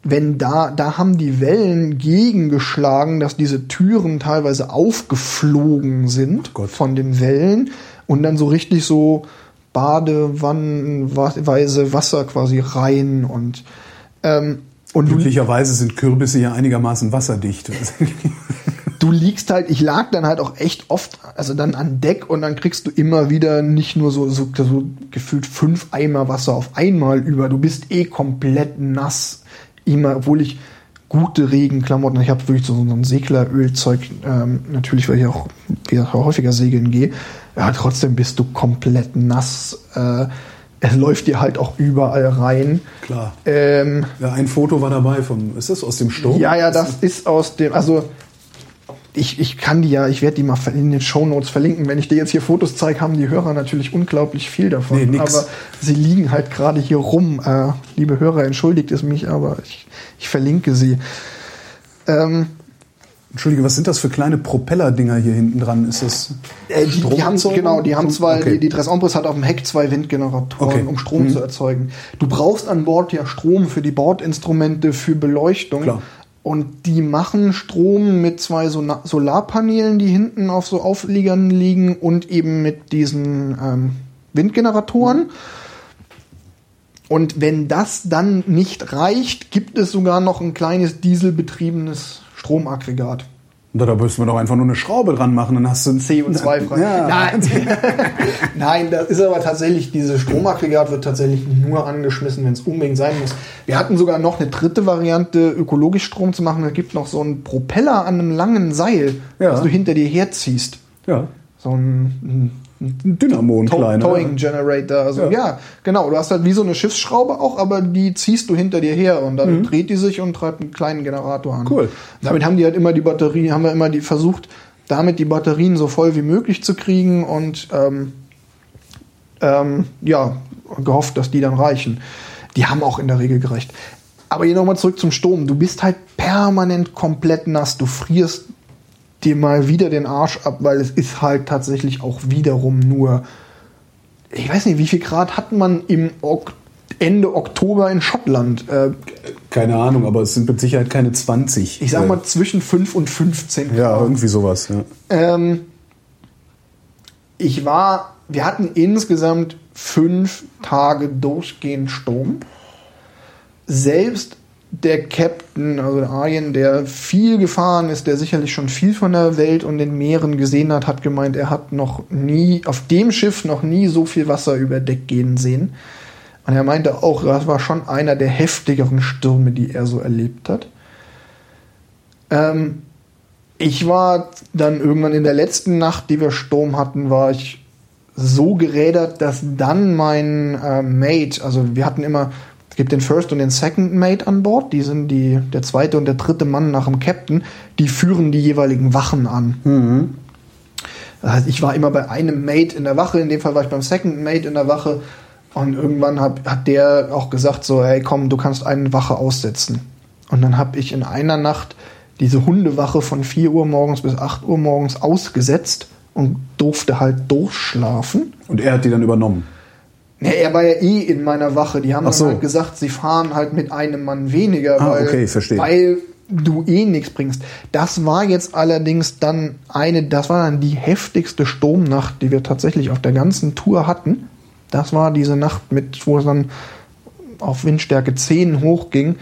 wenn da, da haben die Wellen gegengeschlagen, dass diese Türen teilweise aufgeflogen sind Gott. von den Wellen und dann so richtig so badewannenweise Wasser quasi rein und ähm, und Glücklicherweise sind Kürbisse ja einigermaßen wasserdicht. du liegst halt, ich lag dann halt auch echt oft, also dann an Deck und dann kriegst du immer wieder nicht nur so, so, so gefühlt fünf Eimer Wasser auf einmal über. Du bist eh komplett nass. Immer, obwohl ich gute Regenklamotten, ich habe wirklich so, so ein Seglerölzeug, ähm, natürlich, weil ich auch wie gesagt, häufiger segeln gehe. Ja, trotzdem bist du komplett nass. Äh, es läuft dir halt auch überall rein. Klar. Ähm, Ja, ein Foto war dabei vom, ist das aus dem Sturm? ja, ja, das ist aus dem, also ich, ich kann die ja, ich werde die mal in den Shownotes verlinken. Wenn ich dir jetzt hier Fotos zeige, haben die Hörer natürlich unglaublich viel davon. Nee, nix. aber sie liegen halt gerade hier rum. Äh, liebe Hörer, entschuldigt es mich, aber ich, ich verlinke sie. Ähm, Entschuldige, was sind das für kleine Propellerdinger hier hinten dran? Ist das äh, die, die haben, genau, die haben zwei, Okay. die, die Tres Ombres hat auf dem Heck zwei Windgeneratoren, Okay. um Strom Mhm. zu erzeugen. Du brauchst an Bord ja Strom für die Bordinstrumente, für Beleuchtung. Klar. Und die machen Strom mit zwei Solarpanelen, die hinten auf so Aufliegern liegen und eben mit diesen ähm, Windgeneratoren. Und wenn das dann nicht reicht, gibt es sogar noch ein kleines dieselbetriebenes Stromaggregat. Und da müssen wir doch einfach nur eine Schraube dran machen, dann hast du ein CO2-frei. Ja. Nein. Nein, das ist aber tatsächlich, dieses Stromaggregat wird tatsächlich nur angeschmissen, wenn es unbedingt sein muss. Wir hatten sogar noch eine dritte Variante, ökologisch Strom zu machen. Es gibt noch so einen Propeller an einem langen Seil, Ja. das du hinter dir herziehst. Ja. So ein, Ein Dynamo, ein kleiner. Towing Generator. Also ja. Ja. genau. Du hast halt wie so eine Schiffsschraube auch, aber die ziehst du hinter dir her und dann dreht die sich und treibt einen kleinen Generator an. Mhm. Cool. Damit haben die halt immer die Batterie, haben wir immer die versucht, damit die Batterien so voll wie möglich zu kriegen und ähm, ähm, ja, gehofft, dass die dann reichen. Die haben auch in der Regel gereicht. Aber hier nochmal zurück zum Sturm. Du bist halt permanent komplett nass. Du frierst dir mal wieder den Arsch ab, weil es ist halt tatsächlich auch wiederum nur, ich weiß nicht, wie viel Grad hat man im ok Ende Oktober in Schottland? Äh, Keine Ahnung, aber es sind mit Sicherheit keine 20. ich sag Äh, mal zwischen 5 und 15 Grad. Ja, irgendwie sowas, ja. Ähm, ich war, wir hatten insgesamt fünf Tage durchgehend Sturm. Selbst der Captain, also der Arjen, der viel gefahren ist, der sicherlich schon viel von der Welt und den Meeren gesehen hat, hat gemeint, er hat noch nie, auf dem Schiff noch nie so viel Wasser über Deck gehen sehen. Und er meinte auch, das war schon einer der heftigeren Stürme, die er so erlebt hat. Ähm, ich war dann irgendwann in der letzten Nacht, die wir Sturm hatten, war ich so gerädert, dass dann mein äh, Mate, also wir hatten immer, gibt den First und den Second Mate an Bord, die sind die, der zweite und der dritte Mann nach dem Captain, die führen die jeweiligen Wachen an. Das heißt, ich war immer bei einem Mate in der Wache, in dem Fall war ich beim Second Mate in der Wache und irgendwann hab, hat der auch gesagt so, hey komm, du kannst eine Wache aussetzen. Und dann habe ich in einer Nacht diese Hundewache von 4 Uhr morgens bis 8 Uhr morgens ausgesetzt und durfte halt durchschlafen. Und er hat die dann übernommen. Ja, er war ja eh in meiner Wache. Die haben so. halt gesagt, sie fahren halt mit einem Mann weniger, Ah, weil, okay, verstehe. weil du eh nichts bringst. Das war jetzt allerdings dann eine, das war dann die heftigste Sturmnacht, die wir tatsächlich auf der ganzen Tour hatten. Das war diese Nacht mit, wo es dann auf Windstärke 10 hochging.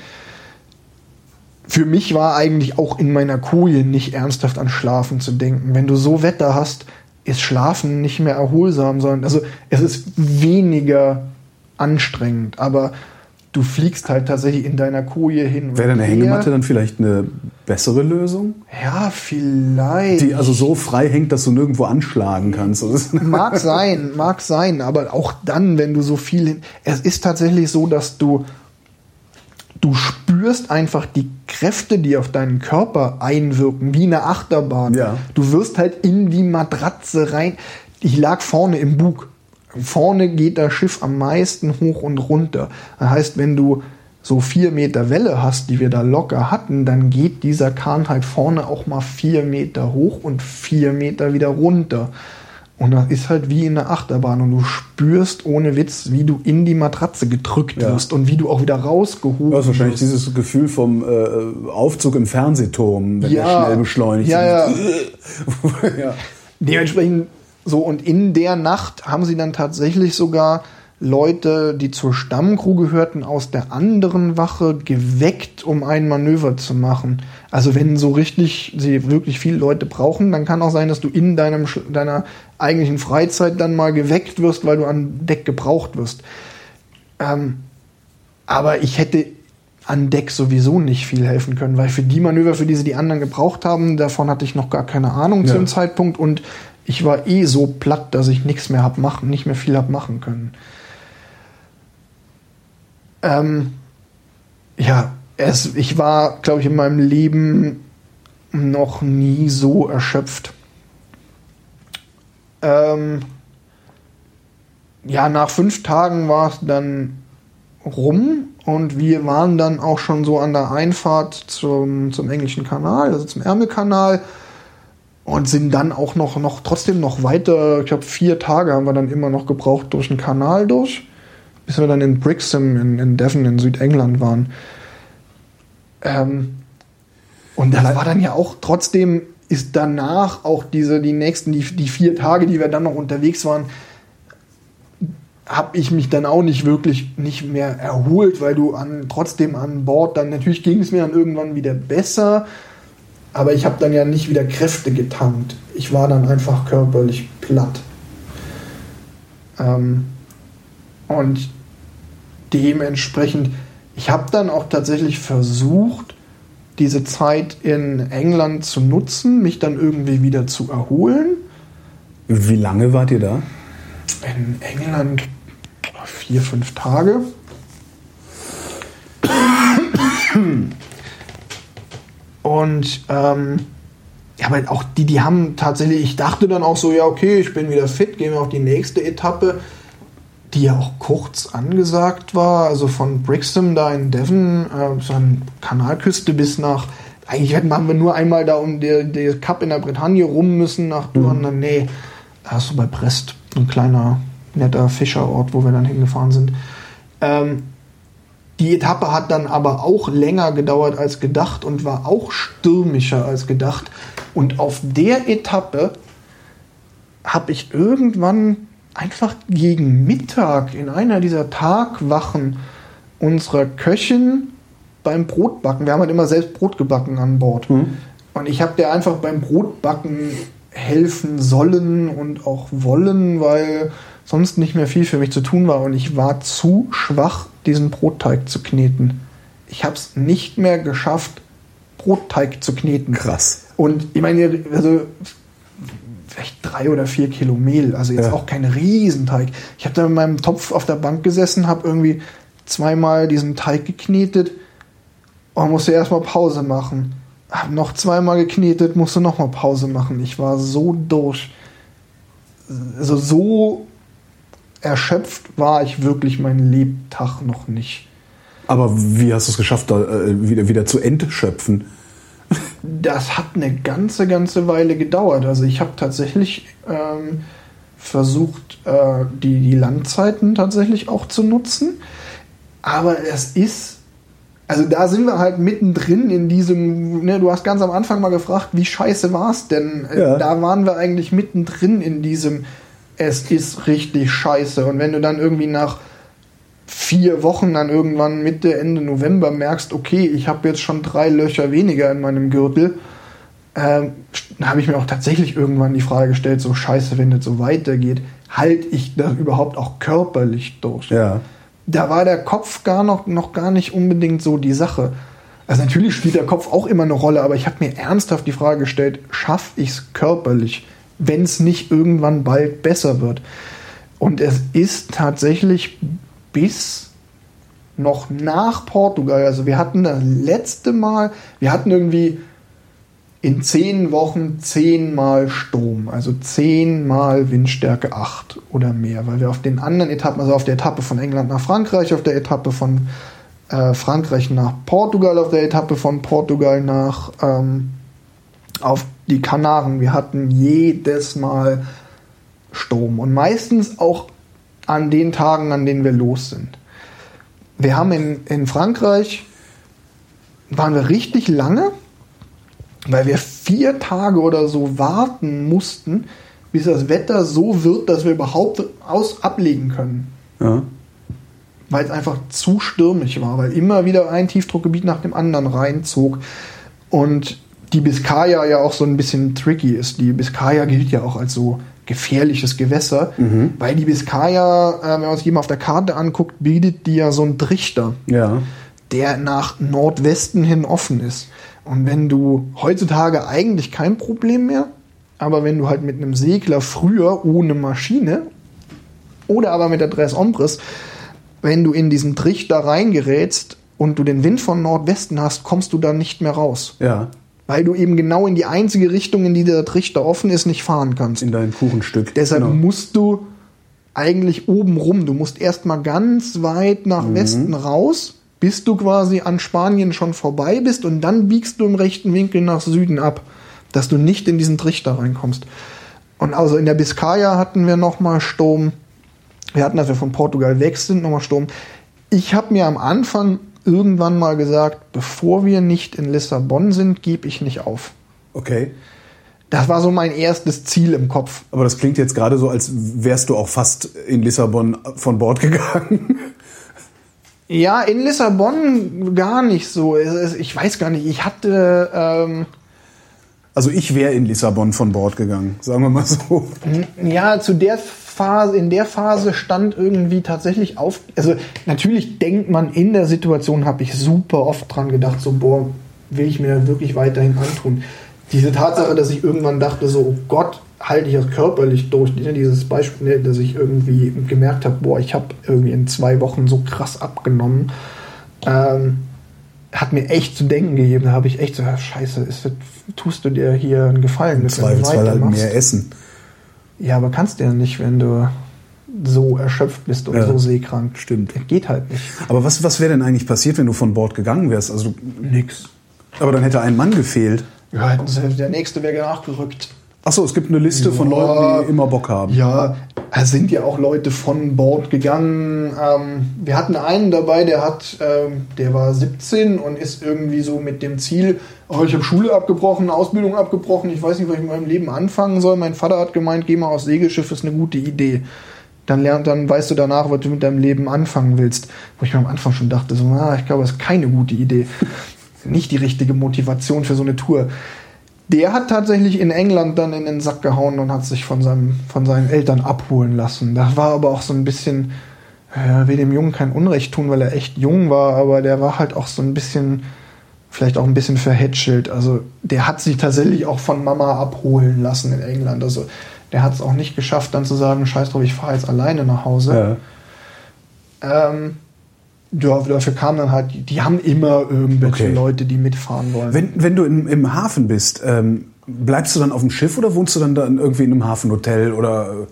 Für mich war eigentlich auch in meiner Koje nicht ernsthaft an Schlafen zu denken. Wenn du so Wetter hast, ist Schlafen nicht mehr erholsam, sondern also es ist weniger anstrengend, aber du fliegst halt tatsächlich in deiner Koje hin. Wäre eine her. Hängematte dann vielleicht eine bessere Lösung? Ja, vielleicht. Die also so frei hängt, dass du nirgendwo anschlagen kannst. Mag sein, mag sein, aber auch dann, wenn du so viel. hin- Es ist tatsächlich so, dass du. Du spürst einfach die Kräfte, die auf deinen Körper einwirken, wie eine Achterbahn. Ja. Du wirst halt in die Matratze rein. Ich lag vorne im Bug. Vorne geht das Schiff am meisten hoch und runter. Das heißt, wenn du so vier Meter Welle hast, die wir da locker hatten, dann geht dieser Kahn halt vorne auch mal vier Meter hoch und vier Meter wieder runter. Und das ist halt wie in der Achterbahn und du spürst ohne Witz, wie du in die Matratze gedrückt Ja. wirst und wie du auch wieder rausgehoben Du hast wahrscheinlich wirst. dieses Gefühl vom äh, Aufzug im Fernsehturm, wenn Ja. der schnell beschleunigt. Ja, ja. ja. Dementsprechend so und in der Nacht haben sie dann tatsächlich sogar Leute, die zur Stammcrew gehörten, aus der anderen Wache geweckt, um ein Manöver zu machen. Also wenn so richtig sie wirklich viele Leute brauchen, dann kann auch sein, dass du in deinem deiner eigentlichen Freizeit dann mal geweckt wirst, weil du an Deck gebraucht wirst. Ähm, aber ich hätte an Deck sowieso nicht viel helfen können, weil für die Manöver, für die sie die anderen gebraucht haben, davon hatte ich noch gar keine Ahnung zu Ja. dem Zeitpunkt und ich war eh so platt, dass ich nichts mehr hab machen, nicht mehr viel hab machen können. Ähm, ja, es, ich war, glaube ich, in meinem Leben noch nie so erschöpft. Ähm, ja, nach fünf Tagen war es dann rum und wir waren dann auch schon so an der Einfahrt zum, zum englischen Kanal, also zum Ärmelkanal und sind dann auch noch, noch trotzdem noch weiter, ich glaube vier Tage haben wir dann immer noch gebraucht durch den Kanal durch, bis wir dann in Brixham in, in Devon in Südengland waren. Ähm, und das war dann ja auch trotzdem ist danach auch diese die nächsten die, die vier Tage, die wir dann noch unterwegs waren, habe ich mich dann auch nicht wirklich nicht mehr erholt, weil du an, trotzdem an Bord dann natürlich ging es mir dann irgendwann wieder besser, Aber ich habe dann ja nicht wieder Kräfte getankt. Ich war dann einfach körperlich platt. Ähm, und dementsprechend, ich habe dann auch tatsächlich versucht, diese Zeit in England zu nutzen, mich dann irgendwie wieder zu erholen. Wie lange wart ihr da? In England vier, fünf Tage. Und ähm, ja, aber auch die, die haben tatsächlich, ich dachte dann auch so, ja, okay, ich bin wieder fit, gehen wir auf die nächste Etappe, die ja auch kurz angesagt war, also von Brixham da in Devon, äh, so eine Kanalküste bis nach, eigentlich hätten wir nur einmal da um den Cup in der Bretagne rum müssen nach Durham, mhm. nee, da hast du bei Brest, ein kleiner, netter Fischerort, wo wir dann hingefahren sind. Ähm, die Etappe hat dann aber auch länger gedauert als gedacht und war auch stürmischer als gedacht. Und auf der Etappe habe ich irgendwann einfach gegen Mittag in einer dieser Tagwachen unserer Köchin beim Brotbacken, wir haben halt immer selbst Brot gebacken an Bord. Mhm. Und ich habe der einfach beim Brotbacken helfen sollen und auch wollen, weil sonst nicht mehr viel für mich zu tun war. Und ich war zu schwach, diesen Brotteig zu kneten. Ich habe es nicht mehr geschafft, Brotteig zu kneten. Krass. Und ich meine, also vielleicht drei oder vier Kilo Mehl, also jetzt ja. auch kein Riesenteig. Ich habe da mit meinem Topf auf der Bank gesessen, habe irgendwie zweimal diesen Teig geknetet und musste erstmal Pause machen. Hab noch zweimal geknetet, musste nochmal Pause machen. Ich war so durch. Also so erschöpft war ich wirklich mein Lebtag noch nicht. Aber wie hast du es geschafft, da äh, wieder, wieder zu entschöpfen? Das hat eine ganze, ganze Weile gedauert. Also ich habe tatsächlich ähm, versucht, äh, die, die Landzeiten tatsächlich auch zu nutzen. Aber es ist, also da sind wir halt mittendrin in diesem, ne, du hast ganz am Anfang mal gefragt, wie scheiße war es denn? Ja. Da waren wir eigentlich mittendrin in diesem, es ist richtig scheiße. Und wenn du dann irgendwie nach vier Wochen dann irgendwann Mitte, Ende November merkst, okay, ich habe jetzt schon drei Löcher weniger in meinem Gürtel, ähm, habe ich mir auch tatsächlich irgendwann die Frage gestellt, so scheiße, wenn das so weitergeht, halte ich das überhaupt auch körperlich durch? Ja. Da war der Kopf gar noch, noch gar nicht unbedingt so die Sache. Also natürlich spielt der Kopf auch immer eine Rolle, aber ich habe mir ernsthaft die Frage gestellt, schaffe ich es körperlich? wenn es nicht irgendwann bald besser wird. Und es ist tatsächlich bis noch nach Portugal, also wir hatten das letzte Mal, wir hatten irgendwie in zehn Wochen zehnmal Sturm, also zehnmal Windstärke 8 oder mehr, weil wir auf den anderen Etappen, also auf der Etappe von England nach Frankreich, auf der Etappe von äh, Frankreich nach Portugal, auf der Etappe von Portugal nach ähm, auf die Kanaren. Wir hatten jedes Mal Sturm und meistens auch an den Tagen, an denen wir los sind. Wir haben in, in Frankreich, waren wir richtig lange, weil wir vier Tage oder so warten mussten, bis das Wetter so wird, dass wir überhaupt aus ablegen können. Ja. Weil es einfach zu stürmisch war, weil immer wieder ein Tiefdruckgebiet nach dem anderen reinzog. Und die Biskaya ja auch so ein bisschen tricky ist. Die Biskaya gilt ja auch als so gefährliches Gewässer, mhm. weil die Biskaya, äh, wenn man sich mal auf der Karte anguckt, bildet die ja so einen Trichter, ja. der nach Nordwesten hin offen ist. Und wenn du heutzutage eigentlich kein Problem mehr, aber wenn du halt mit einem Segler früher ohne Maschine oder aber mit der Dress Ombres, wenn du in diesen Trichter reingerätst und du den Wind von Nordwesten hast, kommst du da nicht mehr raus. Ja weil du eben genau in die einzige Richtung, in die der Trichter offen ist, nicht fahren kannst. In dein Kuchenstück. Deshalb genau. musst du eigentlich oben rum. Du musst erstmal ganz weit nach mhm. Westen raus, bis du quasi an Spanien schon vorbei bist und dann biegst du im rechten Winkel nach Süden ab, dass du nicht in diesen Trichter reinkommst. Und also in der Biscaya hatten wir nochmal Sturm. Wir hatten, als wir von Portugal weg sind, nochmal Sturm. Ich habe mir am Anfang irgendwann mal gesagt, bevor wir nicht in Lissabon sind, gebe ich nicht auf. Okay. Das war so mein erstes Ziel im Kopf. Aber das klingt jetzt gerade so, als wärst du auch fast in Lissabon von Bord gegangen. Ja, in Lissabon gar nicht so. Ich weiß gar nicht. Ich hatte, ähm, Also ich wäre in Lissabon von Bord gegangen, sagen wir mal so. Ja, zu der Phase, in der Phase stand irgendwie tatsächlich auf. Also natürlich denkt man in der Situation, habe ich super oft dran gedacht, so boah, will ich mir wirklich weiterhin antun. Diese Tatsache, dass ich irgendwann dachte, so, oh Gott, halte ich das körperlich durch. Ne, Dieses Beispiel, ne, dass ich irgendwie gemerkt habe, boah, ich habe irgendwie in zwei Wochen so krass abgenommen, ähm, hat mir echt zu denken gegeben. Da habe ich echt so, ja, scheiße, ist, tust du dir hier einen Gefallen, mit, Zweifelsfall halt mehr essen. Ja, aber kannst du ja nicht, wenn du so erschöpft bist und Ja, so seekrank. stimmt. Geht halt nicht. Aber was, was wäre denn eigentlich passiert, wenn du von Bord gegangen wärst? Also, Nix. aber dann hätte ein Mann gefehlt. Ja, der nächste wäre nachgerückt. Achso, es gibt eine Liste von Ja. Leuten, die immer Bock haben. Ja, es sind ja auch Leute von Bord gegangen. Ähm, wir hatten einen dabei, der hat, ähm, der war 17 und ist irgendwie so mit dem Ziel, oh, ich habe Schule abgebrochen, Ausbildung abgebrochen, ich weiß nicht, was ich mit meinem Leben anfangen soll. Mein Vater hat gemeint, geh mal aufs Segelschiff, ist eine gute Idee. Dann lernt, dann weißt du danach, was du mit deinem Leben anfangen willst. Wo ich mir am Anfang schon dachte, so, ah, ich glaube, das ist keine gute Idee. Nicht die richtige Motivation für so eine Tour. Der hat tatsächlich in England dann in den Sack gehauen und hat sich von, seinem, von seinen Eltern abholen lassen. Das war aber auch so ein bisschen, äh, will dem Jungen kein Unrecht tun, weil er echt jung war, aber der war halt auch so ein bisschen, vielleicht auch ein bisschen verhätschelt. Also der hat sich tatsächlich auch von Mama abholen lassen in England. Also der hat es auch nicht geschafft, dann zu sagen, scheiß drauf, ich fahre jetzt alleine nach Hause. Ja. Ähm, ja, dafür kamen dann halt, die, haben immer irgendwelche Okay. Leute, die mitfahren wollen. Wenn, wenn du im, im Hafen bist, ähm, bleibst du dann auf dem Schiff oder wohnst du dann, dann irgendwie in einem Hafenhotel oder äh,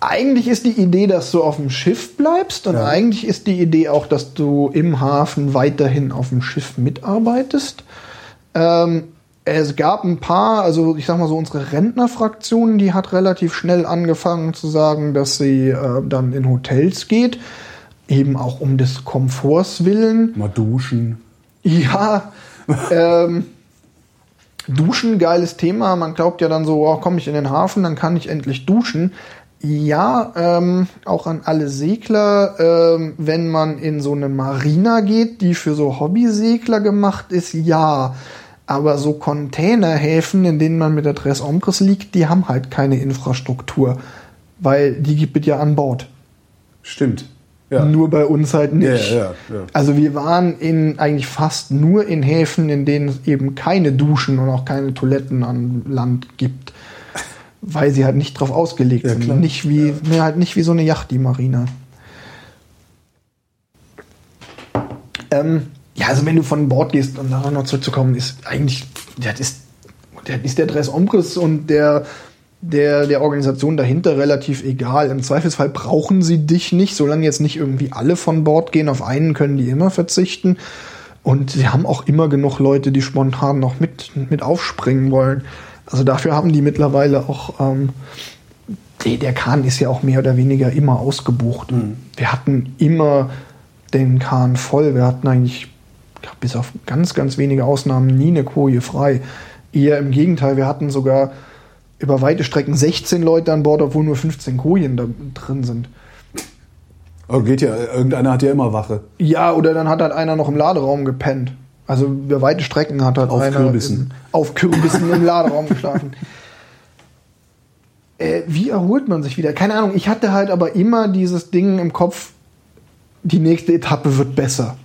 Eigentlich ist die Idee, dass du auf dem Schiff bleibst und Ja. eigentlich ist die Idee auch, dass du im Hafen weiterhin auf dem Schiff mitarbeitest. Ähm, es gab ein paar, also ich sag mal so, unsere Rentnerfraktion, die hat relativ schnell angefangen zu sagen, dass sie äh, dann in Hotels geht, eben auch um des Komforts willen. mal duschen? Ja, ähm, Duschen, geiles Thema. Man glaubt ja dann so, oh, komme ich in den Hafen, dann kann ich endlich duschen. Ja, ähm, auch an alle Segler, ähm, wenn man in so eine Marina geht, die für so Hobbysegler gemacht ist, ja. Aber so Containerhäfen, in denen man mit der Tres Ombres liegt, die haben halt keine Infrastruktur. Weil die gibt es ja an Bord. Stimmt. Ja. Nur bei uns halt nicht. Ja, ja, ja. Also wir waren in eigentlich fast nur in Häfen, in denen es eben keine Duschen und auch keine Toiletten an Land gibt. Weil sie halt nicht drauf ausgelegt sind. Nicht wie, ne, halt nicht wie so eine Yacht, die Marina. Ähm, ja, also wenn du von Bord gehst, um da noch zurückzukommen, ist eigentlich, das ist, das ist der Dress Ombres und der, der, der Organisation dahinter relativ egal. Im Zweifelsfall brauchen sie dich nicht, solange jetzt nicht irgendwie alle von Bord gehen. Auf einen können die immer verzichten. Und sie haben auch immer genug Leute, die spontan noch mit, mit aufspringen wollen. Also dafür haben die mittlerweile auch, ähm, der Kahn ist ja auch mehr oder weniger immer ausgebucht. Wir hatten immer den Kahn voll. Wir hatten eigentlich, bis auf ganz, ganz wenige Ausnahmen, nie eine Koje frei. Eher im Gegenteil, wir hatten sogar über weite Strecken 16 Leute an Bord, obwohl nur 15 Kojen da drin sind. Oh, geht ja, irgendeiner hat ja immer Wache. Ja, oder dann hat halt einer noch im Laderaum gepennt. Also über weite Strecken hat halt Auf einer Kürbissen. Im, auf Kürbissen im Laderaum geschlafen. Äh, wie erholt man sich wieder? Keine Ahnung. Ich hatte halt aber immer dieses Ding im Kopf, die nächste Etappe wird besser.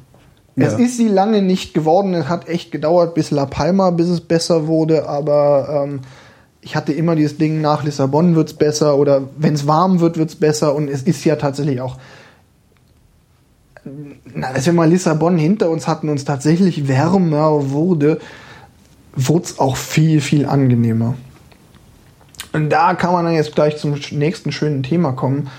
Es Ja. ist sie lange nicht geworden. Es hat echt gedauert bis La Palma, bis es besser wurde. Aber ähm, ich hatte immer dieses Ding, nach Lissabon wird's besser oder wenn es warm wird, wird's besser. Und es ist ja tatsächlich auch na, als wir mal Lissabon hinter uns hatten und es tatsächlich wärmer wurde, wurde es auch viel, viel angenehmer. Und da kann man dann jetzt gleich zum nächsten schönen Thema kommen.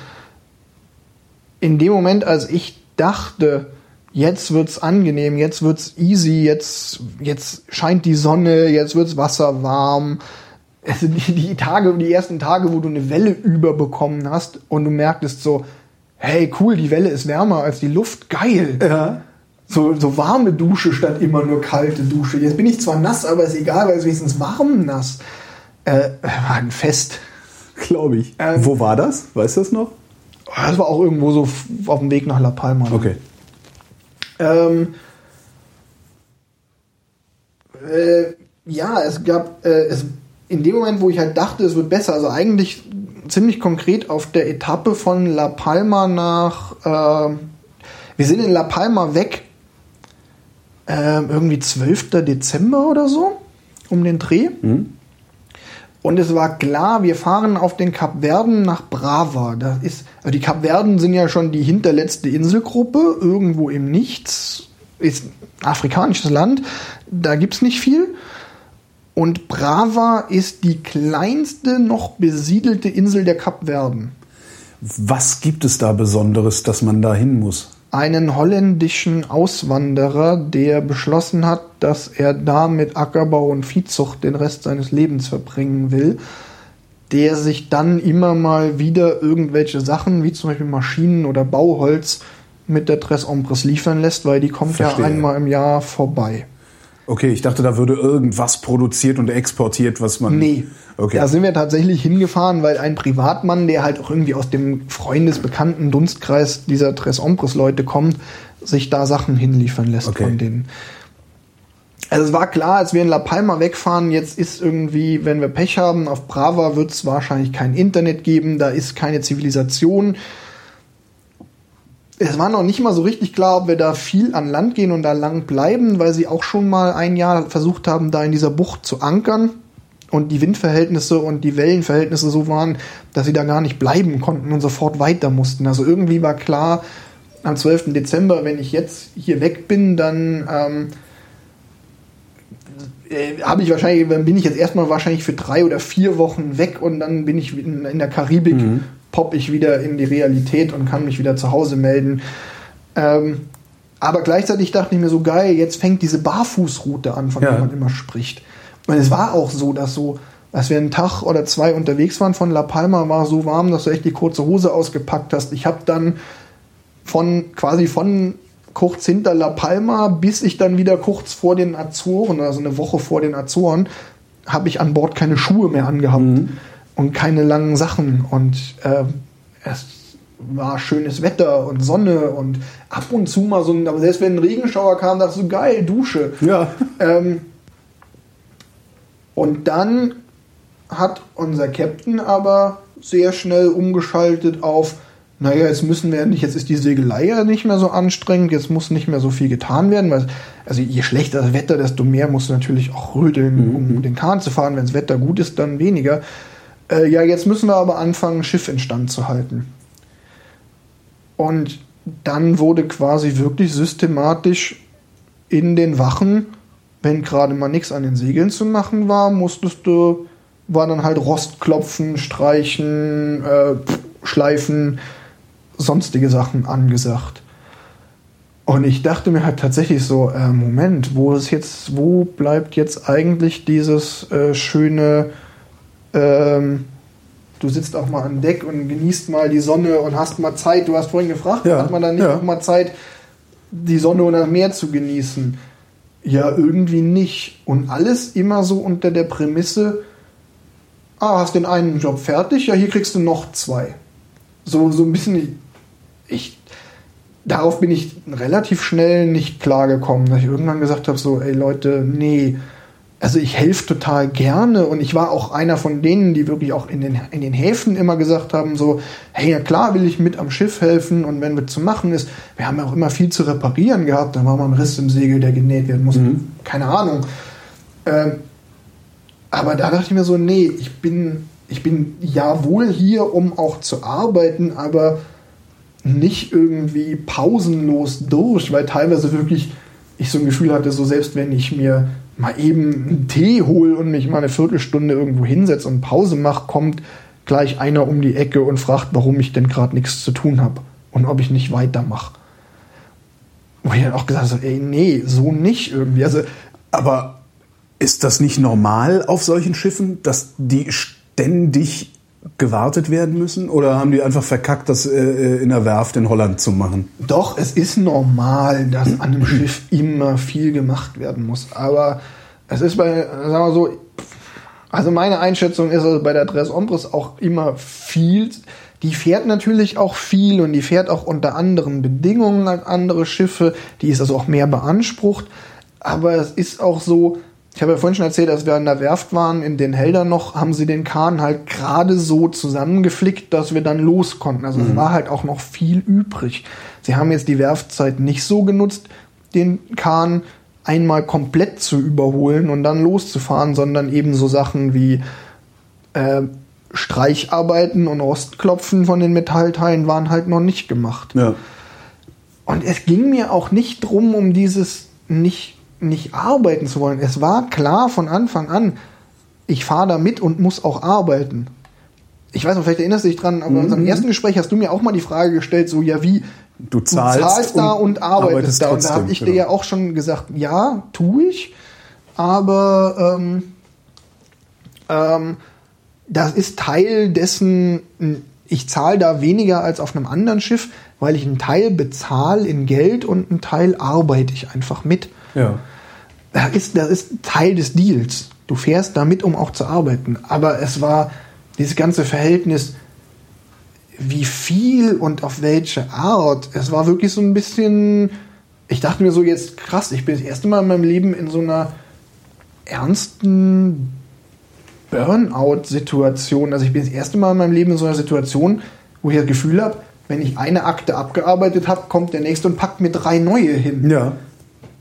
In dem Moment, als ich dachte, jetzt wird's angenehm, jetzt wird's easy, jetzt, jetzt scheint die Sonne, jetzt wird's Wasser warm. Also die, die Tage, die ersten Tage, wo du eine Welle überbekommen hast und du merktest so, hey cool, die Welle ist wärmer als die Luft, geil. Ja. So, so warme Dusche statt immer nur kalte Dusche. Jetzt bin ich zwar nass, aber ist egal, weil es wenigstens warm nass. Äh, war ein Fest. Glaube ich. Ähm, Wo war das? Weißt du das noch? Das war auch irgendwo so auf dem Weg nach La Palma. Okay. Ähm, äh, ja, es gab, äh, es, in dem Moment, wo ich halt dachte, es wird besser, also eigentlich ziemlich konkret auf der Etappe von La Palma nach, äh, wir sind in La Palma weg, äh, irgendwie 12. Dezember oder so, um den Dreh. Mhm. Und es war klar, wir fahren auf den Kapverden nach Brava. Das ist, also die Kapverden sind ja schon die hinterletzte Inselgruppe, irgendwo im Nichts. Ist ein afrikanisches Land, da gibt's nicht viel. Und Brava ist die kleinste noch besiedelte Insel der Kapverden. Was gibt es da Besonderes, dass man da hin muss? Einen holländischen Auswanderer, der beschlossen hat, dass er da mit Ackerbau und Viehzucht den Rest seines Lebens verbringen will, der sich dann immer mal wieder irgendwelche Sachen, wie zum Beispiel Maschinen oder Bauholz, mit der Tres Ombres liefern lässt, weil die kommt Verstehe. ja einmal im Jahr vorbei. Okay, ich dachte, da würde irgendwas produziert und exportiert, was man. Nee. Okay. Da sind wir tatsächlich hingefahren, weil ein Privatmann, der halt auch irgendwie aus dem freundesbekannten Dunstkreis dieser Tres Ombres Leute kommt, sich da Sachen hinliefern lässt Okay. von denen. Also es war klar, als wir in La Palma wegfahren, jetzt ist irgendwie, wenn wir Pech haben, auf Brava wird es wahrscheinlich kein Internet geben, da ist keine Zivilisation. Es war noch nicht mal so richtig klar, ob wir da viel an Land gehen und da lang bleiben, weil sie auch schon mal ein Jahr versucht haben, da in dieser Bucht zu ankern und die Windverhältnisse und die Wellenverhältnisse so waren, dass sie da gar nicht bleiben konnten und sofort weiter mussten. Also irgendwie war klar, am 12. Dezember, wenn ich jetzt hier weg bin, dann ähm, äh, habe ich wahrscheinlich, bin ich jetzt erstmal wahrscheinlich für drei oder vier Wochen weg und dann bin ich in, in der Karibik, popp ich wieder in die Realität und kann mich wieder zu Hause melden. Ähm, aber gleichzeitig dachte ich mir so geil, jetzt fängt diese Barfußroute an, von Ja. der man immer spricht. Und es war auch so, dass so, als wir einen Tag oder zwei unterwegs waren von La Palma, war so warm, dass du echt die kurze Hose ausgepackt hast. Ich habe dann von quasi von kurz hinter La Palma bis ich dann wieder kurz vor den Azoren, also eine Woche vor den Azoren, habe ich an Bord keine Schuhe mehr angehabt und keine langen Sachen. Und ähm, es war schönes Wetter und Sonne und ab und zu mal so ein, aber selbst wenn ein Regenschauer kam, dachte ich so geil, Dusche. Ja. Ähm, und dann hat unser Captain aber sehr schnell umgeschaltet auf, naja, jetzt müssen wir endlich, jetzt ist die Segelei ja nicht mehr so anstrengend, jetzt muss nicht mehr so viel getan werden, weil, also je schlechter das Wetter, desto mehr musst du natürlich auch rödeln, um den Kahn zu fahren. Wenn das Wetter gut ist, dann weniger. Äh, ja, jetzt müssen wir aber anfangen, Schiff instand zu halten. Und dann wurde quasi wirklich systematisch in den Wachen, wenn gerade mal nichts an den Segeln zu machen war, musstest du, war dann halt Rostklopfen, Streichen, äh, Schleifen, sonstige Sachen angesagt. Und ich dachte mir halt tatsächlich so, äh, Moment, wo ist jetzt, wo bleibt jetzt eigentlich dieses äh, schöne, ähm, du sitzt auch mal an Deck und genießt mal die Sonne und hast mal Zeit, du hast vorhin gefragt, Ja, hat man dann nicht ja. auch mal Zeit, die Sonne und das Meer zu genießen? Ja, irgendwie nicht. Und alles immer so unter der Prämisse, ah, hast den einen Job fertig, ja, hier kriegst du noch zwei. So, so ein bisschen, ich, darauf bin ich relativ schnell nicht klargekommen, dass ich irgendwann gesagt habe, so, ey Leute, nee, also ich helfe total gerne und ich war auch einer von denen, die wirklich auch in den, in den Häfen immer gesagt haben, so, hey, ja klar will ich mit am Schiff helfen und wenn was zu machen ist, wir haben ja auch immer viel zu reparieren gehabt, dann war mal ein Riss im Segel, der genäht werden muss, keine Ahnung. Ähm, aber da dachte ich mir so, nee, ich bin, ich bin ja wohl hier, um auch zu arbeiten, aber nicht irgendwie pausenlos durch, weil teilweise wirklich ich so ein Gefühl hatte, so selbst wenn ich mir mal eben einen Tee hole und mich mal eine Viertelstunde irgendwo hinsetze und Pause mache, kommt gleich einer um die Ecke und fragt, warum ich denn gerade nichts zu tun habe und ob ich nicht weitermache. Wo ich dann auch gesagt habe, ey, nee, so nicht irgendwie. Also Aber ist das nicht normal auf solchen Schiffen, dass die ständig gewartet werden müssen? Oder haben die einfach verkackt, das äh, in der Werft in Holland zu machen? Doch, es ist normal, dass an einem Schiff immer viel gemacht werden muss. Aber es ist bei, sagen wir so, also meine Einschätzung ist also bei der Tres Ombres auch immer viel. Die fährt natürlich auch viel und die fährt auch unter anderen Bedingungen als andere Schiffe. Die ist also auch mehr beansprucht. Aber es ist auch so, ich habe ja vorhin schon erzählt, als wir an der Werft waren, in den Heldern noch, haben sie den Kahn halt gerade so zusammengeflickt, dass wir dann los konnten. Also es war halt auch noch viel übrig. Sie haben jetzt die Werftzeit nicht so genutzt, den Kahn einmal komplett zu überholen und dann loszufahren, sondern eben so Sachen wie äh, Streicharbeiten und Rostklopfen von den Metallteilen waren halt noch nicht gemacht. Ja. Und es ging mir auch nicht drum, um dieses nicht, nicht arbeiten zu wollen. Es war klar von Anfang an, ich fahre da mit und muss auch arbeiten. Ich weiß noch, vielleicht erinnerst du dich dran, aber in unserem ersten Gespräch hast du mir auch mal die Frage gestellt, so, ja, wie, Du zahlst, du zahlst da und, arbeitest, arbeitest da. Und da habe trotzdem, ich dir genau. ja auch schon gesagt, ja, tue ich, aber ähm, ähm, das ist Teil dessen, ich zahle da weniger als auf einem anderen Schiff, weil ich einen Teil bezahle in Geld und einen Teil arbeite ich einfach mit. Ja. Das ist, das ist Teil des Deals. Du fährst damit, um auch zu arbeiten. Aber es war dieses ganze Verhältnis, wie viel und auf welche Art. Es war wirklich so ein bisschen. Ich dachte mir so jetzt krass, ich bin das erste Mal in meinem Leben in so einer ernsten Burnout-Situation. Also ich bin das erste Mal in meinem Leben in so einer Situation, wo ich das Gefühl habe, wenn ich eine Akte abgearbeitet habe, kommt der nächste und packt mir drei neue hin. Ja.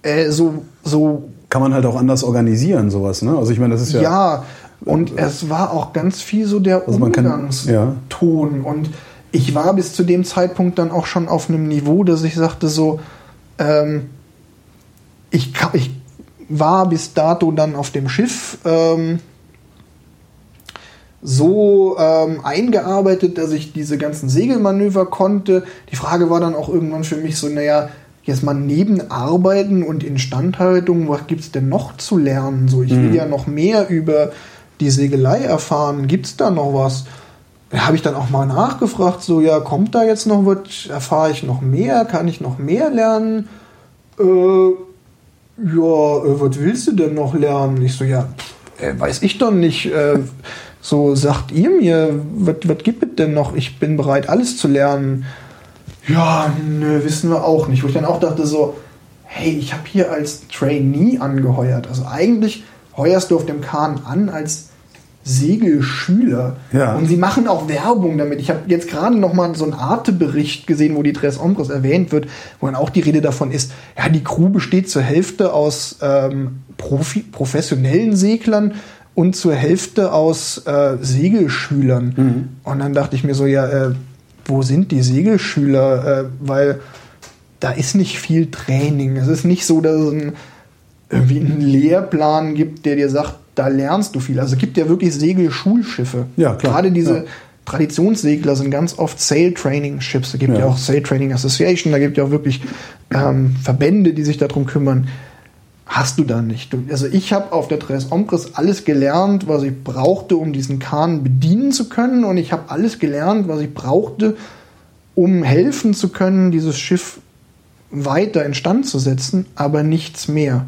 Äh, so, so Kann man halt auch anders organisieren, sowas, ne? Also ich meine, das ist ja. ja, und es war auch ganz viel so der Also Umgangston. Und ich war bis zu dem Zeitpunkt dann auch schon auf einem Niveau, dass ich sagte so, ähm, ich, ich war bis dato dann auf dem Schiff ähm, so ähm, eingearbeitet, dass ich diese ganzen Segelmanöver konnte. Die Frage war dann auch irgendwann für mich so, naja, jetzt mal neben Arbeiten und Instandhaltung, was gibt's denn noch zu lernen? So, ich will ja noch mehr über die Segelei erfahren. Gibt's da noch was? Da habe ich dann auch mal nachgefragt, so, ja, kommt da jetzt noch was? Erfahre ich noch mehr? Kann ich noch mehr lernen? Äh, ja, äh, was willst du denn noch lernen? Ich so, ja, pff, äh, weiß ich doch nicht. Äh, so sagt ihr mir, was gibt es denn noch? Ich bin bereit, alles zu lernen. Ja, nö, wissen wir auch nicht. Wo ich dann auch dachte so, hey, ich habe hier als Trainee angeheuert. Also eigentlich heuerst du auf dem Kahn an als Segelschüler. Ja. Und sie machen auch Werbung damit. Ich habe jetzt gerade noch mal so einen Arte-Bericht gesehen, wo die Tres Ombres erwähnt wird, wo dann auch die Rede davon ist, ja, die Crew besteht zur Hälfte aus ähm, Profi professionellen Seglern und zur Hälfte aus äh, Segelschülern. Und dann dachte ich mir so, ja, äh, wo sind die Segelschüler? Äh, weil da ist nicht viel Training. Es ist nicht so, dass es ein, irgendwie einen Lehrplan gibt, der dir sagt, da lernst du viel. Also es gibt ja wirklich Segelschulschiffe. Ja, klar. Gerade diese Ja. Traditionssegler sind ganz oft Sail Training Ships. Da gibt ja, Ja. auch Sail Training Association, da gibt ja auch wirklich ähm, Verbände, die sich darum kümmern. Hast du da nicht. Also ich habe auf der Tres Ombres alles gelernt, was ich brauchte, um diesen Kahn bedienen zu können. Und ich habe alles gelernt, was ich brauchte, um helfen zu können, dieses Schiff weiter instand zu setzen, aber nichts mehr.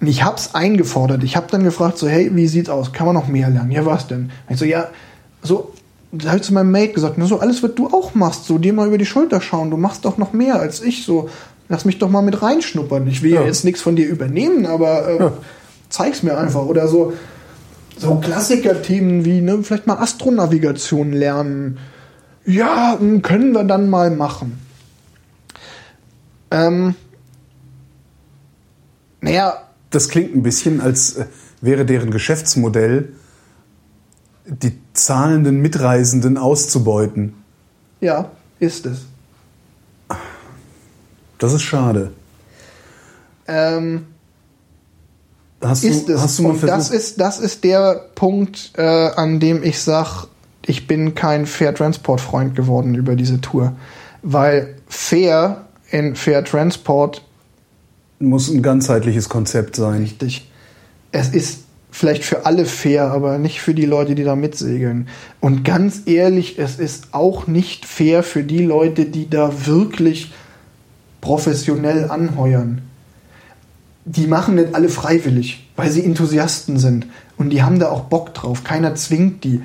Und ich habe es eingefordert. Ich habe dann gefragt, so, hey, wie sieht's aus? Kann man noch mehr lernen? Ja, was denn? Ich so, ja, so, da habe ich zu meinem Mate gesagt, na, so alles, was du auch machst, so dir mal über die Schulter schauen, du machst doch noch mehr als ich, so, lass mich doch mal mit reinschnuppern. Ich will ja, Ja. jetzt nichts von dir übernehmen, aber äh, Ja. zeig's mir einfach. Oder so, so Klassiker-Themen wie, ne, vielleicht mal Astronavigation lernen. Ja, hm, können wir dann mal machen. Ähm, naja, Das klingt ein bisschen, als äh, wäre deren Geschäftsmodell, die zahlenden Mitreisenden auszubeuten. ja, ist es. Das ist schade. Ähm, Hast ist du, es. hast du mal Und das versucht? ist, das ist der Punkt, äh, an dem ich sage, ich bin kein Fair Transport Freund geworden über diese Tour. Weil fair in Fair Transport muss ein ganzheitliches Konzept sein. richtig. Es ist vielleicht für alle fair, aber nicht für die Leute, die da mitsegeln. Und ganz ehrlich, es ist auch nicht fair für die Leute, die da wirklich professionell anheuern. Die machen nicht alle freiwillig, weil sie Enthusiasten sind. Und die haben da auch Bock drauf. Keiner zwingt die.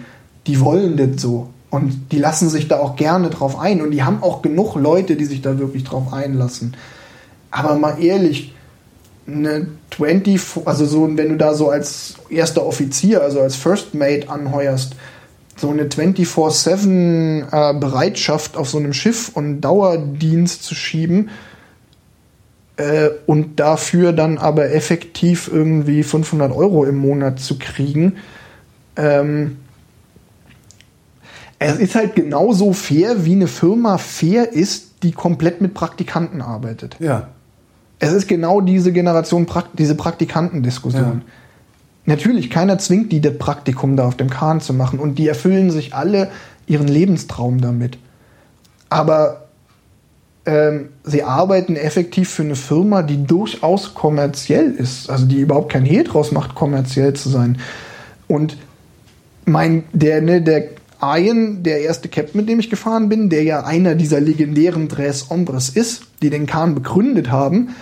Die wollen das so. Und die lassen sich da auch gerne drauf ein. Und die haben auch genug Leute, die sich da wirklich drauf einlassen. Aber mal ehrlich, eine 20, also so, wenn du da so als erster Offizier, also als First Mate anheuerst, so eine 24-7 äh, Bereitschaft auf so einem Schiff und Dauerdienst zu schieben äh, und dafür dann aber effektiv irgendwie 500 Euro im Monat zu kriegen. Ähm, es ist halt genauso fair, wie eine Firma fair ist, die komplett mit Praktikanten arbeitet. Ja. Es ist genau diese Generation, diese Praktikantendiskussion. Ja. Natürlich, keiner zwingt die, das Praktikum da auf dem Kahn zu machen und die erfüllen sich alle ihren Lebenstraum damit. Aber ähm, sie arbeiten effektiv für eine Firma, die durchaus kommerziell ist, also die überhaupt kein Hehl draus macht, kommerziell zu sein. Und mein, der, ne, der Ian, der erste Captain, mit dem ich gefahren bin, der ja einer dieser legendären Tres Hombres ist, die den Kahn begründet haben,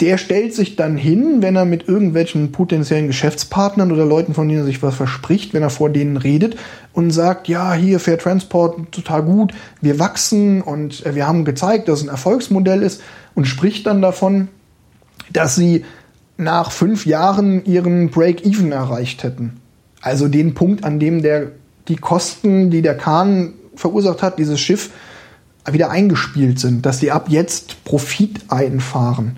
der stellt sich dann hin, wenn er mit irgendwelchen potenziellen Geschäftspartnern oder Leuten, von denen er sich was verspricht, wenn er vor denen redet und sagt, ja, hier Fair Transport, total gut, wir wachsen und wir haben gezeigt, dass es ein Erfolgsmodell ist und spricht dann davon, dass sie nach fünf Jahren ihren Break-Even erreicht hätten. Also den Punkt, an dem der die Kosten, die der Kahn verursacht hat, dieses Schiff, wieder eingespielt sind, dass sie ab jetzt Profit einfahren.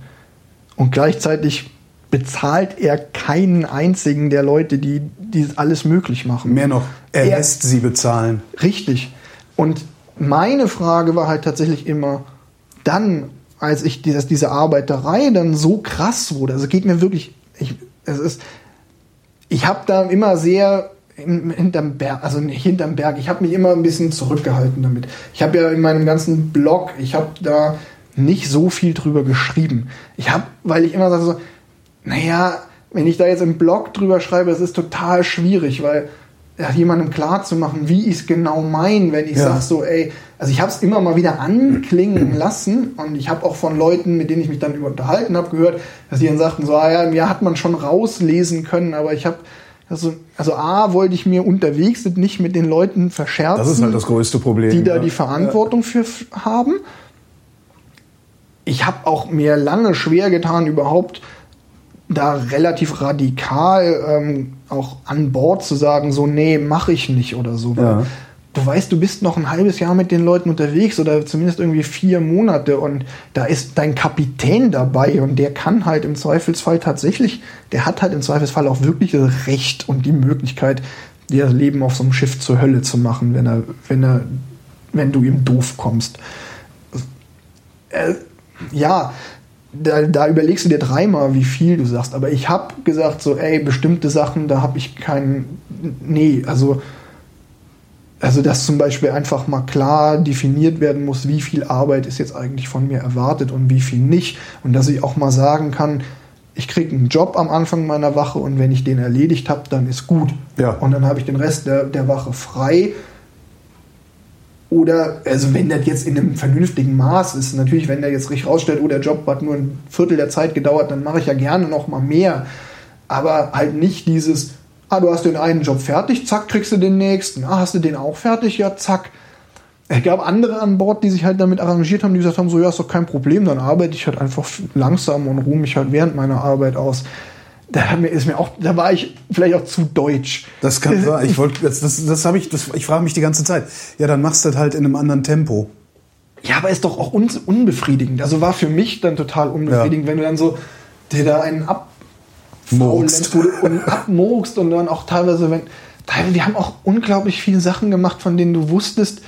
Und gleichzeitig bezahlt er keinen einzigen der Leute, die, die alles möglich machen. Mehr noch, er, er lässt sie bezahlen. Richtig. Und meine Frage war halt tatsächlich immer, dann, als ich dieses, diese Arbeiterei dann so krass wurde, also geht mir wirklich, ich, es ist, ich habe da immer sehr hinterm Berg, also nicht hinterm Berg. Ich habe mich immer ein bisschen zurückgehalten damit. Ich habe ja in meinem ganzen Blog, ich habe da nicht so viel drüber geschrieben. Ich habe, weil ich immer sage so, naja, wenn ich da jetzt im Blog drüber schreibe, das ist total schwierig, weil ja, jemandem klar zu machen, wie ich es genau meine, wenn ich ja. sage so, ey, also ich habe es immer mal wieder anklingen lassen und ich habe auch von Leuten, mit denen ich mich dann über unterhalten habe, gehört, dass die dann sagten so, ah ja, mir hat man schon rauslesen können, aber ich habe also, also A, wollte ich mir unterwegs nicht mit den Leuten verscherzen. Das ist halt das größte Problem. Die da ja. die Verantwortung für haben. Ich habe auch mir lange schwer getan, überhaupt da relativ radikal ähm, auch an Bord zu sagen, so, nee, mache ich nicht oder so. Ja du weißt, du bist noch ein halbes Jahr mit den Leuten unterwegs oder zumindest irgendwie vier Monate und da ist dein Kapitän dabei und der kann halt im Zweifelsfall tatsächlich, der hat halt im Zweifelsfall auch wirklich das Recht und die Möglichkeit, dir das Leben auf so einem Schiff zur Hölle zu machen, wenn er, wenn er, wenn du ihm doof kommst. Äh, ja, da, da, überlegst du dir dreimal, wie viel du sagst. Aber ich habe gesagt, so, ey, bestimmte Sachen, da habe ich keinen. Nee, also also dass zum Beispiel einfach mal klar definiert werden muss, wie viel Arbeit ist jetzt eigentlich von mir erwartet und wie viel nicht. Und dass ich auch mal sagen kann, ich kriege einen Job am Anfang meiner Wache und wenn ich den erledigt habe, dann ist gut. Ja. Und dann habe ich den Rest der, der Wache frei. Oder, also wenn das jetzt in einem vernünftigen Maß ist, natürlich, wenn der jetzt richtig rausstellt, oh, der Job hat nur ein Viertel der Zeit gedauert, dann mache ich ja gerne noch mal mehr. Aber halt nicht dieses, Ah, du hast den einen Job fertig, zack, kriegst du den nächsten. Ah, hast du den auch fertig? Ja, zack. Es gab andere an Bord, die sich halt damit arrangiert haben, die gesagt haben, so, ja, ist doch kein Problem, dann arbeite ich halt einfach langsam und ruhe mich halt während meiner Arbeit aus. Da, ist mir auch, da war ich vielleicht auch zu deutsch. Das kann sein. Ich wollte, das, das, das habe ich, das, ich frage mich die ganze Zeit. Ja, dann machst du das halt in einem anderen Tempo. Ja, aber ist doch auch un unbefriedigend. Also war für mich dann total unbefriedigend, ja. wenn du dann so dir da einen ab Murkst. und abmurkst und dann auch teilweise, wenn, teilweise, die haben auch unglaublich viele Sachen gemacht, von denen du wusstest,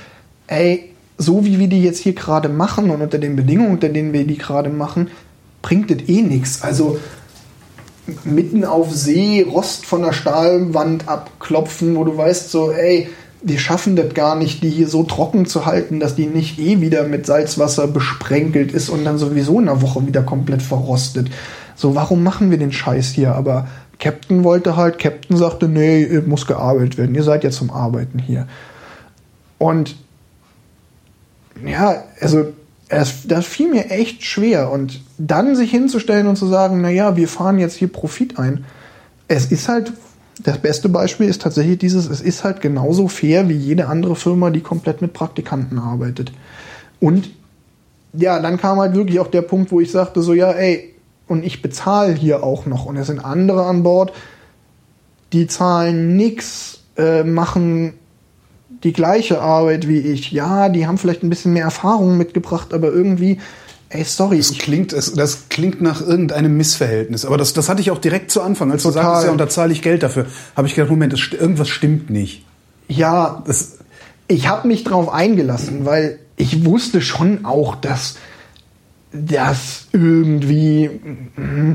ey, so wie wir die jetzt hier gerade machen und unter den Bedingungen, unter denen wir die gerade machen, bringt das eh nichts. Also mitten auf See Rost von der Stahlwand abklopfen, wo du weißt so, ey, wir schaffen das gar nicht, die hier so trocken zu halten, dass die nicht eh wieder mit Salzwasser besprenkelt ist und dann sowieso in einer Woche wieder komplett verrostet. So, warum machen wir den Scheiß hier? Aber Captain wollte halt, Captain sagte, nee, muss gearbeitet werden. Ihr seid ja zum Arbeiten hier. Und ja, also es, das fiel mir echt schwer. Und dann sich hinzustellen und zu sagen, naja, wir fahren jetzt hier Profit ein. Es ist halt, das beste Beispiel ist tatsächlich dieses, es ist halt genauso fair wie jede andere Firma, die komplett mit Praktikanten arbeitet. Und ja, dann kam halt wirklich auch der Punkt, wo ich sagte, so ja, ey, und ich bezahle hier auch noch und es sind andere an Bord, die zahlen nix, äh, machen die gleiche Arbeit wie ich. Ja, die haben vielleicht ein bisschen mehr Erfahrung mitgebracht, aber irgendwie, ey, sorry. Das klingt, das klingt nach irgendeinem Missverhältnis. Aber das, das hatte ich auch direkt zu Anfang. Als Total. du sagst, ja, und da zahle ich Geld dafür, habe ich gedacht, Moment, das, irgendwas stimmt nicht. Ja, Das, ich habe mich drauf eingelassen, weil ich wusste schon auch, dass das irgendwie mm,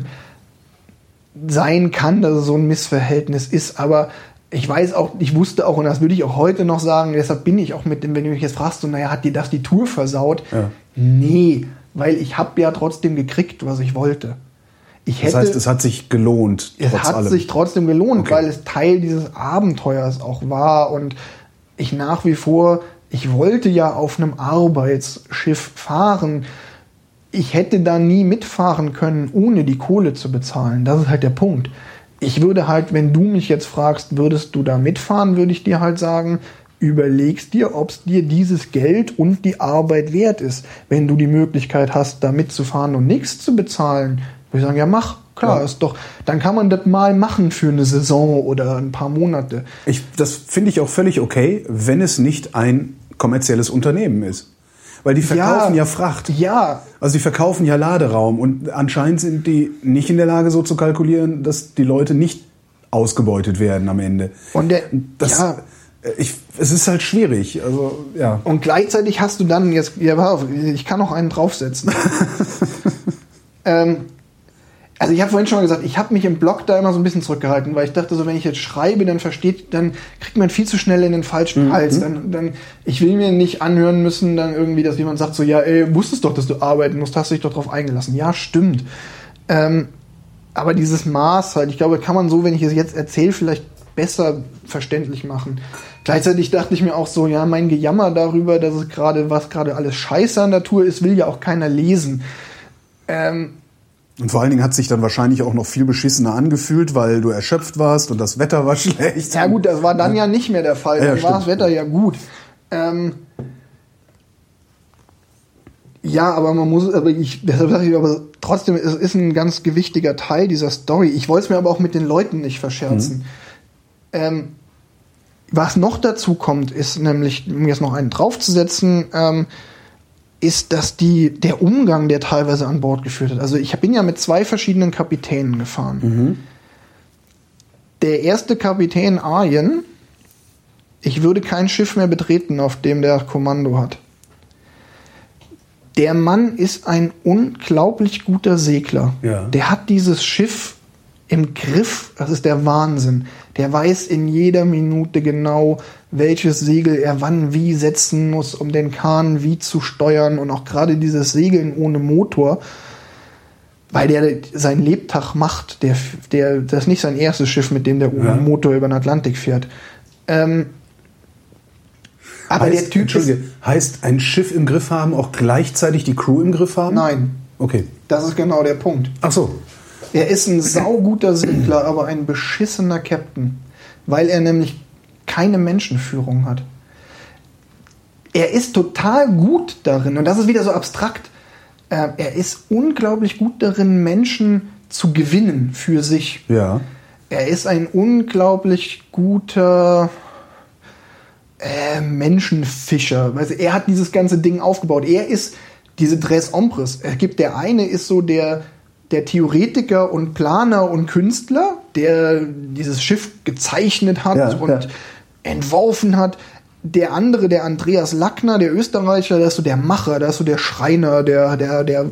sein kann, dass es so ein Missverhältnis ist, aber ich weiß auch, ich wusste auch, und das würde ich auch heute noch sagen, deshalb bin ich auch mit dem, wenn du mich jetzt fragst, so, naja, hat dir das die Tour versaut? Ja. Nee, weil ich habe ja trotzdem gekriegt, was ich wollte. Ich das heißt, es hat sich gelohnt. es hat allem. sich trotzdem gelohnt, Okay. weil es Teil dieses Abenteuers auch war und ich nach wie vor, ich wollte ja auf einem Arbeitsschiff fahren. Ich hätte da nie mitfahren können, ohne die Kohle zu bezahlen. Das ist halt der Punkt. Ich würde halt, wenn du mich jetzt fragst, würdest du da mitfahren, würde ich dir halt sagen, überlegst dir, ob es dir dieses Geld und die Arbeit wert ist. Wenn du die Möglichkeit hast, da mitzufahren und nichts zu bezahlen, würde ich sagen, ja mach, klar, Ja. ist doch, dann kann man das mal machen für eine Saison oder ein paar Monate. Ich, das finde ich auch völlig okay, wenn es nicht ein kommerzielles Unternehmen ist. Weil die verkaufen ja, Fracht. Ja, Also die verkaufen ja Laderaum und anscheinend sind die nicht in der Lage, so zu kalkulieren, dass die Leute nicht ausgebeutet werden am Ende. Und der- das, ja. ich, es ist halt schwierig. Also ja. Und gleichzeitig hast du dann jetzt, ja, ich kann noch einen draufsetzen. ähm, also ich habe vorhin schon mal gesagt, ich habe mich im Blog da immer so ein bisschen zurückgehalten, weil ich dachte, so wenn ich jetzt schreibe, dann versteht, dann kriegt man viel zu schnell in den falschen Hals. Dann, dann, ich will mir nicht anhören müssen, dann irgendwie, dass jemand sagt so, ja, ey, wusstest doch, dass du arbeiten musst, hast dich doch drauf eingelassen. Ja, stimmt. Ähm, aber dieses Maß halt, ich glaube, kann man so, wenn ich es jetzt erzähle, vielleicht besser verständlich machen. Gleichzeitig dachte ich mir auch so, ja, mein Gejammer darüber, dass es gerade, was gerade alles scheiße an der Tour ist, will ja auch keiner lesen. Ähm, Und vor allen Dingen hat sich dann wahrscheinlich auch noch viel beschissener angefühlt, weil du erschöpft warst und das Wetter war schlecht. ja gut, das war dann ja nicht mehr der Fall. Ja, dann war stimmt. das Wetter ja gut. Ähm, ja, aber man muss, aber ich, deshalb sage ich, aber trotzdem, es ist ein ganz gewichtiger Teil dieser Story. Ich wollte es mir aber auch mit den Leuten nicht verscherzen. Ähm, was noch dazu kommt, ist nämlich, um jetzt noch einen draufzusetzen, ähm, ist, dass die, der Umgang, der teilweise an Bord geführt hat. Also ich bin ja mit zwei verschiedenen Kapitänen gefahren. Der erste Kapitän Arjen, ich würde kein Schiff mehr betreten, auf dem der Kommando hat. Der Mann ist ein unglaublich guter Segler. Ja. Der hat dieses Schiff im Griff. Das ist der Wahnsinn. Der weiß in jeder Minute genau, welches Segel er wann wie setzen muss, um den Kahn wie zu steuern. Und auch gerade dieses Segeln ohne Motor, weil der seinen Lebtag macht. Der, der, das ist nicht sein erstes Schiff, mit dem der ohne Ja. Motor über den Atlantik fährt. Ähm, aber heißt, der Typ Entschuldige, heißt ein Schiff im Griff haben auch gleichzeitig die Crew im Griff haben? Nein, Okay. das ist genau der Punkt. Ach so. Er ist ein sauguter Segler, aber ein beschissener Captain, weil er nämlich keine Menschenführung hat. Er ist total gut darin, und das ist wieder so abstrakt, äh, er ist unglaublich gut darin, Menschen zu gewinnen für sich. Ja. Er ist ein unglaublich guter äh, Menschenfischer. Also er hat dieses ganze Ding aufgebaut. Er ist diese Tres Ombres. Es gibt der eine ist so der der Theoretiker und Planer und Künstler, der dieses Schiff gezeichnet hat Ja, und ja. Entworfen hat. Der andere, der Andreas Lackner, der Österreicher, der ist so der Macher, der ist so der Schreiner, der, der, der,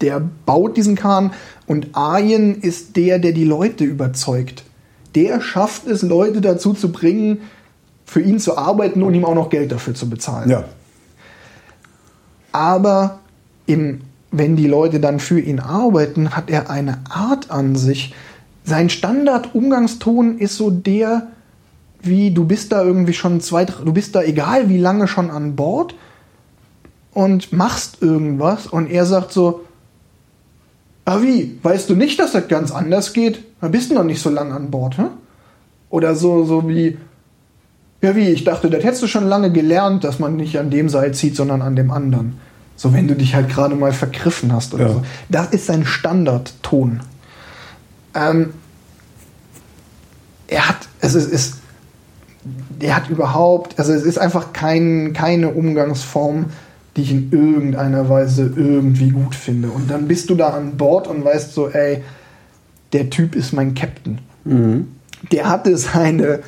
der baut diesen Kahn. Und Arjen ist der, der die Leute überzeugt. Der schafft es, Leute dazu zu bringen, für ihn zu arbeiten und ihm auch noch Geld dafür zu bezahlen. Ja. Aber im, wenn die Leute dann für ihn arbeiten, hat er eine Art an sich. Sein Standardumgangston ist so der, wie du bist da irgendwie schon zwei, du bist da egal wie lange schon an Bord und machst irgendwas und er sagt so, ah wie, weißt du nicht, dass das ganz anders geht? Da bist du noch nicht so lange an Bord, hä? Oder so, so wie, ja wie, ich dachte, das hättest du schon lange gelernt, dass man nicht an dem Seil zieht, sondern an dem anderen. So, wenn du dich halt gerade mal vergriffen hast oder Ja. so. Das ist sein Standardton. Ähm, er hat, es ist, ist, er hat überhaupt, also es ist einfach kein, keine Umgangsform, die ich in irgendeiner Weise irgendwie gut finde. Und dann bist du da an Bord und weißt so, ey, der Typ ist mein Captain. Der hatte seine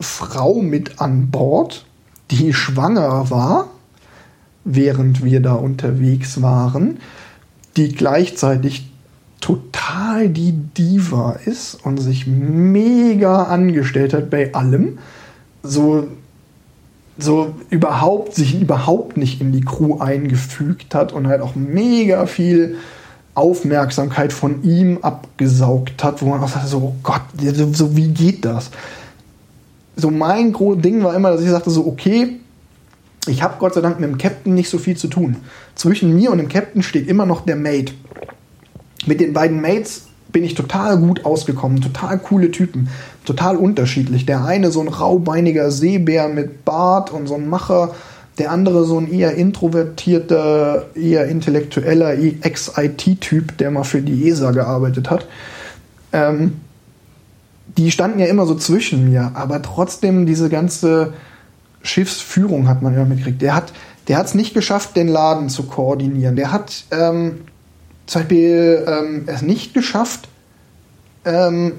Frau mit an Bord, die schwanger war, während wir da unterwegs waren, die gleichzeitig total die Diva ist und sich mega angestellt hat bei allem. So, so überhaupt, sich überhaupt nicht in die Crew eingefügt hat und halt auch mega viel Aufmerksamkeit von ihm abgesaugt hat, wo man auch sagt, so, oh Gott, so, so wie geht das? So mein großes Ding war immer, dass ich sagte so, okay, ich habe Gott sei Dank mit dem Captain nicht so viel zu tun. Zwischen mir und dem Captain steht immer noch der Mate. Mit den beiden Mates bin ich total gut ausgekommen, total coole Typen, total unterschiedlich. Der eine so ein raubeiniger Seebär mit Bart und so ein Macher, der andere so ein eher introvertierter, eher intellektueller Ex-IT-Typ, der mal für die ESA gearbeitet hat. Ähm, die standen ja immer so zwischen mir, aber trotzdem diese ganze Schiffsführung hat man immer mitgekriegt. Der hat der es nicht geschafft, den Laden zu koordinieren. Der hat ähm, zum Beispiel ähm, es nicht geschafft, ähm,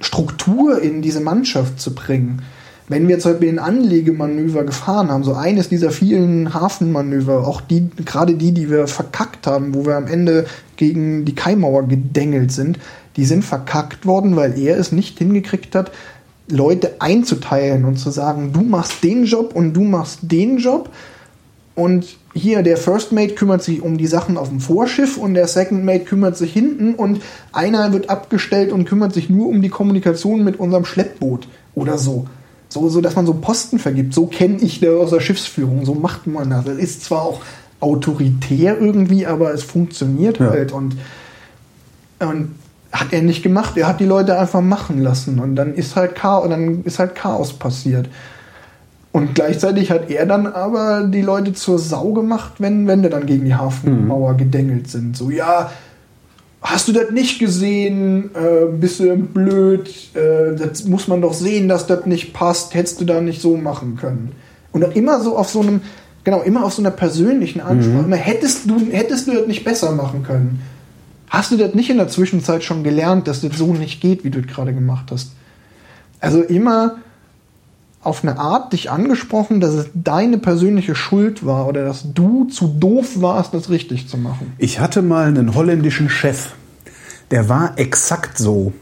Struktur in diese Mannschaft zu bringen. Wenn wir zum Beispiel ein Anlegemanöver gefahren haben, so eines dieser vielen Hafenmanöver, auch die, gerade die, die wir verkackt haben, wo wir am Ende gegen die Kaimauer gedengelt sind, die sind verkackt worden, weil er es nicht hingekriegt hat, Leute einzuteilen und zu sagen, du machst den Job und du machst den Job. Und hier, der First Mate kümmert sich um die Sachen auf dem Vorschiff und der Second Mate kümmert sich hinten und einer wird abgestellt und kümmert sich nur um die Kommunikation mit unserem Schleppboot oder so. So, so dass man so Posten vergibt. So kenne ich das aus der Schiffsführung. So macht man das. Das ist zwar auch autoritär irgendwie, aber es funktioniert Ja. halt. Und, und hat er nicht gemacht. Er hat die Leute einfach machen lassen. Und dann ist halt Chaos, dann ist halt Chaos passiert. Und gleichzeitig hat er dann aber die Leute zur Sau gemacht, wenn Wände dann gegen die Hafenmauer gedengelt sind. So, ja, hast du das nicht gesehen? Äh, bist du blöd? Äh, das muss man doch sehen, dass das nicht passt. Hättest du da nicht so machen können? Und dann immer so auf so einem, genau, immer auf so einer persönlichen Ansprache. Immer, hättest du, hättest du das nicht besser machen können? Hast du das nicht in der Zwischenzeit schon gelernt, dass das so nicht geht, wie du es gerade gemacht hast? Also immer auf eine Art dich angesprochen, dass es deine persönliche Schuld war oder dass du zu doof warst, das richtig zu machen. Ich hatte mal einen holländischen Chef, der war exakt so.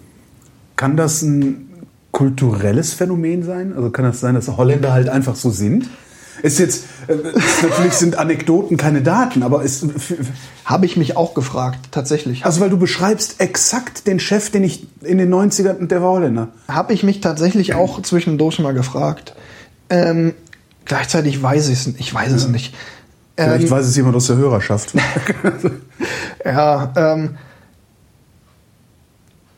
Kann das ein kulturelles Phänomen sein? Also kann das sein, dass Holländer halt einfach so sind? Ist jetzt, äh, ist, natürlich sind Anekdoten keine Daten, aber ist, Habe ich mich auch gefragt, tatsächlich. also weil du beschreibst exakt den Chef, den ich in den 90ern, der war Holländer. Habe ich mich tatsächlich auch zwischendurch mal gefragt. Ähm, gleichzeitig weiß ich es nicht. Ich weiß es nicht. Vielleicht Ähm, weiß es jemand aus der Hörerschaft. Ja, ähm,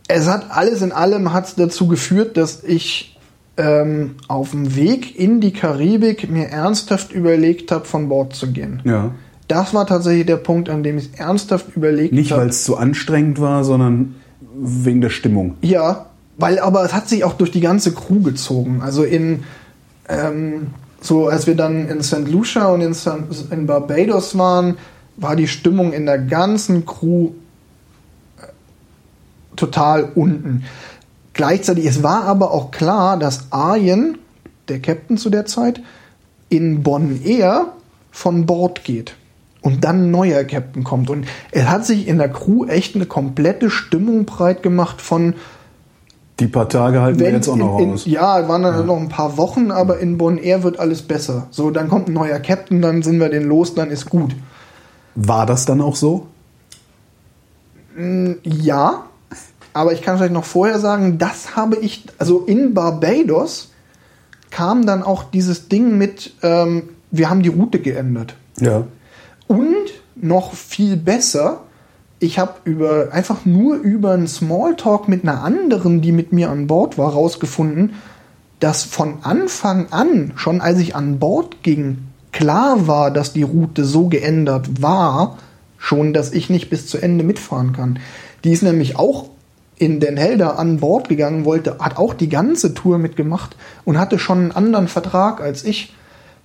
es hat alles in allem hat's dazu geführt, dass ich ähm, auf dem Weg in die Karibik mir ernsthaft überlegt habe, von Bord zu gehen. ja. Das war tatsächlich der Punkt, an dem ich ernsthaft überlegt Nicht, habe. weil es zu anstrengend war, sondern wegen der Stimmung. Ja, weil aber es hat sich auch durch die ganze Crew gezogen. Also in ähm, so als wir dann in St. Lucia und in, St. in Barbados waren, war die Stimmung in der ganzen Crew äh, total unten. Gleichzeitig, es war aber auch klar, dass Arjen, der Captain zu der Zeit, in Bonn Air von Bord geht und dann ein neuer Captain kommt. Und es hat sich in der Crew echt eine komplette Stimmung breit gemacht von Die paar Tage halten wir jetzt auch noch in, in, aus. Ja, waren dann noch ein paar Wochen, aber in Bonn Air wird alles besser. So, dann kommt ein neuer Captain, dann sind wir den los, dann ist gut. War das dann auch so? Ja, aber ich kann vielleicht noch vorher sagen, das habe ich, also in Barbados kam dann auch dieses Ding mit, ähm, wir haben die Route geändert. Ja. Und noch viel besser, ich habe über einfach nur über einen Smalltalk mit einer anderen, die mit mir an Bord war, rausgefunden, dass von Anfang an, schon als ich an Bord ging, klar war, dass die Route so geändert war, schon, dass ich nicht bis zu Ende mitfahren kann. Die ist nämlich auch in Den Helder an Bord gegangen, wollte, hat auch die ganze Tour mitgemacht und hatte schon einen anderen Vertrag als ich.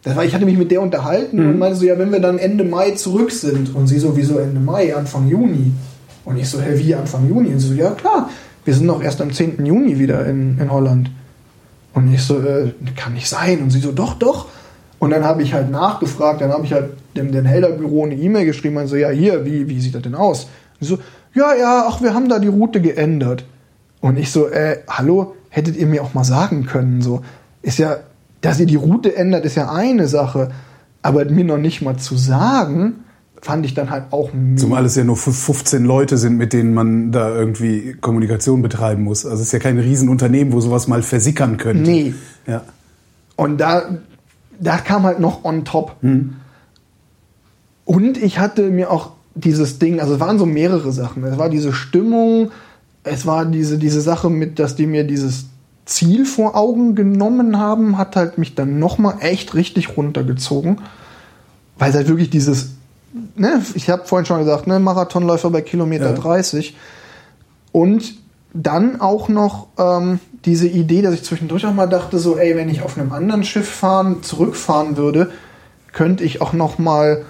Das war, ich hatte mich mit der unterhalten mhm. und meinte so, ja, wenn wir dann Ende Mai zurück sind und sie sowieso Ende Mai, Anfang Juni. Und ich so, hä, wie Anfang Juni? Und sie so, ja klar, wir sind noch erst am 10. Juni wieder in, in Holland. Und ich so, äh, kann nicht sein. Und sie so, doch, doch. Und dann habe ich halt nachgefragt, dann habe ich halt dem Den Helder Büro eine E-Mail geschrieben und so, ja, hier, wie, wie sieht das denn aus? Und so, ja, ja, ach, wir haben da die Route geändert. Und ich so, äh, hallo, hättet ihr mir auch mal sagen können, so, ist ja, dass ihr die Route ändert, ist ja eine Sache, aber mir noch nicht mal zu sagen, fand ich dann halt auch Zumal es ja nur 15 Leute sind, mit denen man da irgendwie Kommunikation betreiben muss. Also es ist ja kein Riesenunternehmen, wo sowas mal versickern könnte. Nee. Ja. Und da, da kam halt noch on top. Hm. Und ich hatte mir auch dieses Ding, also es waren so mehrere Sachen. Es war diese Stimmung, es war diese, diese Sache mit, dass die mir dieses Ziel vor Augen genommen haben, hat halt mich dann nochmal echt richtig runtergezogen. Weil es halt wirklich dieses, ne, ich habe vorhin schon gesagt, ne, Marathonläufer bei Kilometer ja. 30. Und dann auch noch ähm, diese Idee, dass ich zwischendurch auch mal dachte, so, ey, wenn ich auf einem anderen Schiff fahren, zurückfahren würde, könnte ich auch noch mal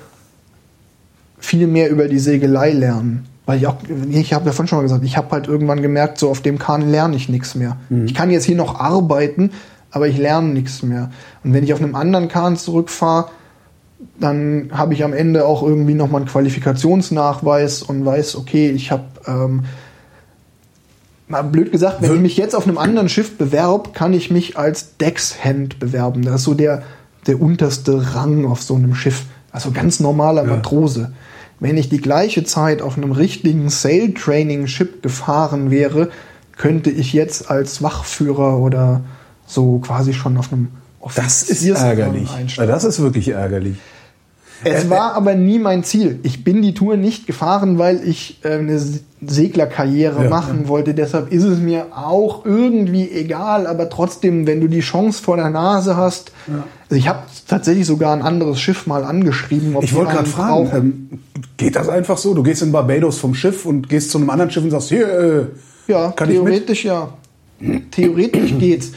viel mehr über die Segelei lernen. Weil ich auch, ich habe ja vorhin schon mal gesagt, ich habe halt irgendwann gemerkt, so auf dem Kahn lerne ich nichts mehr. Mhm. Ich kann jetzt hier noch arbeiten, aber ich lerne nichts mehr. Und wenn ich auf einem anderen Kahn zurückfahre, dann habe ich am Ende auch irgendwie nochmal einen Qualifikationsnachweis und weiß, okay, ich habe, ähm, mal blöd gesagt, wenn ich mich jetzt auf einem anderen Schiff bewerbe, kann ich mich als Deckshand bewerben. Das ist so der, der unterste Rang auf so einem Schiff. Also ganz normaler ja. Wenn ich die gleiche Zeit auf einem richtigen Sail-Training-Ship gefahren wäre, könnte ich jetzt als Wachführer oder so quasi schon auf einem Das ist ärgerlich. Das ist wirklich ärgerlich. Es war aber nie mein Ziel. Ich bin die Tour nicht gefahren, weil ich äh, eine Seglerkarriere ja, machen ja. wollte. Deshalb ist es mir auch irgendwie egal. Aber trotzdem, wenn du die Chance vor der Nase hast, ja. Also ich habe tatsächlich sogar ein anderes Schiff mal angeschrieben. ich wollte gerade fragen, ähm, geht das einfach so? Du gehst in Barbados vom Schiff und gehst zu einem anderen Schiff und sagst, hier, äh, ja, kann theoretisch ich mit? ja. Theoretisch geht's.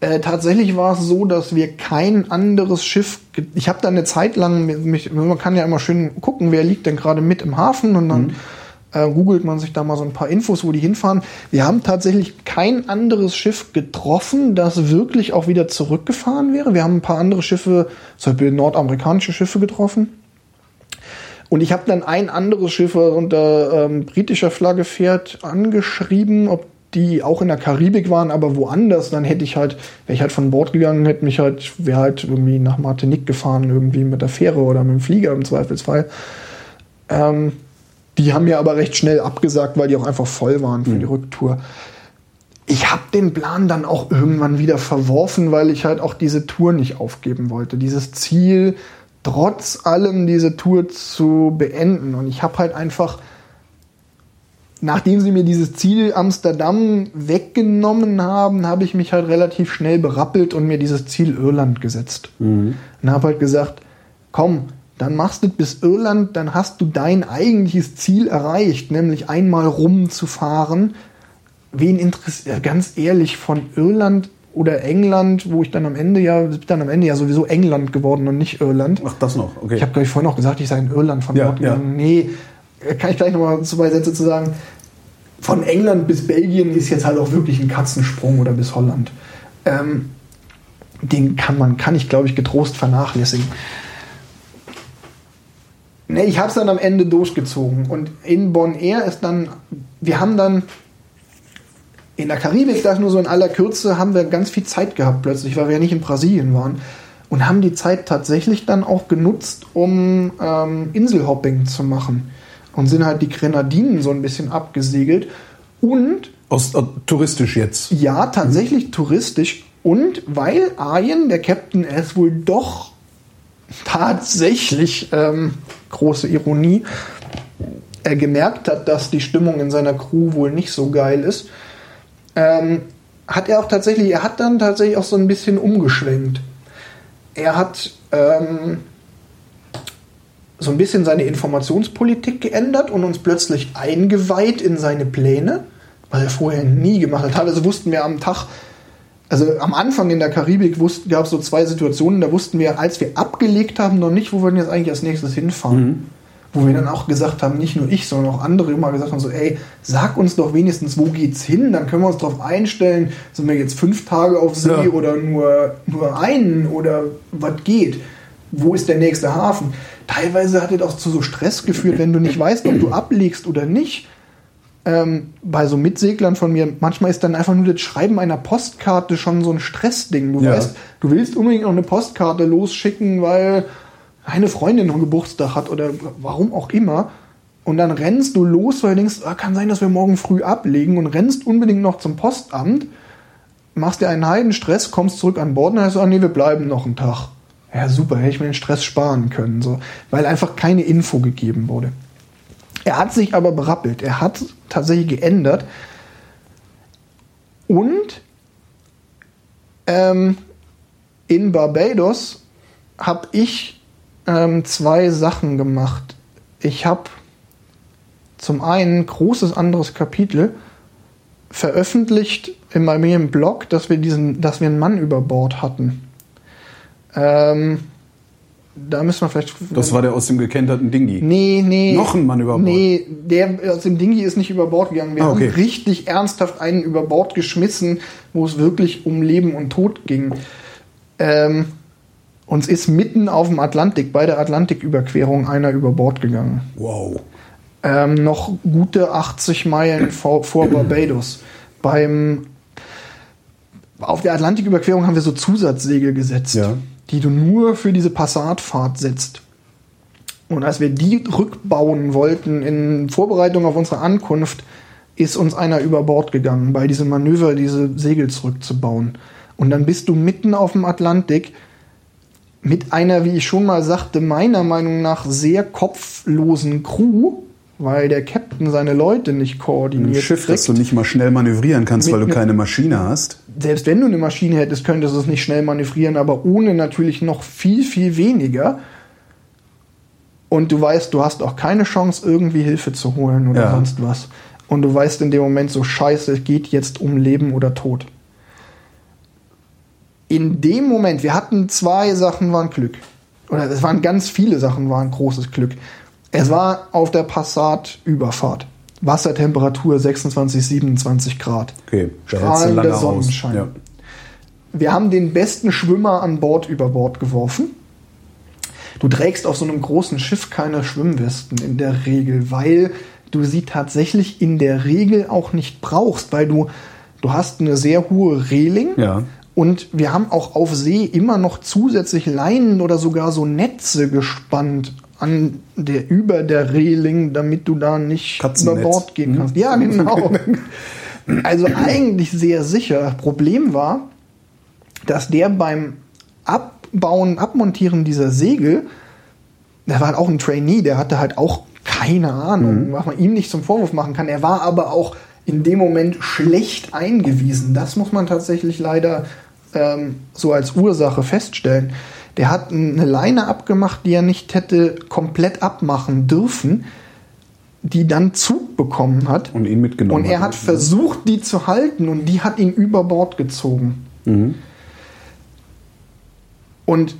Äh, tatsächlich war es so, dass wir kein anderes Schiff. Ich habe da eine Zeit lang, mich, man kann ja immer schön gucken, wer liegt denn gerade mit im Hafen und dann mhm. Äh, googelt man sich da mal so ein paar Infos, wo die hinfahren. Wir haben tatsächlich kein anderes Schiff getroffen, das wirklich auch wieder zurückgefahren wäre. Wir haben ein paar andere Schiffe, zum Beispiel nordamerikanische Schiffe getroffen. Und ich habe dann ein anderes Schiff, das unter ähm, britischer Flagge fährt, angeschrieben, ob die auch in der Karibik waren, aber woanders, dann hätte ich halt, wäre ich halt von Bord gegangen, hätte mich halt, wäre halt irgendwie nach Martinique gefahren, irgendwie mit der Fähre oder mit dem Flieger im Zweifelsfall. Ähm, die haben mir aber recht schnell abgesagt, weil die auch einfach voll waren für mhm. die Rücktour. Ich habe den Plan dann auch irgendwann wieder verworfen, weil ich halt auch diese Tour nicht aufgeben wollte. Dieses Ziel, trotz allem diese Tour zu beenden. Und ich habe halt einfach nachdem sie mir dieses Ziel Amsterdam weggenommen haben, habe ich mich halt relativ schnell berappelt und mir dieses Ziel Irland gesetzt. Mhm. Und habe halt gesagt, komm, dann machst du bis Irland, dann hast du dein eigentliches Ziel erreicht, nämlich einmal rumzufahren. Wen interessiert, ganz ehrlich, von Irland oder England, wo ich dann am Ende ja, dann am Ende ja sowieso England geworden und nicht Irland. Ach, das noch, okay. Ich habe, glaube ich, vorhin auch gesagt, ich sei in Irland von ja, dort ja. Nee, kann ich gleich nochmal zwei Sätze zu sagen. Von England bis Belgien ist jetzt halt auch wirklich ein Katzensprung oder bis Holland. Ähm, den kann man, kann ich glaube ich getrost vernachlässigen. Ne, ich habe es dann am Ende durchgezogen und in Bon Air ist dann, wir haben dann in der Karibik, das nur so in aller Kürze, haben wir ganz viel Zeit gehabt plötzlich, weil wir ja nicht in Brasilien waren und haben die Zeit tatsächlich dann auch genutzt, um ähm, Inselhopping zu machen und sind halt die Grenadinen so ein bisschen abgesegelt. Und. Aus, äh, touristisch jetzt? Ja, tatsächlich touristisch. Und weil Arjen, der Captain, es wohl doch tatsächlich, ähm, große Ironie, er gemerkt hat, dass die Stimmung in seiner Crew wohl nicht so geil ist, ähm, hat er auch tatsächlich, er hat dann tatsächlich auch so ein bisschen umgeschwenkt. Er hat ähm, so ein bisschen seine Informationspolitik geändert und uns plötzlich eingeweiht in seine Pläne, was er vorher nie gemacht hat. Teilweise wussten wir am Tag, also am Anfang in der Karibik gab es so zwei Situationen, da wussten wir, als wir abgelegt haben, noch nicht, wo wir denn jetzt eigentlich als nächstes hinfahren. Mhm. Wo wir dann auch gesagt haben, nicht nur ich, sondern auch andere immer gesagt haben, so, ey, sag uns doch wenigstens, wo geht's hin, dann können wir uns darauf einstellen, sind wir jetzt fünf Tage auf See ja. oder nur, nur einen oder was geht wo ist der nächste Hafen? Teilweise hat es auch zu so Stress geführt, wenn du nicht weißt, ob du ablegst oder nicht. Ähm, bei so Mitseglern von mir, manchmal ist dann einfach nur das Schreiben einer Postkarte schon so ein Stressding. Du ja. weißt, du willst unbedingt noch eine Postkarte losschicken, weil eine Freundin noch Geburtstag hat oder warum auch immer. Und dann rennst du los, weil du denkst, ah, kann sein, dass wir morgen früh ablegen und rennst unbedingt noch zum Postamt, machst dir einen Heidenstress, kommst zurück an Bord und dann du, ah nee, wir bleiben noch einen Tag ja super, hätte ich mir den Stress sparen können, so, weil einfach keine Info gegeben wurde. Er hat sich aber berappelt, er hat tatsächlich geändert und ähm, in Barbados habe ich ähm, zwei Sachen gemacht. Ich habe zum einen ein großes anderes Kapitel veröffentlicht in meinem Blog, dass wir diesen, dass wir einen Mann über Bord hatten. Ähm, da müssen wir vielleicht. Das war der aus dem gekenterten Dingi. Nee, nee. Noch ein Mann über Bord. Nee, der aus dem Dingi ist nicht über Bord gegangen. Wir ah, okay. haben richtig ernsthaft einen über Bord geschmissen, wo es wirklich um Leben und Tod ging. Ähm, uns ist mitten auf dem Atlantik, bei der Atlantiküberquerung, einer über Bord gegangen. Wow. Ähm, noch gute 80 Meilen vor, vor Barbados. Beim auf der Atlantiküberquerung haben wir so Zusatzsegel gesetzt. Ja die du nur für diese Passatfahrt setzt. Und als wir die rückbauen wollten in Vorbereitung auf unsere Ankunft, ist uns einer über Bord gegangen bei diesem Manöver, diese Segel zurückzubauen. Und dann bist du mitten auf dem Atlantik mit einer, wie ich schon mal sagte, meiner Meinung nach sehr kopflosen Crew, weil der Captain seine Leute nicht koordiniert. Ein Schiff, kriegt. das du nicht mal schnell manövrieren kannst, weil du keine Maschine hast. Selbst wenn du eine Maschine hättest, könntest du es nicht schnell manövrieren, aber ohne natürlich noch viel, viel weniger. Und du weißt, du hast auch keine Chance, irgendwie Hilfe zu holen oder ja. sonst was. Und du weißt in dem Moment so, scheiße, es geht jetzt um Leben oder Tod. In dem Moment, wir hatten zwei Sachen, waren Glück. Oder es waren ganz viele Sachen, waren großes Glück. Es war auf der Passat-Überfahrt. Wassertemperatur 26, 27 Grad. Okay, strahlender Sonnenschein. Ja. Wir haben den besten Schwimmer an Bord über Bord geworfen. Du trägst auf so einem großen Schiff keine Schwimmwesten in der Regel, weil du sie tatsächlich in der Regel auch nicht brauchst, weil du du hast eine sehr hohe Reling ja. und wir haben auch auf See immer noch zusätzlich Leinen oder sogar so Netze gespannt an der über der Reling, damit du da nicht über Bord gehen kannst. Ja, genau. also eigentlich sehr sicher. Problem war, dass der beim Abbauen, Abmontieren dieser Segel, der war halt auch ein Trainee, der hatte halt auch keine Ahnung, mhm. was man ihm nicht zum Vorwurf machen kann. Er war aber auch in dem Moment schlecht eingewiesen. Das muss man tatsächlich leider ähm, so als Ursache feststellen. Der hat eine Leine abgemacht, die er nicht hätte komplett abmachen dürfen, die dann Zug bekommen hat. Und ihn mitgenommen. Und er hat, hat versucht, die zu halten und die hat ihn über Bord gezogen. Mhm. Und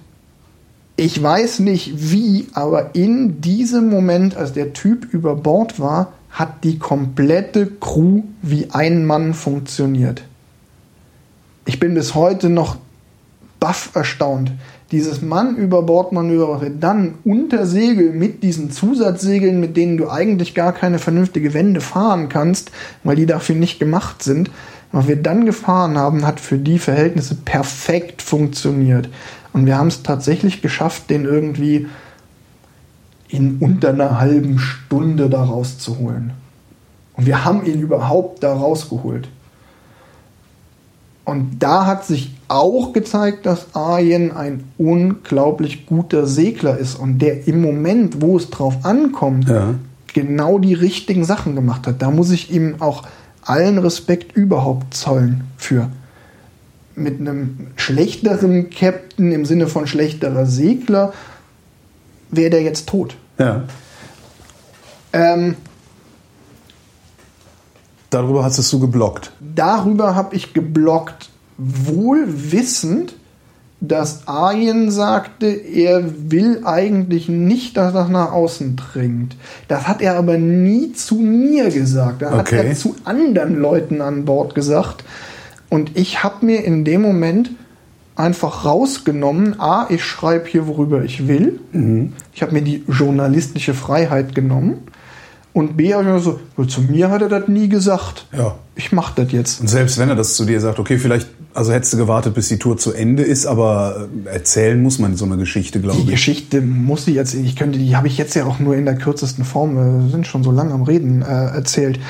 ich weiß nicht wie, aber in diesem Moment, als der Typ über Bord war, hat die komplette Crew wie ein Mann funktioniert. Ich bin bis heute noch baff erstaunt dieses Mann über Bordmanöver, was wir dann unter Segel mit diesen Zusatzsegeln, mit denen du eigentlich gar keine vernünftige Wende fahren kannst, weil die dafür nicht gemacht sind, was wir dann gefahren haben, hat für die Verhältnisse perfekt funktioniert. Und wir haben es tatsächlich geschafft, den irgendwie in unter einer halben Stunde da rauszuholen. Und wir haben ihn überhaupt da rausgeholt. Und da hat sich auch gezeigt, dass Arjen ein unglaublich guter Segler ist und der im Moment, wo es drauf ankommt, ja. genau die richtigen Sachen gemacht hat. Da muss ich ihm auch allen Respekt überhaupt zollen für. Mit einem schlechteren Captain im Sinne von schlechterer Segler wäre der jetzt tot. Ja. Ähm, Darüber hast du geblockt. darüber habe ich geblockt, wohl wissend, dass Arjen sagte, er will eigentlich nicht, dass das nach außen dringt. Das hat er aber nie zu mir gesagt. Das hat Okay. er zu anderen Leuten an Bord gesagt. Und ich habe mir in dem Moment einfach rausgenommen, a, ich schreibe hier, worüber ich will. Ich habe mir die journalistische Freiheit genommen. Und b, habe ich mir so, zu mir hat er das nie gesagt. Ja. Ich mache das jetzt. Und selbst wenn er das zu dir sagt, okay, vielleicht, also hättest du gewartet, bis die Tour zu Ende ist, aber äh, erzählen muss man so eine Geschichte, glaube Die ich. Geschichte muss ich jetzt, ich könnte, die habe ich jetzt ja auch nur in der kürzesten Form, wir sind schon so lange am Reden, äh, erzählt.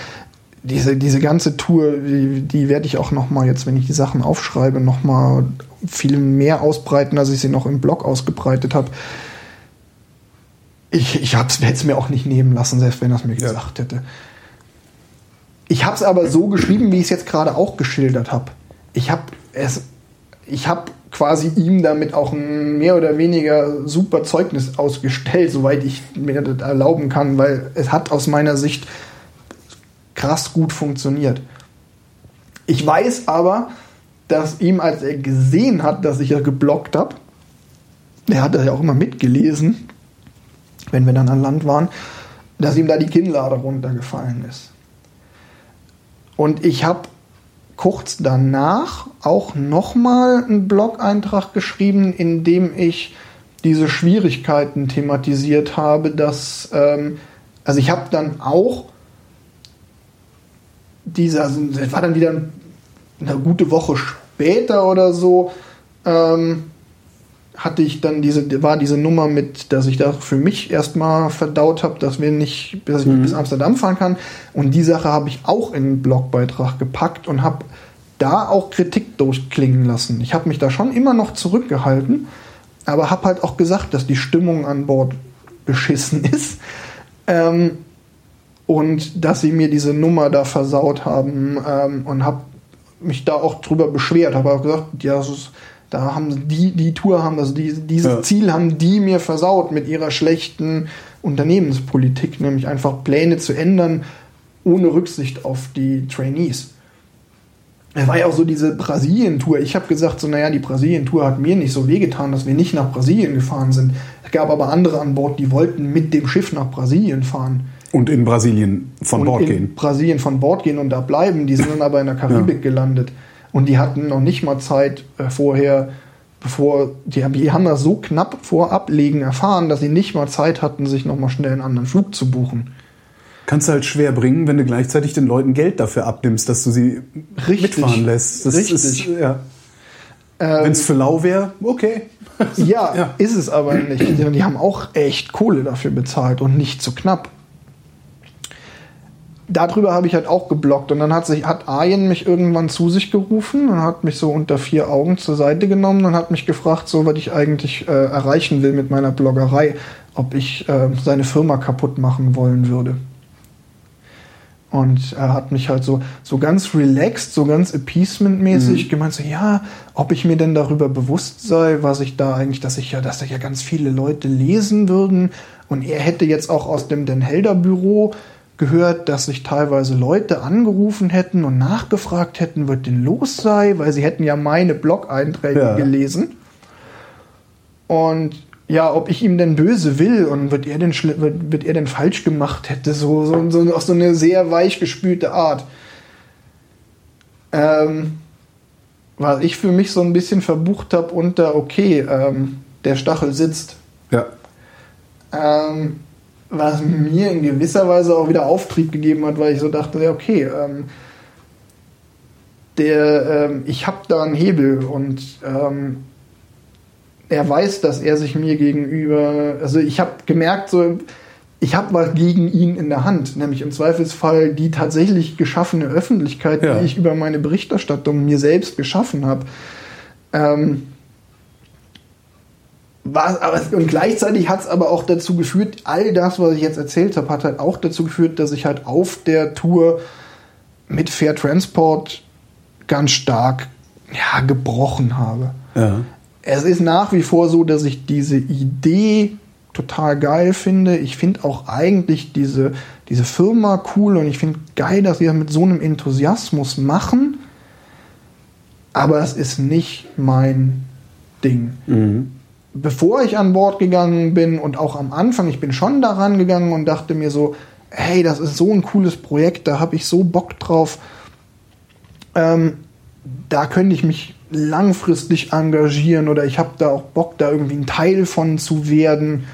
Diese, diese ganze Tour, die, die werde ich auch noch mal jetzt, wenn ich die Sachen aufschreibe, noch mal viel mehr ausbreiten, als ich sie noch im Blog ausgebreitet habe. Ich, ich hätte es mir auch nicht nehmen lassen, selbst wenn er es mir Ja. gesagt hätte. Ich habe es aber so geschrieben, wie ich es jetzt gerade auch geschildert habe. Ich habe es, ich habe quasi ihm damit auch ein mehr oder weniger super Zeugnis ausgestellt, soweit ich mir das erlauben kann, weil es hat aus meiner Sicht krass gut funktioniert. Ich weiß aber, dass ihm, als er gesehen hat, dass ich ja geblockt habe, er hat das ja auch immer mitgelesen, wenn wir dann an Land waren, dass ihm da die Kinnlade runtergefallen ist. Und ich habe kurz danach auch nochmal einen Blog-Eintrag geschrieben, in dem ich diese Schwierigkeiten thematisiert habe, dass, ähm, also ich habe dann auch dieser, also das war dann wieder eine gute Woche später oder so, ähm, hatte ich dann diese, war diese Nummer mit, dass ich da für mich erstmal verdaut habe, dass wir nicht, dass ich nicht bis Amsterdam fahren kann. Und die Sache habe ich auch in einen Blogbeitrag gepackt und habe da auch Kritik durchklingen lassen. Ich habe mich da schon immer noch zurückgehalten, aber habe halt auch gesagt, dass die Stimmung an Bord beschissen ist. Ähm, und dass sie mir diese Nummer da versaut haben ähm, und habe mich da auch drüber beschwert, habe auch gesagt, ja, das ist, da haben die die Tour haben das die, dieses Ja. Ziel haben die mir versaut mit ihrer schlechten Unternehmenspolitik, nämlich einfach Pläne zu ändern ohne Rücksicht auf die Trainees. Es war ja auch so diese Brasilien-Tour. Ich habe gesagt, so, naja, die Brasilien-Tour hat mir nicht so wehgetan, dass wir nicht nach Brasilien gefahren sind. Es gab aber andere an Bord, die wollten mit dem Schiff nach Brasilien fahren Und in Brasilien von und Bord in gehen. Brasilien von Bord gehen und da bleiben. Die sind dann aber in der Karibik gelandet. Und die hatten noch nicht mal Zeit äh, vorher, bevor, die, haben- die haben das so knapp vor Ablegen erfahren, dass sie nicht mal Zeit hatten, sich noch mal schnell einen anderen Flug zu buchen. Kannst du halt schwer bringen, wenn du gleichzeitig den Leuten Geld dafür abnimmst, dass du sie Richtig. mitfahren lässt. Das Richtig. ist, ja. Ähm, Wenn es für lau wäre, okay. Ja, Ja. ist es aber nicht. Die, die haben auch echt Kohle dafür bezahlt und nicht zu knapp. Darüber habe ich halt auch geblockt und dann hat sich hat Arjen mich irgendwann zu sich gerufen und hat mich so unter vier Augen zur Seite genommen und hat mich gefragt, so was ich eigentlich äh, erreichen will mit meiner Bloggerei, ob ich äh, seine Firma kaputt machen wollen würde. Und er hat mich halt so, so ganz relaxed, so ganz appeasement-mäßig gemeint, so, ja, ob ich mir denn darüber bewusst sei, was ich da eigentlich, dass ich ja, dass da ja ganz viele Leute lesen würden. Und er hätte jetzt auch aus dem Den Helder Büro gehört, dass sich teilweise Leute angerufen hätten und nachgefragt hätten, was denn los sei, weil sie hätten ja meine Blog-Einträge Ja. gelesen. Und ja, ob ich ihm denn böse will und wird er denn, wird, wird er denn falsch gemacht hätte, so, so, so auf so eine sehr weich gespülte Art. Ähm, weil ich für mich so ein bisschen verbucht habe unter, okay, ähm, der Stachel sitzt. Ja. Ähm, was mir in gewisser Weise auch wieder Auftrieb gegeben hat, weil ich so dachte, ja, okay, ähm, der, ähm, ich habe da einen Hebel und ähm, er weiß, dass er sich mir gegenüber, also ich habe gemerkt, so, ich habe was gegen ihn in der Hand, nämlich im Zweifelsfall die tatsächlich geschaffene Öffentlichkeit, Ja. die ich über meine Berichterstattung mir selbst geschaffen habe. Ähm, was, aber, und gleichzeitig hat es aber auch dazu geführt, all das, was ich jetzt erzählt habe, hat halt auch dazu geführt, dass ich halt auf der Tour mit Fair Transport ganz stark ja, gebrochen habe. Ja. Es ist nach wie vor so, dass ich diese Idee total geil finde. Ich finde auch eigentlich diese, diese Firma cool und ich finde geil, dass sie das mit so einem Enthusiasmus machen. Aber es ist nicht mein Ding. Mhm. Bevor ich an Bord gegangen bin und auch am Anfang, ich bin schon daran gegangen und dachte mir so, hey, das ist so ein cooles Projekt, da habe ich so Bock drauf. Ähm, da könnte ich mich langfristig engagieren oder ich habe da auch Bock, da irgendwie ein Teil von zu werden.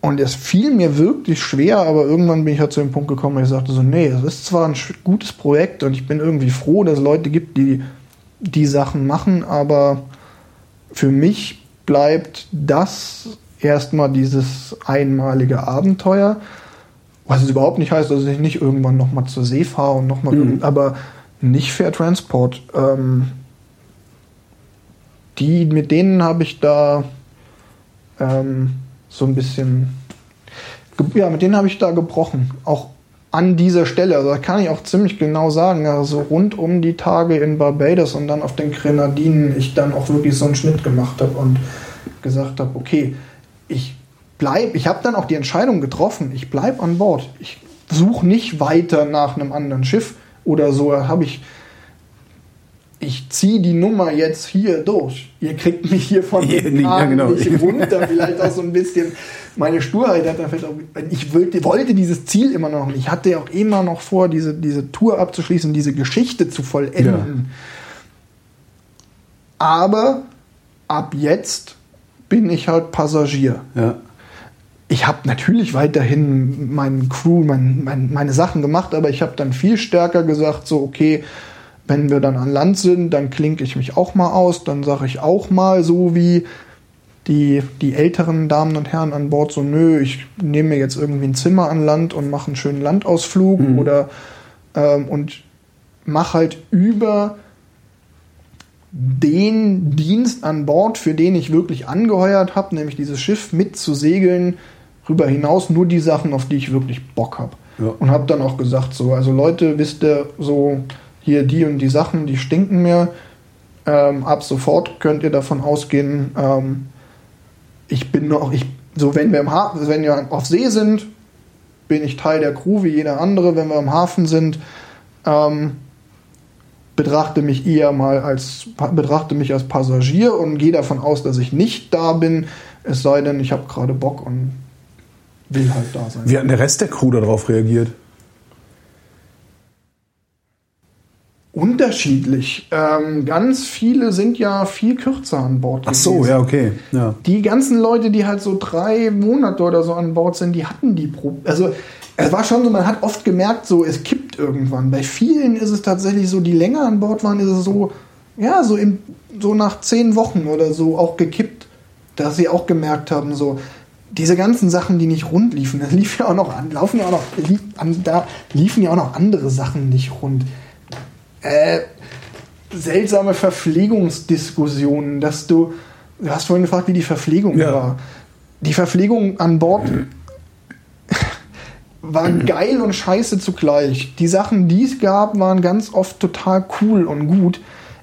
Und es fiel mir wirklich schwer, aber irgendwann bin ich halt zu dem Punkt gekommen, wo ich sagte so, nee, das ist zwar ein gutes Projekt und ich bin irgendwie froh, dass es Leute gibt, die die Sachen machen, aber für mich bleibt das erstmal dieses einmalige Abenteuer, was es überhaupt nicht heißt, dass ich nicht irgendwann nochmal zur See fahre und nochmal, Mhm. aber nicht Fair Transport. Ähm, die, mit denen habe ich da ähm, so ein bisschen, ja, mit denen habe ich da gebrochen. Auch an dieser Stelle. Also da kann ich auch ziemlich genau sagen, also rund um die Tage in Barbados und dann auf den Grenadinen ich dann auch wirklich so einen Schnitt gemacht habe und gesagt habe, okay, ich bleib, ich habe dann auch die Entscheidung getroffen, ich bleib an Bord. Ich suche nicht weiter nach einem anderen Schiff oder so, habe ich ich ziehe die Nummer jetzt hier durch. Ihr kriegt mich hier von Ja, den ja, Kragen genau. nicht runter. Vielleicht auch so ein bisschen meine Sturheit hat da vielleicht auch, ich wollte, wollte dieses Ziel immer noch nicht. Ich hatte ja auch immer noch vor, diese, diese Tour abzuschließen, diese Geschichte zu vollenden. Aber ab jetzt bin ich halt Passagier. Ja. Ich habe natürlich weiterhin meinen Crew, mein, mein, meine Sachen gemacht, aber ich habe dann viel stärker gesagt, so okay, wenn wir dann an Land sind, dann klinke ich mich auch mal aus, dann sage ich auch mal so wie die, die älteren Damen und Herren an Bord so, nö, ich nehme mir jetzt irgendwie ein Zimmer an Land und mache einen schönen Landausflug oder ähm, und mache halt über den Dienst an Bord, für den ich wirklich angeheuert habe, nämlich dieses Schiff mit zu segeln, rüber hinaus nur die Sachen, auf die ich wirklich Bock habe. Ja. Und habe dann auch gesagt, so, also Leute, wisst ihr, so hier die und die Sachen, die stinken mir. Ähm, ab sofort könnt ihr davon ausgehen, ähm, ich bin noch, ich, so wenn wir im Hafen, wenn wir auf See sind, bin ich Teil der Crew wie jeder andere. Wenn wir im Hafen sind, ähm, betrachte mich eher mal als betrachte mich als Passagier und gehe davon aus, dass ich nicht da bin, es sei denn, ich habe gerade Bock und will halt da sein. Wie hat der Rest der Crew darauf reagiert? Unterschiedlich. Ähm, ganz viele sind ja viel kürzer an Bord. Ach so, gewesen. ja, okay. Ja. Die ganzen Leute, die halt so drei Monate oder so an Bord sind, die hatten die Pro Also es war schon so, man hat oft gemerkt, so es kippt irgendwann. Bei vielen ist es tatsächlich so, die länger an Bord waren, ist es so, ja, so, im, so nach zehn Wochen oder so auch gekippt, dass sie auch gemerkt haben, so diese ganzen Sachen, die nicht rund liefen, das lief ja auch noch an, laufen ja auch noch, lief, an, da liefen ja auch noch andere Sachen nicht rund. Äh, seltsame Verpflegungsdiskussionen, dass du, du hast vorhin gefragt, wie die Verpflegung Ja. war. Die Verpflegung an Bord war geil und scheiße zugleich. Die Sachen, die es gab, waren ganz oft total cool und gut,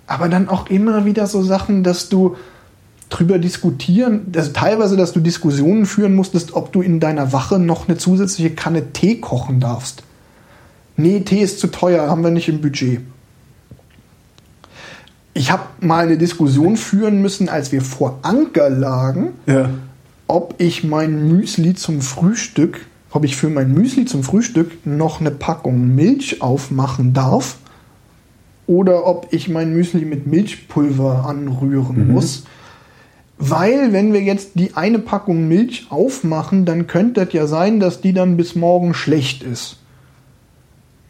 aber dann auch immer wieder so Sachen, dass du drüber diskutieren, also teilweise, dass du Diskussionen führen musstest, ob du in deiner Wache noch eine zusätzliche Kanne Tee kochen darfst. Nee, Tee ist zu teuer, haben wir nicht im Budget. Ich habe mal eine Diskussion führen müssen, als wir vor Anker lagen, Ja. ob ich mein Müsli zum Frühstück, ob ich für mein Müsli zum Frühstück noch eine Packung Milch aufmachen darf oder ob ich mein Müsli mit Milchpulver anrühren muss. Weil, wenn wir jetzt die eine Packung Milch aufmachen, dann könnte es ja sein, dass die dann bis morgen schlecht ist.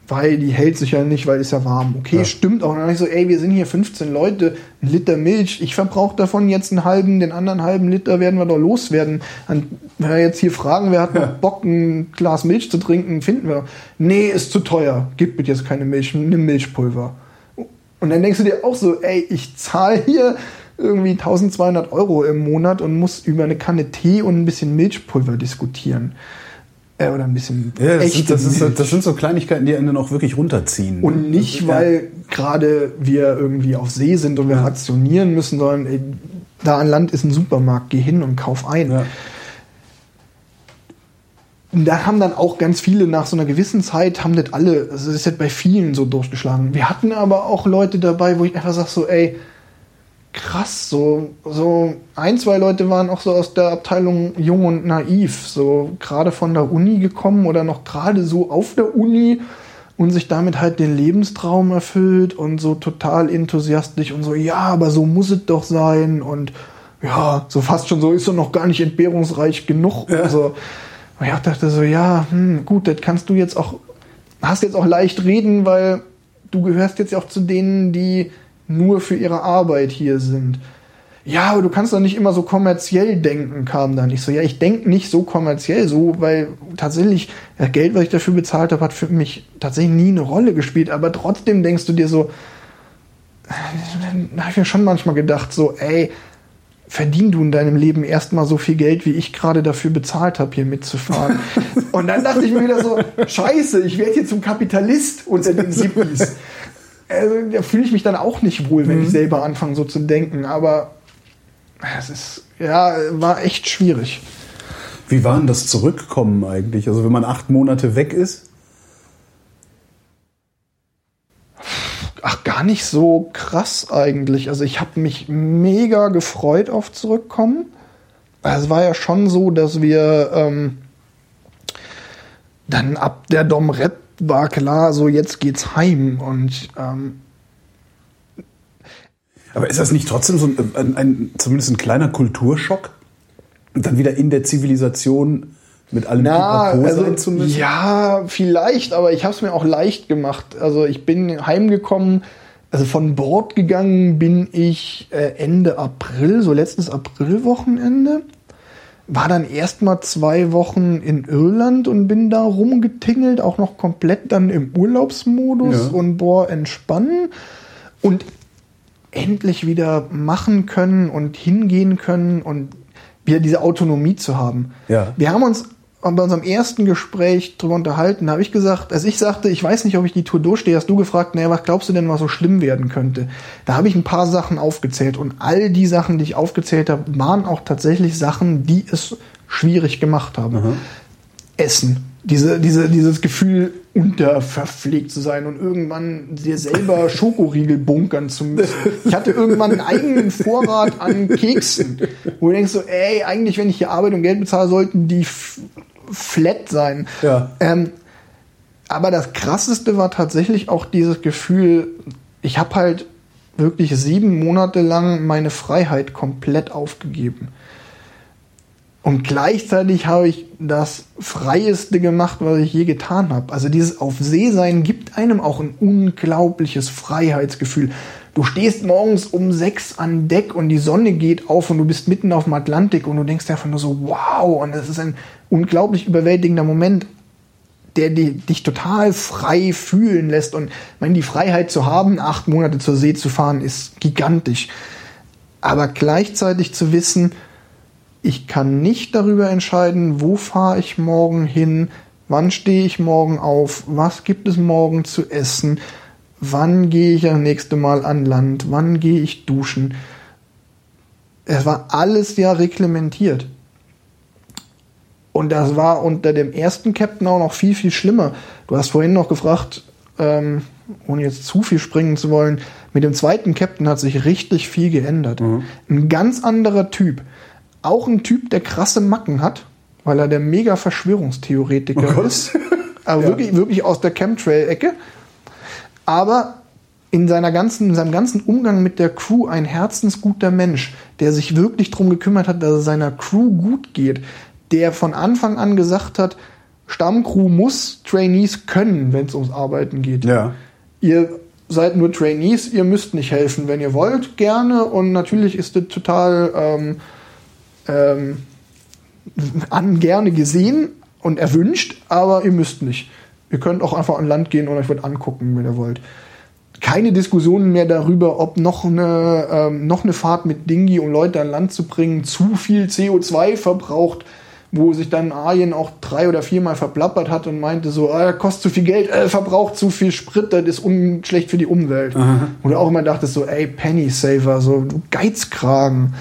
Weil die hält sich ja nicht, weil ist ja warm. Okay, Ja. stimmt auch. Und dann ich so, ey, wir sind hier 15 Leute, ein Liter Milch. Ich verbrauche davon jetzt einen halben, den anderen halben Liter werden wir doch loswerden. Und wenn wir jetzt hier fragen, wer hat noch Bock, ein Glas Milch zu trinken, finden wir. Nee, ist zu teuer. Gib bitte jetzt keine Milch, nimm Milchpulver. Und dann denkst du dir auch so, ey, ich zahle hier irgendwie 1200 Euro im Monat und muss über eine Kanne Tee und ein bisschen Milchpulver diskutieren. Äh, oder ein bisschen Ja, das, sind, das, ist, das sind so Kleinigkeiten, die einen dann auch wirklich runterziehen. Und nicht, Ja. weil gerade wir irgendwie auf See sind und wir rationieren müssen, sondern ey, da an Land ist ein Supermarkt, geh hin und kauf ein. Ja. Und da haben dann auch ganz viele nach so einer gewissen Zeit, haben das alle, also das ist jetzt bei vielen so durchgeschlagen. Wir hatten aber auch Leute dabei, wo ich einfach sage so, ey, krass, so, so ein, zwei Leute waren auch so aus der Abteilung Jung und Naiv, so gerade von der Uni gekommen oder noch gerade so auf der Uni und sich damit halt den Lebenstraum erfüllt und so total enthusiastisch und so, ja, aber so muss es doch sein und ja, so fast schon so ist er noch gar nicht entbehrungsreich genug. Ja. Also, und ich dachte so, ja, hm, gut, das kannst du jetzt auch, hast jetzt auch leicht reden, weil du gehörst jetzt auch zu denen, die nur für ihre Arbeit hier sind. Ja, aber du kannst doch nicht immer so kommerziell denken, kam dann. Ich so, ja, ich denke nicht so kommerziell so, weil tatsächlich das Geld, was ich dafür bezahlt habe, hat für mich tatsächlich nie eine Rolle gespielt. Aber trotzdem denkst du dir so, da habe ich mir schon manchmal gedacht, so, ey, verdien du in deinem Leben erstmal so viel Geld, wie ich gerade dafür bezahlt habe, hier mitzufahren. Und dann dachte ich mir wieder so, scheiße, ich werde hier zum Kapitalist unter den Sippis also, da fühle ich mich dann auch nicht wohl, wenn mhm. ich selber anfange, so zu denken. Aber es ist, ja, war echt schwierig. Wie war denn das Zurückkommen eigentlich? Also, wenn man acht Monate weg ist? Ach, gar nicht so krass eigentlich. Also, ich habe mich mega gefreut auf Zurückkommen. Es war ja schon so, dass wir ähm, dann ab der Domrep war klar, so jetzt geht's heim und ähm, aber ist das nicht trotzdem so ein, ein, ein, zumindest ein kleiner Kulturschock? Und dann wieder in der Zivilisation mit allem Na, also, sein zu müssen? Ja, vielleicht, aber ich habe es mir auch leicht gemacht. Also ich bin heimgekommen, also von Bord gegangen bin ich äh, Ende April, so letztes Aprilwochenende war dann erstmal zwei Wochen in Irland und bin da rumgetingelt, auch noch komplett dann im Urlaubsmodus ja. und boah, entspannen und endlich wieder machen können und hingehen können und wieder diese Autonomie zu haben. Ja. Wir haben uns bei unserem ersten Gespräch darüber unterhalten, habe ich gesagt, als ich sagte, ich weiß nicht, ob ich die Tour durchstehe, hast du gefragt, naja, was glaubst du denn, was so schlimm werden könnte? Da habe ich ein paar Sachen aufgezählt und all die Sachen, die ich aufgezählt habe, waren auch tatsächlich Sachen, die es schwierig gemacht haben. Mhm. Essen. Diese, diese, dieses Gefühl, unterverpflegt zu sein und irgendwann dir selber Schokoriegel bunkern zu müssen. Ich hatte irgendwann einen eigenen Vorrat an Keksen, wo du denkst so, ey, eigentlich, wenn ich hier arbeite und Geld bezahle, sollten die flat sein. Ja. Ähm, aber das Krasseste war tatsächlich auch dieses Gefühl, ich habe halt wirklich sieben Monate lang meine Freiheit komplett aufgegeben. Und gleichzeitig habe ich das Freieste gemacht, was ich je getan habe. Also dieses Auf See sein gibt einem auch ein unglaubliches Freiheitsgefühl. Du stehst morgens um sechs an Deck und die Sonne geht auf und du bist mitten auf dem Atlantik und du denkst einfach nur so, wow, und das ist ein unglaublich überwältigender Moment, der dich total frei fühlen lässt. Und ich meine, die Freiheit zu haben, acht Monate zur See zu fahren, ist gigantisch. Aber gleichzeitig zu wissen, ich kann nicht darüber entscheiden, wo fahre ich morgen hin, wann stehe ich morgen auf, was gibt es morgen zu essen, wann gehe ich das nächste Mal an Land, wann gehe ich duschen. Es war alles ja reglementiert. Und das war unter dem ersten Captain auch noch viel, viel schlimmer. Du hast vorhin noch gefragt, ähm, ohne jetzt zu viel springen zu wollen, mit dem zweiten Captain hat sich richtig viel geändert. Mhm. Ein ganz anderer Typ. Auch ein Typ, der krasse Macken hat, weil er der mega Verschwörungstheoretiker oh ist. Aber ja. wirklich, wirklich aus der Chemtrail-Ecke. Aber in, seiner ganzen, in seinem ganzen Umgang mit der Crew ein herzensguter Mensch, der sich wirklich darum gekümmert hat, dass es seiner Crew gut geht, der von Anfang an gesagt hat, Stammcrew muss Trainees können, wenn es ums Arbeiten geht. Ja. Ihr seid nur Trainees, ihr müsst nicht helfen, wenn ihr wollt, gerne. Und natürlich ist das total ähm, ähm, an gerne gesehen und erwünscht, aber ihr müsst nicht. Ihr könnt auch einfach an Land gehen und euch was angucken, wenn ihr wollt. Keine Diskussionen mehr darüber, ob noch eine, ähm, noch eine Fahrt mit Dingi, um Leute an Land zu bringen, zu viel CO2 verbraucht, wo sich dann Arjen auch drei oder viermal verplappert hat und meinte so, ah, kostet zu viel Geld, äh, verbraucht zu viel Sprit, das ist schlecht für die Umwelt. Aha. Und auch immer dachte so, ey, Penny Saver, so du Geizkragen.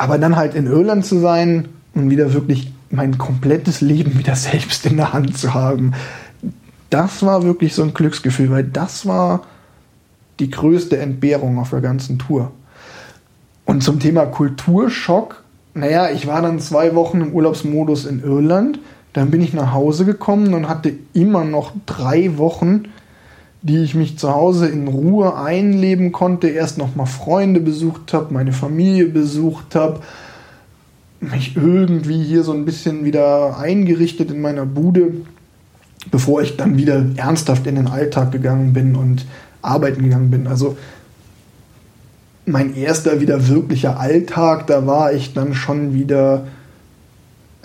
Aber dann halt in Irland zu sein und wieder wirklich mein komplettes Leben wieder selbst in der Hand zu haben, das war wirklich so ein Glücksgefühl, weil das war die größte Entbehrung auf der ganzen Tour. Und zum Thema Kulturschock, naja, ich war dann zwei Wochen im Urlaubsmodus in Irland, dann bin ich nach Hause gekommen und hatte immer noch drei Wochen, die ich mich zu Hause in Ruhe einleben konnte, erst noch mal Freunde besucht habe, meine Familie besucht habe, mich irgendwie hier so ein bisschen wieder eingerichtet in meiner Bude, bevor ich dann wieder ernsthaft in den Alltag gegangen bin und arbeiten gegangen bin. Also mein erster wieder wirklicher Alltag, da war ich dann schon wieder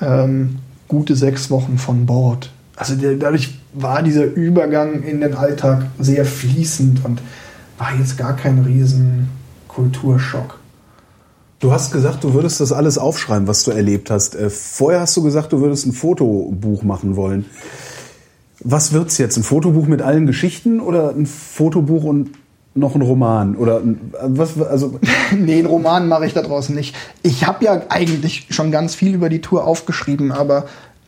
ähm, gute sechs Wochen von Bord. Also der, dadurch war dieser Übergang in den Alltag sehr fließend und war jetzt gar kein riesen Kulturschock. Du hast gesagt, du würdest das alles aufschreiben, was du erlebt hast. Äh, vorher hast du gesagt, du würdest ein Fotobuch machen wollen. Was wird's jetzt? Ein Fotobuch mit allen Geschichten oder ein Fotobuch und noch ein Roman oder was also nee, einen Roman mache ich da draußen nicht. Ich habe ja eigentlich schon ganz viel über die Tour aufgeschrieben, aber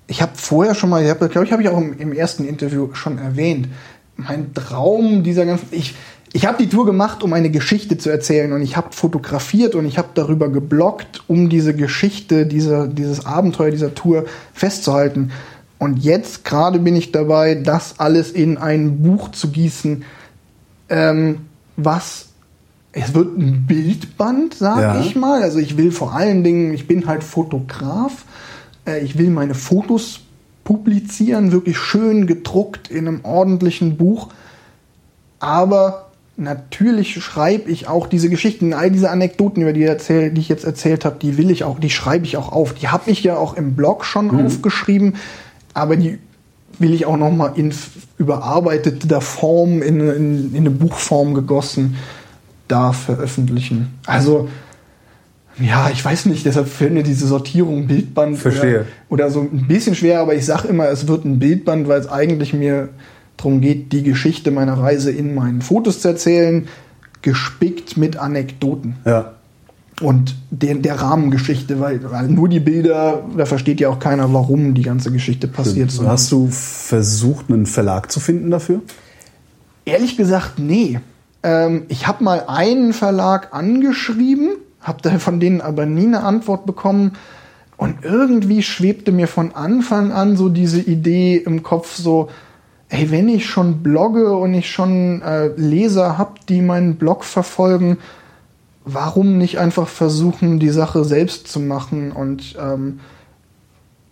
ich habe vorher schon mal, ich glaube ich, habe ich auch im, im, ersten Interview schon erwähnt, mein Traum dieser ganzen ich ich habe die Tour gemacht, um eine Geschichte zu erzählen und ich habe fotografiert und ich habe darüber geblockt, um diese Geschichte, diese, dieses Abenteuer dieser Tour festzuhalten. Und jetzt gerade bin ich dabei, das alles in ein Buch zu gießen, ähm, was es wird ein Bildband, sag ja. ich mal. Also ich will vor allen Dingen, ich bin halt Fotograf. Äh, ich will meine Fotos publizieren, wirklich schön gedruckt in einem ordentlichen Buch. Aber natürlich schreibe ich auch diese Geschichten, all diese Anekdoten, über die, erzähl, die ich jetzt erzählt habe, die will ich auch, die schreibe ich auch auf. Die habe ich ja auch im Blog schon mhm. aufgeschrieben, aber die will ich auch noch mal in überarbeiteter Form, in, in, in eine Buchform gegossen, da veröffentlichen. Also ja, ich weiß nicht, deshalb fällt mir diese Sortierung Bildband Verstehe. Oder, oder so ein bisschen schwer, aber ich sage immer, es wird ein Bildband, weil es eigentlich mir darum geht, die Geschichte meiner Reise in meinen Fotos zu erzählen, gespickt mit Anekdoten. Ja. Und der, der Rahmengeschichte, weil, weil nur die Bilder, da versteht ja auch keiner, warum die ganze Geschichte passiert. Stimmt. Hast du versucht, einen Verlag zu finden dafür? Ehrlich gesagt, nee. Ähm, ich habe mal einen Verlag angeschrieben, habe von denen aber nie eine Antwort bekommen. Und irgendwie schwebte mir von Anfang an so diese Idee im Kopf so, hey, wenn ich schon blogge und ich schon äh, Leser habe, die meinen Blog verfolgen, warum nicht einfach versuchen, die Sache selbst zu machen und ähm,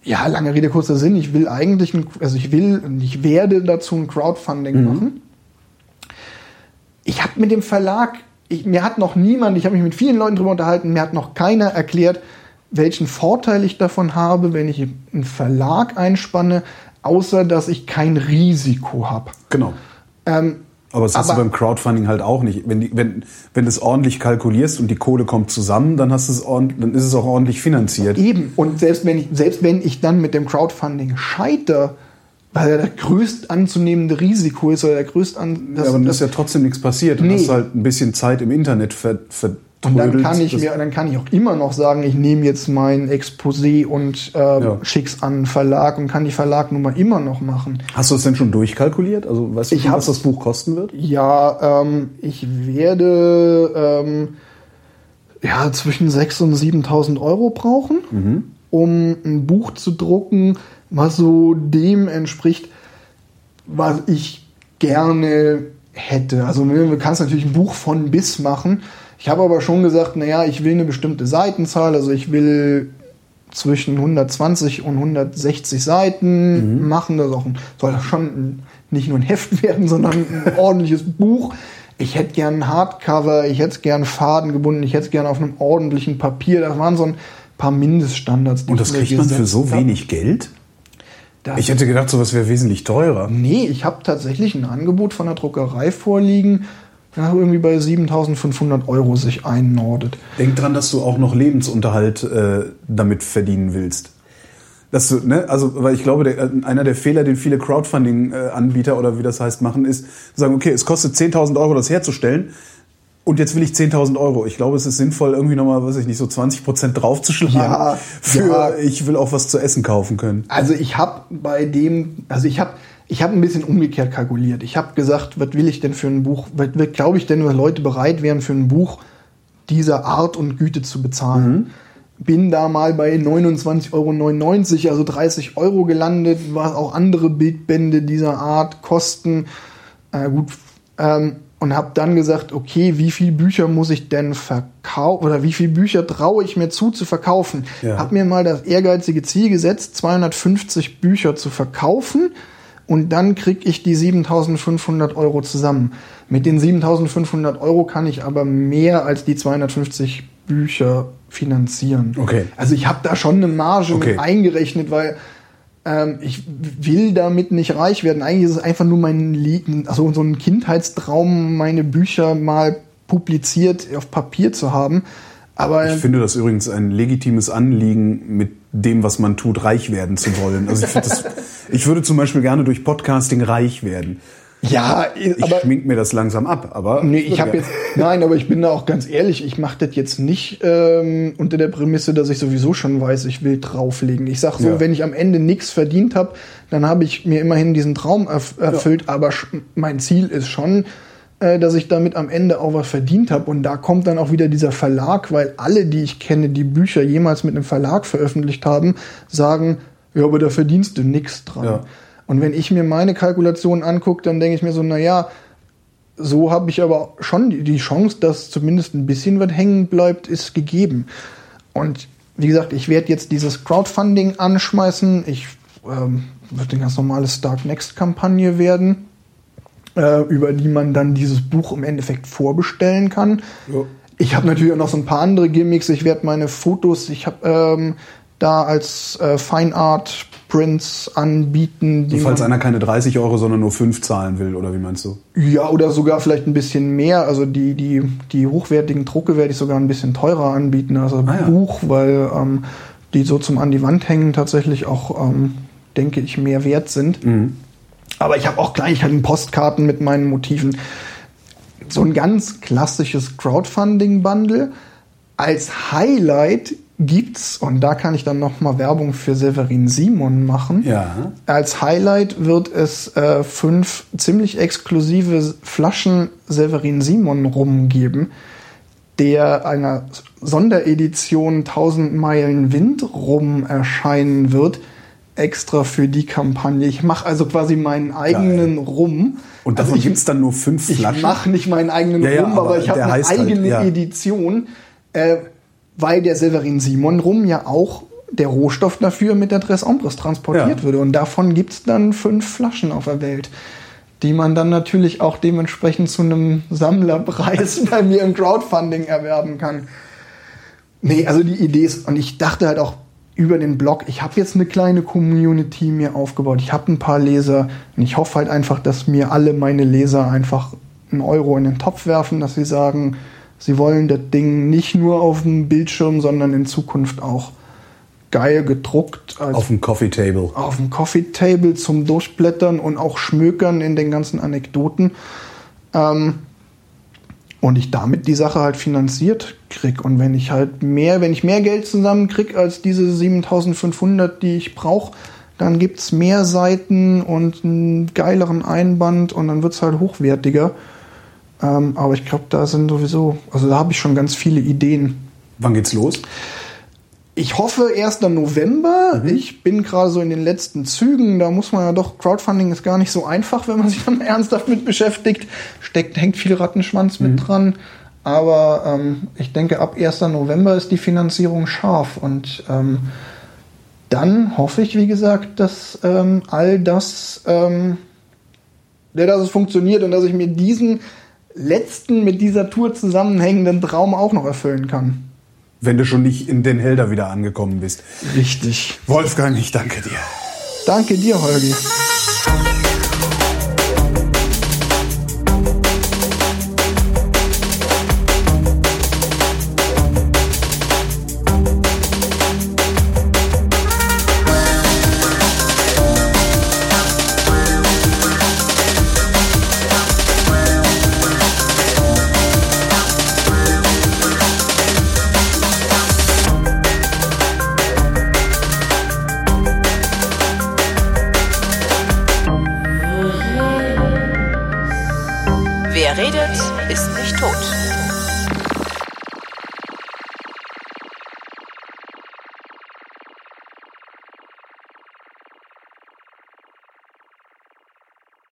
ja, lange Rede, kurzer Sinn. Ich will eigentlich, ein, also ich will und ich werde dazu ein Crowdfunding mhm. machen. Ich habe mit dem Verlag, ich, mir hat noch niemand, ich habe mich mit vielen Leuten darüber unterhalten, mir hat noch keiner erklärt, welchen Vorteil ich davon habe, wenn ich einen Verlag einspanne, außer dass ich kein Risiko habe. Genau. Ähm, aber das hast aber, du beim Crowdfunding halt auch nicht. Wenn, die, wenn, wenn du es ordentlich kalkulierst und die Kohle kommt zusammen, dann, hast es dann ist es auch ordentlich finanziert. Eben. Und selbst wenn ich, selbst wenn ich dann mit dem Crowdfunding scheitere, weil er das größt anzunehmende Risiko ist oder der größt an. Ja, aber dann ist ja trotzdem nichts passiert. Du nee. hast halt ein bisschen Zeit im Internet ver, ver, und dann kann ich mir, dann kann ich auch immer noch sagen, ich nehme jetzt mein Exposé und äh, ja. schick's an einen Verlag und kann die Verlagnummer immer noch machen. Hast du es denn schon durchkalkuliert? Also weißt du, was das Buch kosten wird? Ja, ähm, ich werde ähm, ja zwischen 6.000 und 7.000 Euro brauchen, mhm. um ein Buch zu drucken, was so dem entspricht, was ich gerne hätte. Also du kannst natürlich ein Buch von bis machen. Ich habe aber schon gesagt, naja, ich will eine bestimmte Seitenzahl, also ich will zwischen 120 und 160 Seiten mhm. machen. Das auch ein, soll das schon ein, nicht nur ein Heft werden, sondern ein ordentliches Buch. Ich hätte gern ein Hardcover, ich hätte gern Faden gebunden, ich hätte gern auf einem ordentlichen Papier. Das waren so ein paar Mindeststandards. Und das kriegt man für so wenig Geld? Das ich hätte gedacht, sowas wäre wesentlich teurer. Nee, ich habe tatsächlich ein Angebot von der Druckerei vorliegen, ja, irgendwie bei 7500 Euro sich einnordet. Denk dran, dass du auch noch Lebensunterhalt äh, damit verdienen willst. Dass du, ne, also, weil ich glaube, der, einer der Fehler, den viele Crowdfunding-Anbieter oder wie das heißt machen, ist, zu sagen, okay, es kostet 10.000 Euro, das herzustellen. Und jetzt will ich 10.000 Euro. Ich glaube, es ist sinnvoll, irgendwie nochmal, weiß ich nicht, so 20 Prozent draufzuschlagen. Ja, für, ja. ich will auch was zu essen kaufen können. Also ich habe bei dem, also ich habe ich habe ein bisschen umgekehrt kalkuliert. Ich habe gesagt, was will ich denn für ein Buch, was glaube ich denn, dass Leute bereit wären für ein Buch dieser Art und Güte zu bezahlen. Bin da mal bei 29,99 Euro, also 30 Euro gelandet, was auch andere Bildbände dieser Art kosten. Äh, gut, ähm, und habe dann gesagt, okay, wie viele Bücher muss ich denn verkaufen oder wie viele Bücher traue ich mir zu zu verkaufen? Ja. Habe mir mal das ehrgeizige Ziel gesetzt, 250 Bücher zu verkaufen und dann krieg ich die 7.500 Euro zusammen. Mit den 7.500 Euro kann ich aber mehr als die 250 Bücher finanzieren. Okay. Also ich habe da schon eine Marge Okay. mit eingerechnet, weil ähm, ich will damit nicht reich werden. Eigentlich ist es einfach nur mein also so ein Kindheitstraum, meine Bücher mal publiziert auf Papier zu haben. Aber Ich finde das übrigens ein legitimes Anliegen, mit dem, was man tut, reich werden zu wollen. Also ich, das, ich würde zum Beispiel gerne durch Podcasting reich werden. Ja, Ich aber schmink mir das langsam ab, aber. Nee, ich habe Ja. jetzt, nein, aber ich bin da auch ganz ehrlich, ich mache das jetzt nicht ähm, unter der Prämisse, dass ich sowieso schon weiß, ich will drauflegen. Ich sag so, Ja. wenn ich am Ende nichts verdient habe, dann habe ich mir immerhin diesen Traum erf erfüllt, aber sch- mein Ziel ist schon, äh, dass ich damit am Ende auch was verdient habe. Und da kommt dann auch wieder dieser Verlag, weil alle, die ich kenne, die Bücher jemals mit einem Verlag veröffentlicht haben, sagen, ja, aber da verdienst du nichts dran. Ja. Und wenn ich mir meine Kalkulationen angucke, dann denke ich mir so, na ja, so habe ich aber schon die, Chance, dass zumindest ein bisschen was hängen bleibt, ist gegeben. Und wie gesagt, ich werde jetzt dieses Crowdfunding anschmeißen. Ich ähm, wird eine ganz normale Start Next Kampagne werden, äh, über die man dann dieses Buch im Endeffekt vorbestellen kann. Ja. Ich habe natürlich auch noch so ein paar andere Gimmicks. Ich werde meine Fotos, ich habe ähm, da als äh, Fine Art Prints anbieten. Die So, falls einer keine 30 Euro, sondern nur 5 zahlen will, oder wie meinst du? ja, oder sogar vielleicht ein bisschen mehr. Also die, die, die hochwertigen Drucke werde ich sogar ein bisschen teurer anbieten als ein Ah, ja. Buch, weil ähm, die so zum an die Wand hängen tatsächlich auch, ähm, denke ich, mehr wert sind. Aber ich habe auch Kleinigkeiten, Postkarten mit meinen Motiven. So ein ganz klassisches Crowdfunding-Bundle. Als Highlight gibt's, und da kann ich dann noch mal Werbung für Severin Simon machen. Ja. Als Highlight wird es äh, fünf ziemlich exklusive Flaschen Severin Simon rumgeben, der einer Sonderedition 1000 Meilen Wind rum erscheinen wird, extra für die Kampagne. Ich mache also quasi meinen eigenen Rum. Und davon also ich, gibt's dann nur 5 ich Flaschen? mache nicht meinen eigenen Ja, ja, Rum, aber, aber ich habe eine halt, eigene ja. Edition, äh, weil der Severin Simon Rum ja auch der Rohstoff dafür mit der Tres Ombres transportiert Ja. würde. Und davon gibt's dann fünf Flaschen auf der Welt, die man dann natürlich auch dementsprechend zu einem Sammlerpreis bei mir im Crowdfunding erwerben kann. Nee, also die Idee ist, und ich dachte halt auch über den Blog, ich habe jetzt eine kleine Community mir aufgebaut, ich habe ein paar Leser und ich hoffe halt einfach, dass mir alle meine Leser einfach einen Euro in den Topf werfen, dass sie sagen, sie wollen das Ding nicht nur auf dem Bildschirm, sondern in Zukunft auch geil gedruckt als Auf dem Coffee Table. auf dem Coffee Table zum Durchblättern und auch Schmökern in den ganzen Anekdoten. Ähm, und ich damit die Sache halt finanziert krieg. Und wenn ich halt mehr, wenn ich mehr Geld zusammen krieg als diese 7500, die ich brauche, dann gibt's mehr Seiten und einen geileren Einband und dann wird's halt hochwertiger. Ähm, aber ich glaube, da sind sowieso, also da habe ich schon ganz viele Ideen. Wann geht's los? Ich hoffe 1. November. Ich bin gerade so in den letzten Zügen. Da muss man ja doch, Crowdfunding ist gar nicht so einfach, wenn man sich dann ernsthaft mit beschäftigt. Steckt, hängt viel Rattenschwanz mit dran. Aber ähm, ich denke, ab 1. November ist die Finanzierung scharf. Und ähm, dann hoffe ich, wie gesagt, dass ähm, all das, ähm, dass es funktioniert und dass ich mir diesen letzten mit dieser Tour zusammenhängenden Traum auch noch erfüllen kann. Wenn du schon nicht in Den Helder wieder angekommen bist. Richtig. Wolfgang, ich danke dir. Danke dir, Holgi.